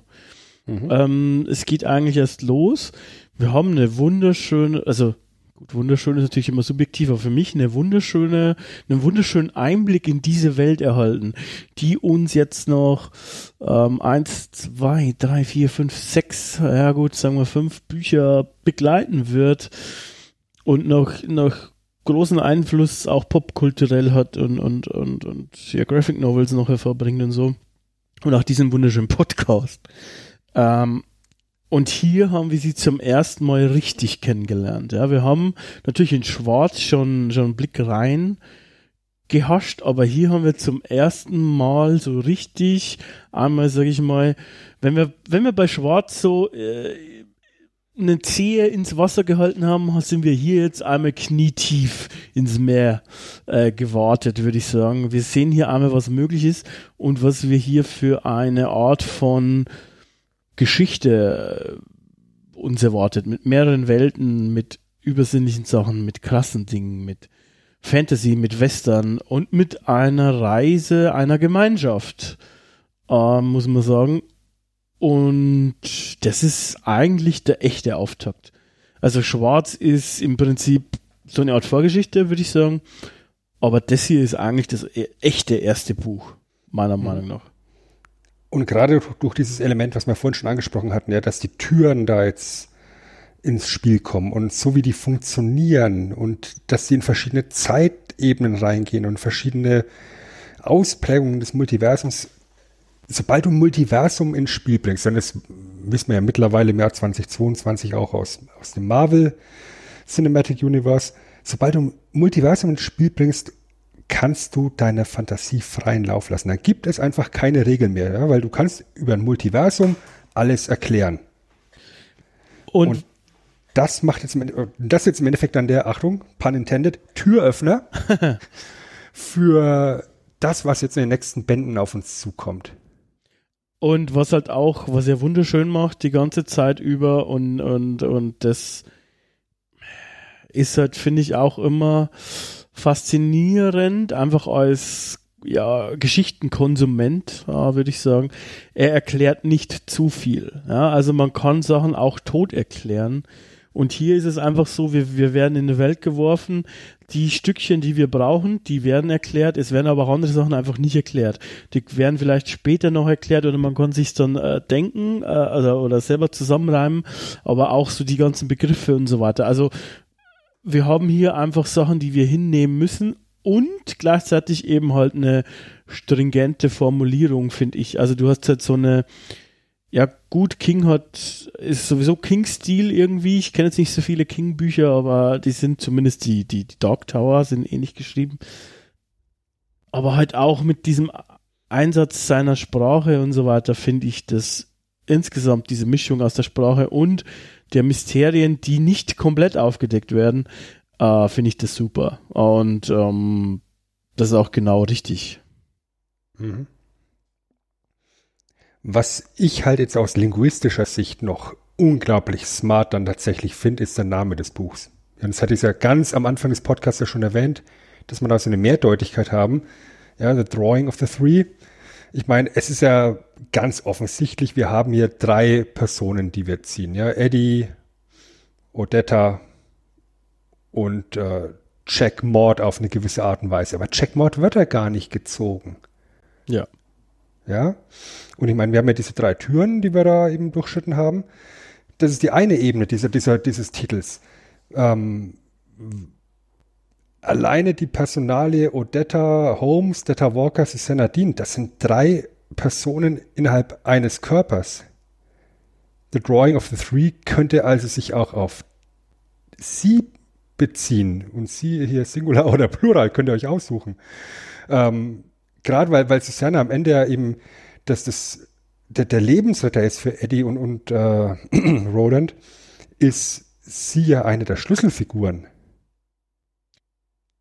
Mhm. Ähm, es geht eigentlich erst los. Wir haben eine wunderschöne, also gut, wunderschön ist natürlich immer subjektiv, aber für mich eine wunderschöne, einen wunderschönen Einblick in diese Welt erhalten, die uns jetzt noch ähm, eins, zwei, drei, vier, fünf, sechs, ja gut, sagen wir fünf Bücher begleiten wird und noch, noch großen Einfluss auch popkulturell hat und, und, und, und ja, Graphic Novels noch hervorbringt und so. Und auch diesen wunderschönen Podcast. Ähm, und hier haben wir sie zum ersten Mal richtig kennengelernt. Ja, wir haben natürlich in Schwarz schon, schon einen Blick rein gehascht, aber hier haben wir zum ersten Mal so richtig einmal, sag ich mal, wenn wir, wenn wir bei Schwarz so äh, eine Zehe ins Wasser gehalten haben, sind wir hier jetzt einmal knietief ins Meer äh, gewartet, würde ich sagen. Wir sehen hier einmal, was möglich ist und was wir hier für eine Art von Geschichte äh, uns erwartet, mit mehreren Welten, mit übersinnlichen Sachen, mit krassen Dingen, mit Fantasy, mit Western und mit einer Reise einer Gemeinschaft, äh, muss man sagen. Und das ist eigentlich der echte Auftakt. Also Schwarz ist im Prinzip so eine Art Vorgeschichte, würde ich sagen. Aber das hier ist eigentlich das e-, echte erste Buch, meiner mhm. Meinung nach. Und gerade durch dieses Element, was wir vorhin schon angesprochen hatten, ja, dass die Türen da jetzt ins Spiel kommen und so wie die funktionieren und dass sie in verschiedene Zeitebenen reingehen und verschiedene Ausprägungen des Multiversums. Sobald du Multiversum ins Spiel bringst, dann das wissen wir ja mittlerweile im Jahr 2022 auch aus, aus dem Marvel Cinematic Universe, sobald du Multiversum ins Spiel bringst kannst du deine Fantasie freien Lauf lassen. Da gibt es einfach keine Regeln mehr, ja? weil du kannst über ein Multiversum alles erklären. Und, Und das macht jetzt, das jetzt im Endeffekt dann der, Achtung, pun intended, Türöffner für das, was jetzt in den nächsten Bänden auf uns zukommt. Und was halt auch, was er wunderschön macht, die ganze Zeit über und, und, und das ist halt, finde ich, auch immer, faszinierend, einfach als ja, Geschichtenkonsument, ja, würde ich sagen. Er erklärt nicht zu viel. Ja, also man kann Sachen auch tot erklären. Und hier ist es einfach so, wir, wir werden in eine Welt geworfen, die Stückchen, die wir brauchen, die werden erklärt, es werden aber auch andere Sachen einfach nicht erklärt. Die werden vielleicht später noch erklärt oder man kann sich dann äh, denken äh, oder, oder selber zusammenreimen, aber auch so die ganzen Begriffe und so weiter. Also wir haben hier einfach Sachen, die wir hinnehmen müssen und gleichzeitig eben halt eine stringente Formulierung, finde ich. Also du hast halt so eine, ja gut, King hat, ist sowieso King-Stil irgendwie. Ich kenne jetzt nicht so viele King-Bücher, aber die sind zumindest die, die, die Dark Tower sind ähnlich geschrieben. Aber halt auch mit diesem Einsatz seiner Sprache und so weiter finde ich das insgesamt diese Mischung aus der Sprache und der Mysterien, die nicht komplett aufgedeckt werden, äh, finde ich das super. Und ähm, das ist auch genau richtig. Mhm. Was ich halt jetzt aus linguistischer Sicht noch unglaublich smart dann tatsächlich finde, ist der Name des Buchs. Ja, das hatte ich ja ganz am Anfang des Podcasts ja schon erwähnt, dass man da so eine Mehrdeutigkeit haben. Ja, The Drawing of the Three. Ich meine, es ist ja ganz offensichtlich, wir haben hier drei Personen, die wir ziehen. Ja, Eddie, Odetta und äh, Jack Mord auf eine gewisse Art und Weise. Aber Jack Mord wird er gar nicht gezogen. Ja. Ja. Und ich meine, wir haben ja diese drei Türen, die wir da eben durchschritten haben. Das ist die eine Ebene dieser, dieser, dieses Titels. Ähm, alleine die Personalie Odetta Holmes, Detta Walker, Susanna Dean, das sind drei Personen innerhalb eines Körpers. The Drawing of the Three könnte also sich auch auf sie beziehen. Und sie hier Singular oder Plural könnt ihr euch aussuchen. Ähm, Gerade weil, weil Susanna am Ende ja eben, dass das der, der Lebensretter ist für Eddie und, und äh, Roland, ist sie ja eine der Schlüsselfiguren.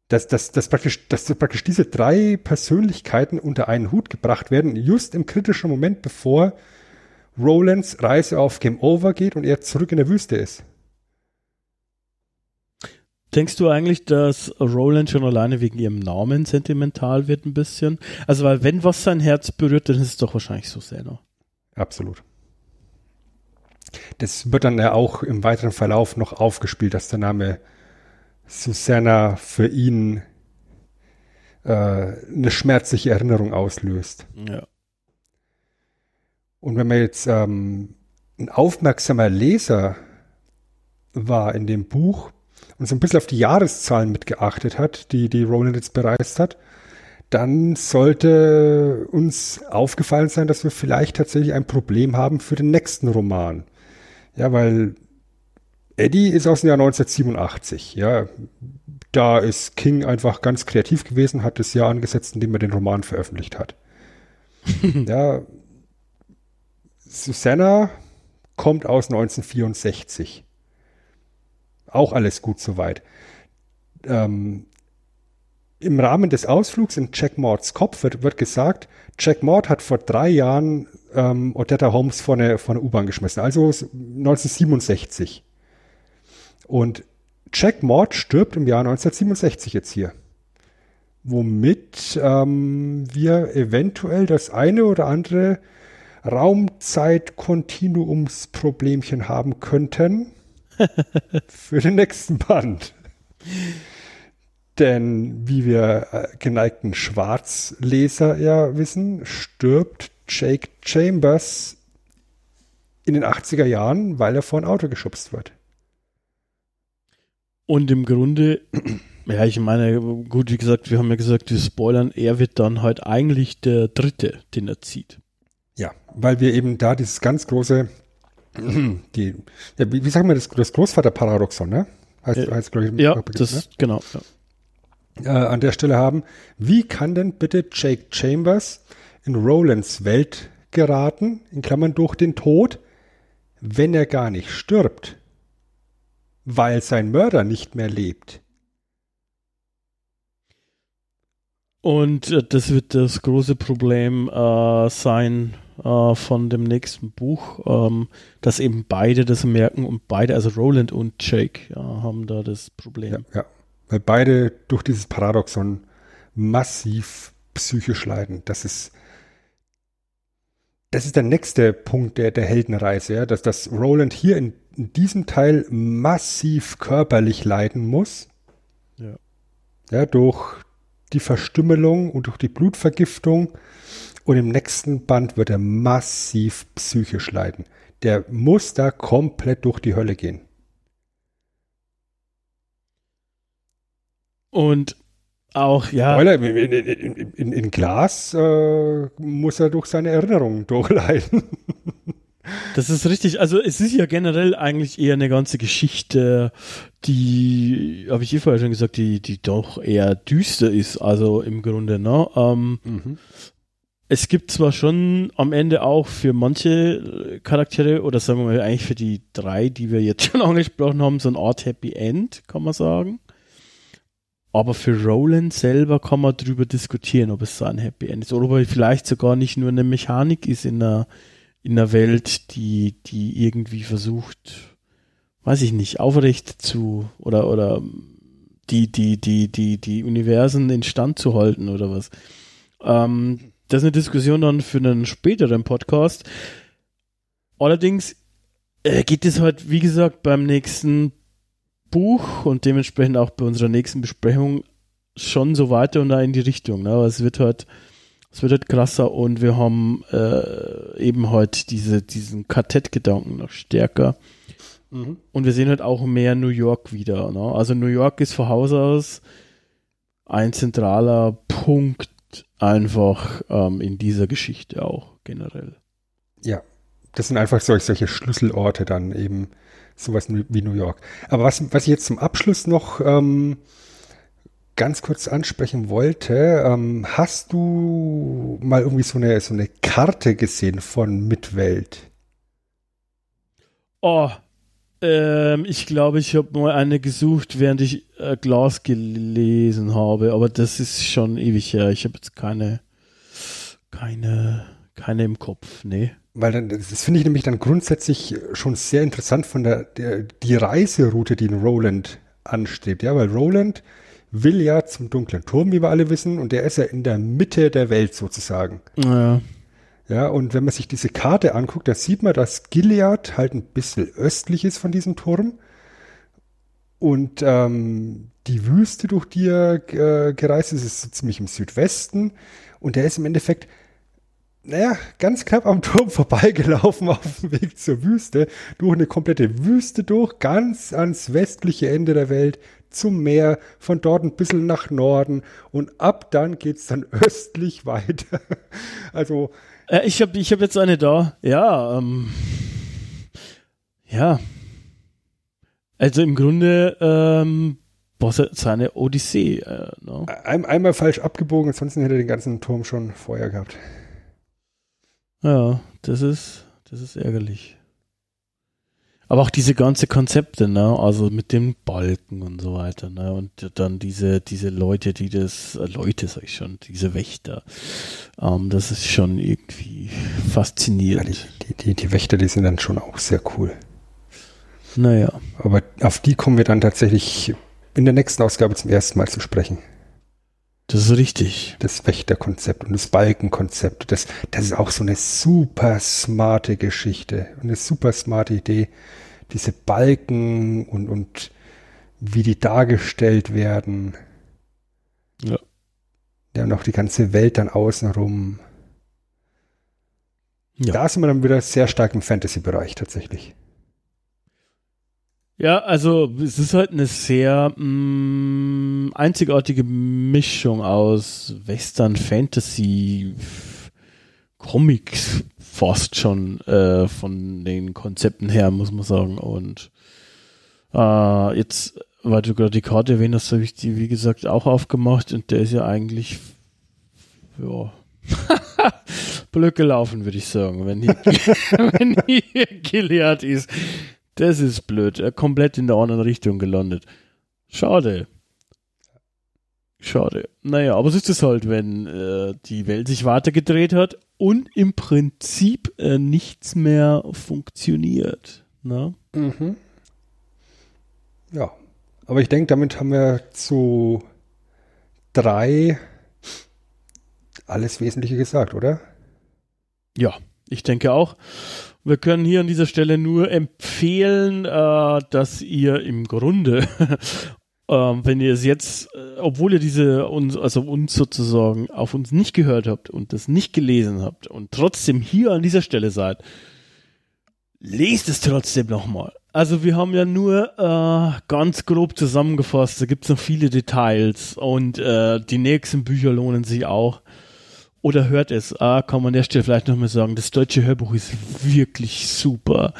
Dass, dass, dass, praktisch, dass praktisch diese drei Persönlichkeiten unter einen Hut gebracht werden, just im kritischen Moment, bevor Rolands Reise auf Game Over geht und er zurück in der Wüste ist. Denkst du eigentlich, dass Roland schon alleine wegen ihrem Namen sentimental wird ein bisschen? Also, weil wenn was sein Herz berührt, dann ist es doch wahrscheinlich Susanna. Absolut. Das wird dann ja auch im weiteren Verlauf noch aufgespielt, dass der Name Susanna für ihn äh, eine schmerzliche Erinnerung auslöst. Ja. Und wenn man jetzt ähm, ein aufmerksamer Leser war in dem Buch, und so ein bisschen auf die Jahreszahlen mitgeachtet hat, die, die Roland jetzt bereist hat, dann sollte uns aufgefallen sein, dass wir vielleicht tatsächlich ein Problem haben für den nächsten Roman. Ja, weil Eddie ist aus dem Jahr 1987. Ja, da ist King einfach ganz kreativ gewesen, hat das Jahr angesetzt, in dem er den Roman veröffentlicht hat. ja, Susanna kommt aus 1964. Auch alles gut soweit. Ähm, Im Rahmen des Ausflugs in Jack Mords Kopf wird, wird gesagt, Jack Mord hat vor drei Jahren ähm, Odetta Holmes vor eine, vor U-Bahn geschmissen, also 1967. Und Jack Mord stirbt im Jahr 1967 jetzt hier. Womit ähm, wir eventuell das eine oder andere Raumzeit-Kontinuumsproblemchen haben könnten für den nächsten Band. Denn wie wir äh, geneigten Schwarzleser ja wissen, stirbt Jake Chambers in den 80er Jahren, weil er vor ein Auto geschubst wird. Und im Grunde, ja, ich meine, gut, wie gesagt, wir haben ja gesagt, wir spoilern, er wird dann halt eigentlich der Dritte, den er zieht. Ja, weil wir eben da dieses ganz große die, ja, wie, wie sagen wir das, das Großvaterparadoxon, ne? Heißt, äh, heißt, ich, ja, das, ne? genau. Ja. Äh, an der Stelle haben, wie kann denn bitte Jake Chambers in Rolands Welt geraten, in Klammern durch den Tod, wenn er gar nicht stirbt? Weil sein Mörder nicht mehr lebt. Und äh, das wird das große Problem äh, sein, äh, von dem nächsten Buch, ähm, dass eben beide das merken und beide, also Roland und Jake, ja, haben da das Problem. Ja, ja, weil beide durch dieses Paradoxon massiv psychisch leiden. Das ist das ist der nächste Punkt der, der Heldenreise, ja, dass, dass Roland hier in, in diesem Teil massiv körperlich leiden muss. Ja. Ja, durch die Verstümmelung und durch die Blutvergiftung. Und im nächsten Band wird er massiv psychisch leiden. Der muss da komplett durch die Hölle gehen. Und auch, ja. In, in, in, in Glas äh, muss er durch seine Erinnerungen durchleiden. Das ist richtig. Also es ist ja generell eigentlich eher eine ganze Geschichte, die, habe ich eh vorher schon gesagt, die, die doch eher düster ist. Also im Grunde, ne? Ähm, Mhm. Es gibt zwar schon am Ende auch für manche Charaktere, oder sagen wir mal eigentlich für die drei, die wir jetzt schon angesprochen haben, so eine Art Happy End, kann man sagen. Aber für Roland selber kann man darüber diskutieren, ob es so ein Happy End ist. Oder ob er vielleicht sogar nicht nur eine Mechanik ist in einer, in einer Welt, die, die irgendwie versucht, weiß ich nicht, aufrecht zu oder, oder die, die, die, die, die Universen instand zu halten oder was. Ähm, das ist eine Diskussion dann für einen späteren Podcast. Allerdings äh, geht es halt, wie gesagt, beim nächsten Buch und dementsprechend auch bei unserer nächsten Besprechung schon so weiter und da in die Richtung. Ne? Aber es wird halt, es wird halt krasser und wir haben äh, eben halt diese, diesen Kartettgedanken noch stärker. Mhm. Und wir sehen halt auch mehr New York wieder. Ne? Also New York ist von Haus aus ein zentraler Punkt einfach ähm, in dieser Geschichte auch generell. Ja, das sind einfach solch, solche Schlüsselorte dann eben, sowas wie New York. Aber was, was ich jetzt zum Abschluss noch ähm, ganz kurz ansprechen wollte, ähm, hast du mal irgendwie so eine, so eine Karte gesehen von Mitwelt? Oh, ähm, ich glaube, ich habe mal eine gesucht, während ich äh, Glas gelesen habe, aber das ist schon ewig her. Ich habe jetzt keine, keine, keine im Kopf, nee. Weil dann, das finde ich nämlich dann grundsätzlich schon sehr interessant von der, der die Reiseroute, die Roland anstrebt. Ja, weil Roland will ja zum dunklen Turm, wie wir alle wissen, und der ist ja in der Mitte der Welt sozusagen. Ja, Ja, und wenn man sich diese Karte anguckt, da sieht man, dass Gilead halt ein bisschen östlich ist von diesem Turm. Und ähm, die Wüste, durch die er äh, gereist ist, ist ziemlich im Südwesten. Und der ist im Endeffekt, naja, ganz knapp am Turm vorbeigelaufen auf dem Weg zur Wüste, durch eine komplette Wüste durch, ganz ans westliche Ende der Welt, zum Meer, von dort ein bisschen nach Norden und ab dann geht's dann östlich weiter. Also, Äh, ich habe ich hab jetzt eine da. Ja, ähm, ja. Also im Grunde ähm, er- seine Odyssee. Äh, ne? ein, einmal falsch abgebogen, ansonsten hätte er den ganzen Turm schon vorher gehabt. Ja, das ist, das ist ärgerlich. Aber auch diese ganze Konzepte, ne, also mit dem Balken und so weiter, ne, und dann diese, diese Leute, die das, äh, Leute sag ich schon, diese Wächter, ähm, das ist schon irgendwie Ja, faszinierend. die, die, die Wächter, die sind dann schon auch sehr cool. Naja, Aber auf die kommen wir dann tatsächlich in der nächsten Ausgabe zum ersten Mal zu sprechen. Das ist richtig. Das Wächterkonzept und das Balkenkonzept. Das, das ist auch so eine super smarte Geschichte und eine super smarte Idee. Diese Balken und, und wie die dargestellt werden. Ja. Ja, und auch die ganze Welt dann außenrum. Ja. Da sind wir dann wieder sehr stark im Fantasy-Bereich tatsächlich. Ja, also es ist halt eine sehr mh, einzigartige Mischung aus Western, Fantasy, Comics fast schon äh, von den Konzepten her, muss man sagen. Und äh, jetzt, weil du gerade die Karte erwähnt hast, habe ich die, wie gesagt, auch aufgemacht und der ist ja eigentlich ja blöd gelaufen, würde ich sagen, wenn hier, wenn hier Gilead ist. Das ist blöd. Er komplett in der anderen Richtung gelandet. Schade. Schade. Naja, aber so ist es halt, wenn äh, die Welt sich weitergedreht hat und im Prinzip äh, nichts mehr funktioniert. Ne? Mhm. Ja, aber ich denke, damit haben wir zu drei alles Wesentliche gesagt, oder? Ja, ich denke auch. Wir können hier an dieser Stelle nur empfehlen, äh, dass ihr im Grunde, äh, wenn ihr es jetzt, äh, obwohl ihr diese uns, also uns sozusagen auf uns nicht gehört habt und das nicht gelesen habt und trotzdem hier an dieser Stelle seid, lest es trotzdem nochmal. Also wir haben ja nur äh, ganz grob zusammengefasst, da gibt es noch viele Details und äh, die nächsten Bücher lohnen sich auch. Oder hört es, ah, kann man an der Stelle vielleicht nochmal sagen, das deutsche Hörbuch ist wirklich super.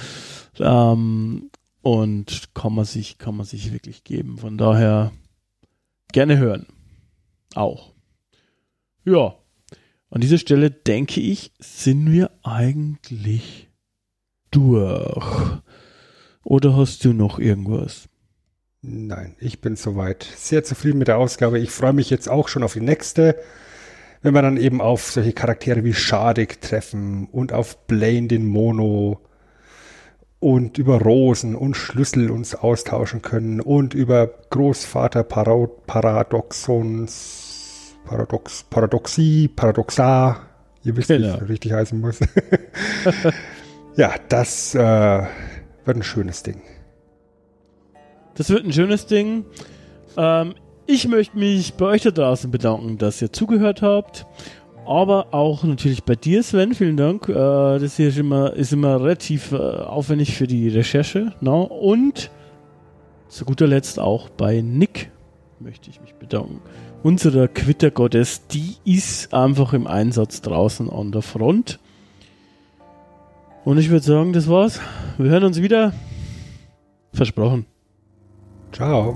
Ähm, und kann man sich, kann man sich wirklich geben. Von daher gerne hören. Auch. Ja. An dieser Stelle denke ich, sind wir eigentlich durch. Oder hast du noch irgendwas? Nein, ich bin soweit sehr zufrieden mit der Ausgabe. Ich freue mich jetzt auch schon auf die nächste wenn wir dann eben auf solche Charaktere wie Schadik treffen und auf Blaine den Mono und über Rosen und Schlüssel uns austauschen können und über Großvater Parad Paradoxons, Paradox, Paradoxie, Paradoxa, ihr wisst, genau. wie es richtig heißen muss. ja, das äh, wird ein schönes Ding. Das wird ein schönes Ding. Ähm, ich möchte mich bei euch da draußen bedanken, dass ihr zugehört habt. Aber auch natürlich bei dir, Sven, vielen Dank. Äh, das hier ist immer, ist immer relativ äh, aufwendig für die Recherche. Ne? Und zu guter Letzt auch bei Nick möchte ich mich bedanken. Unsere Quittergottes, die ist einfach im Einsatz draußen an der Front. Und ich würde sagen, das war's. Wir hören uns wieder. Versprochen. Ciao.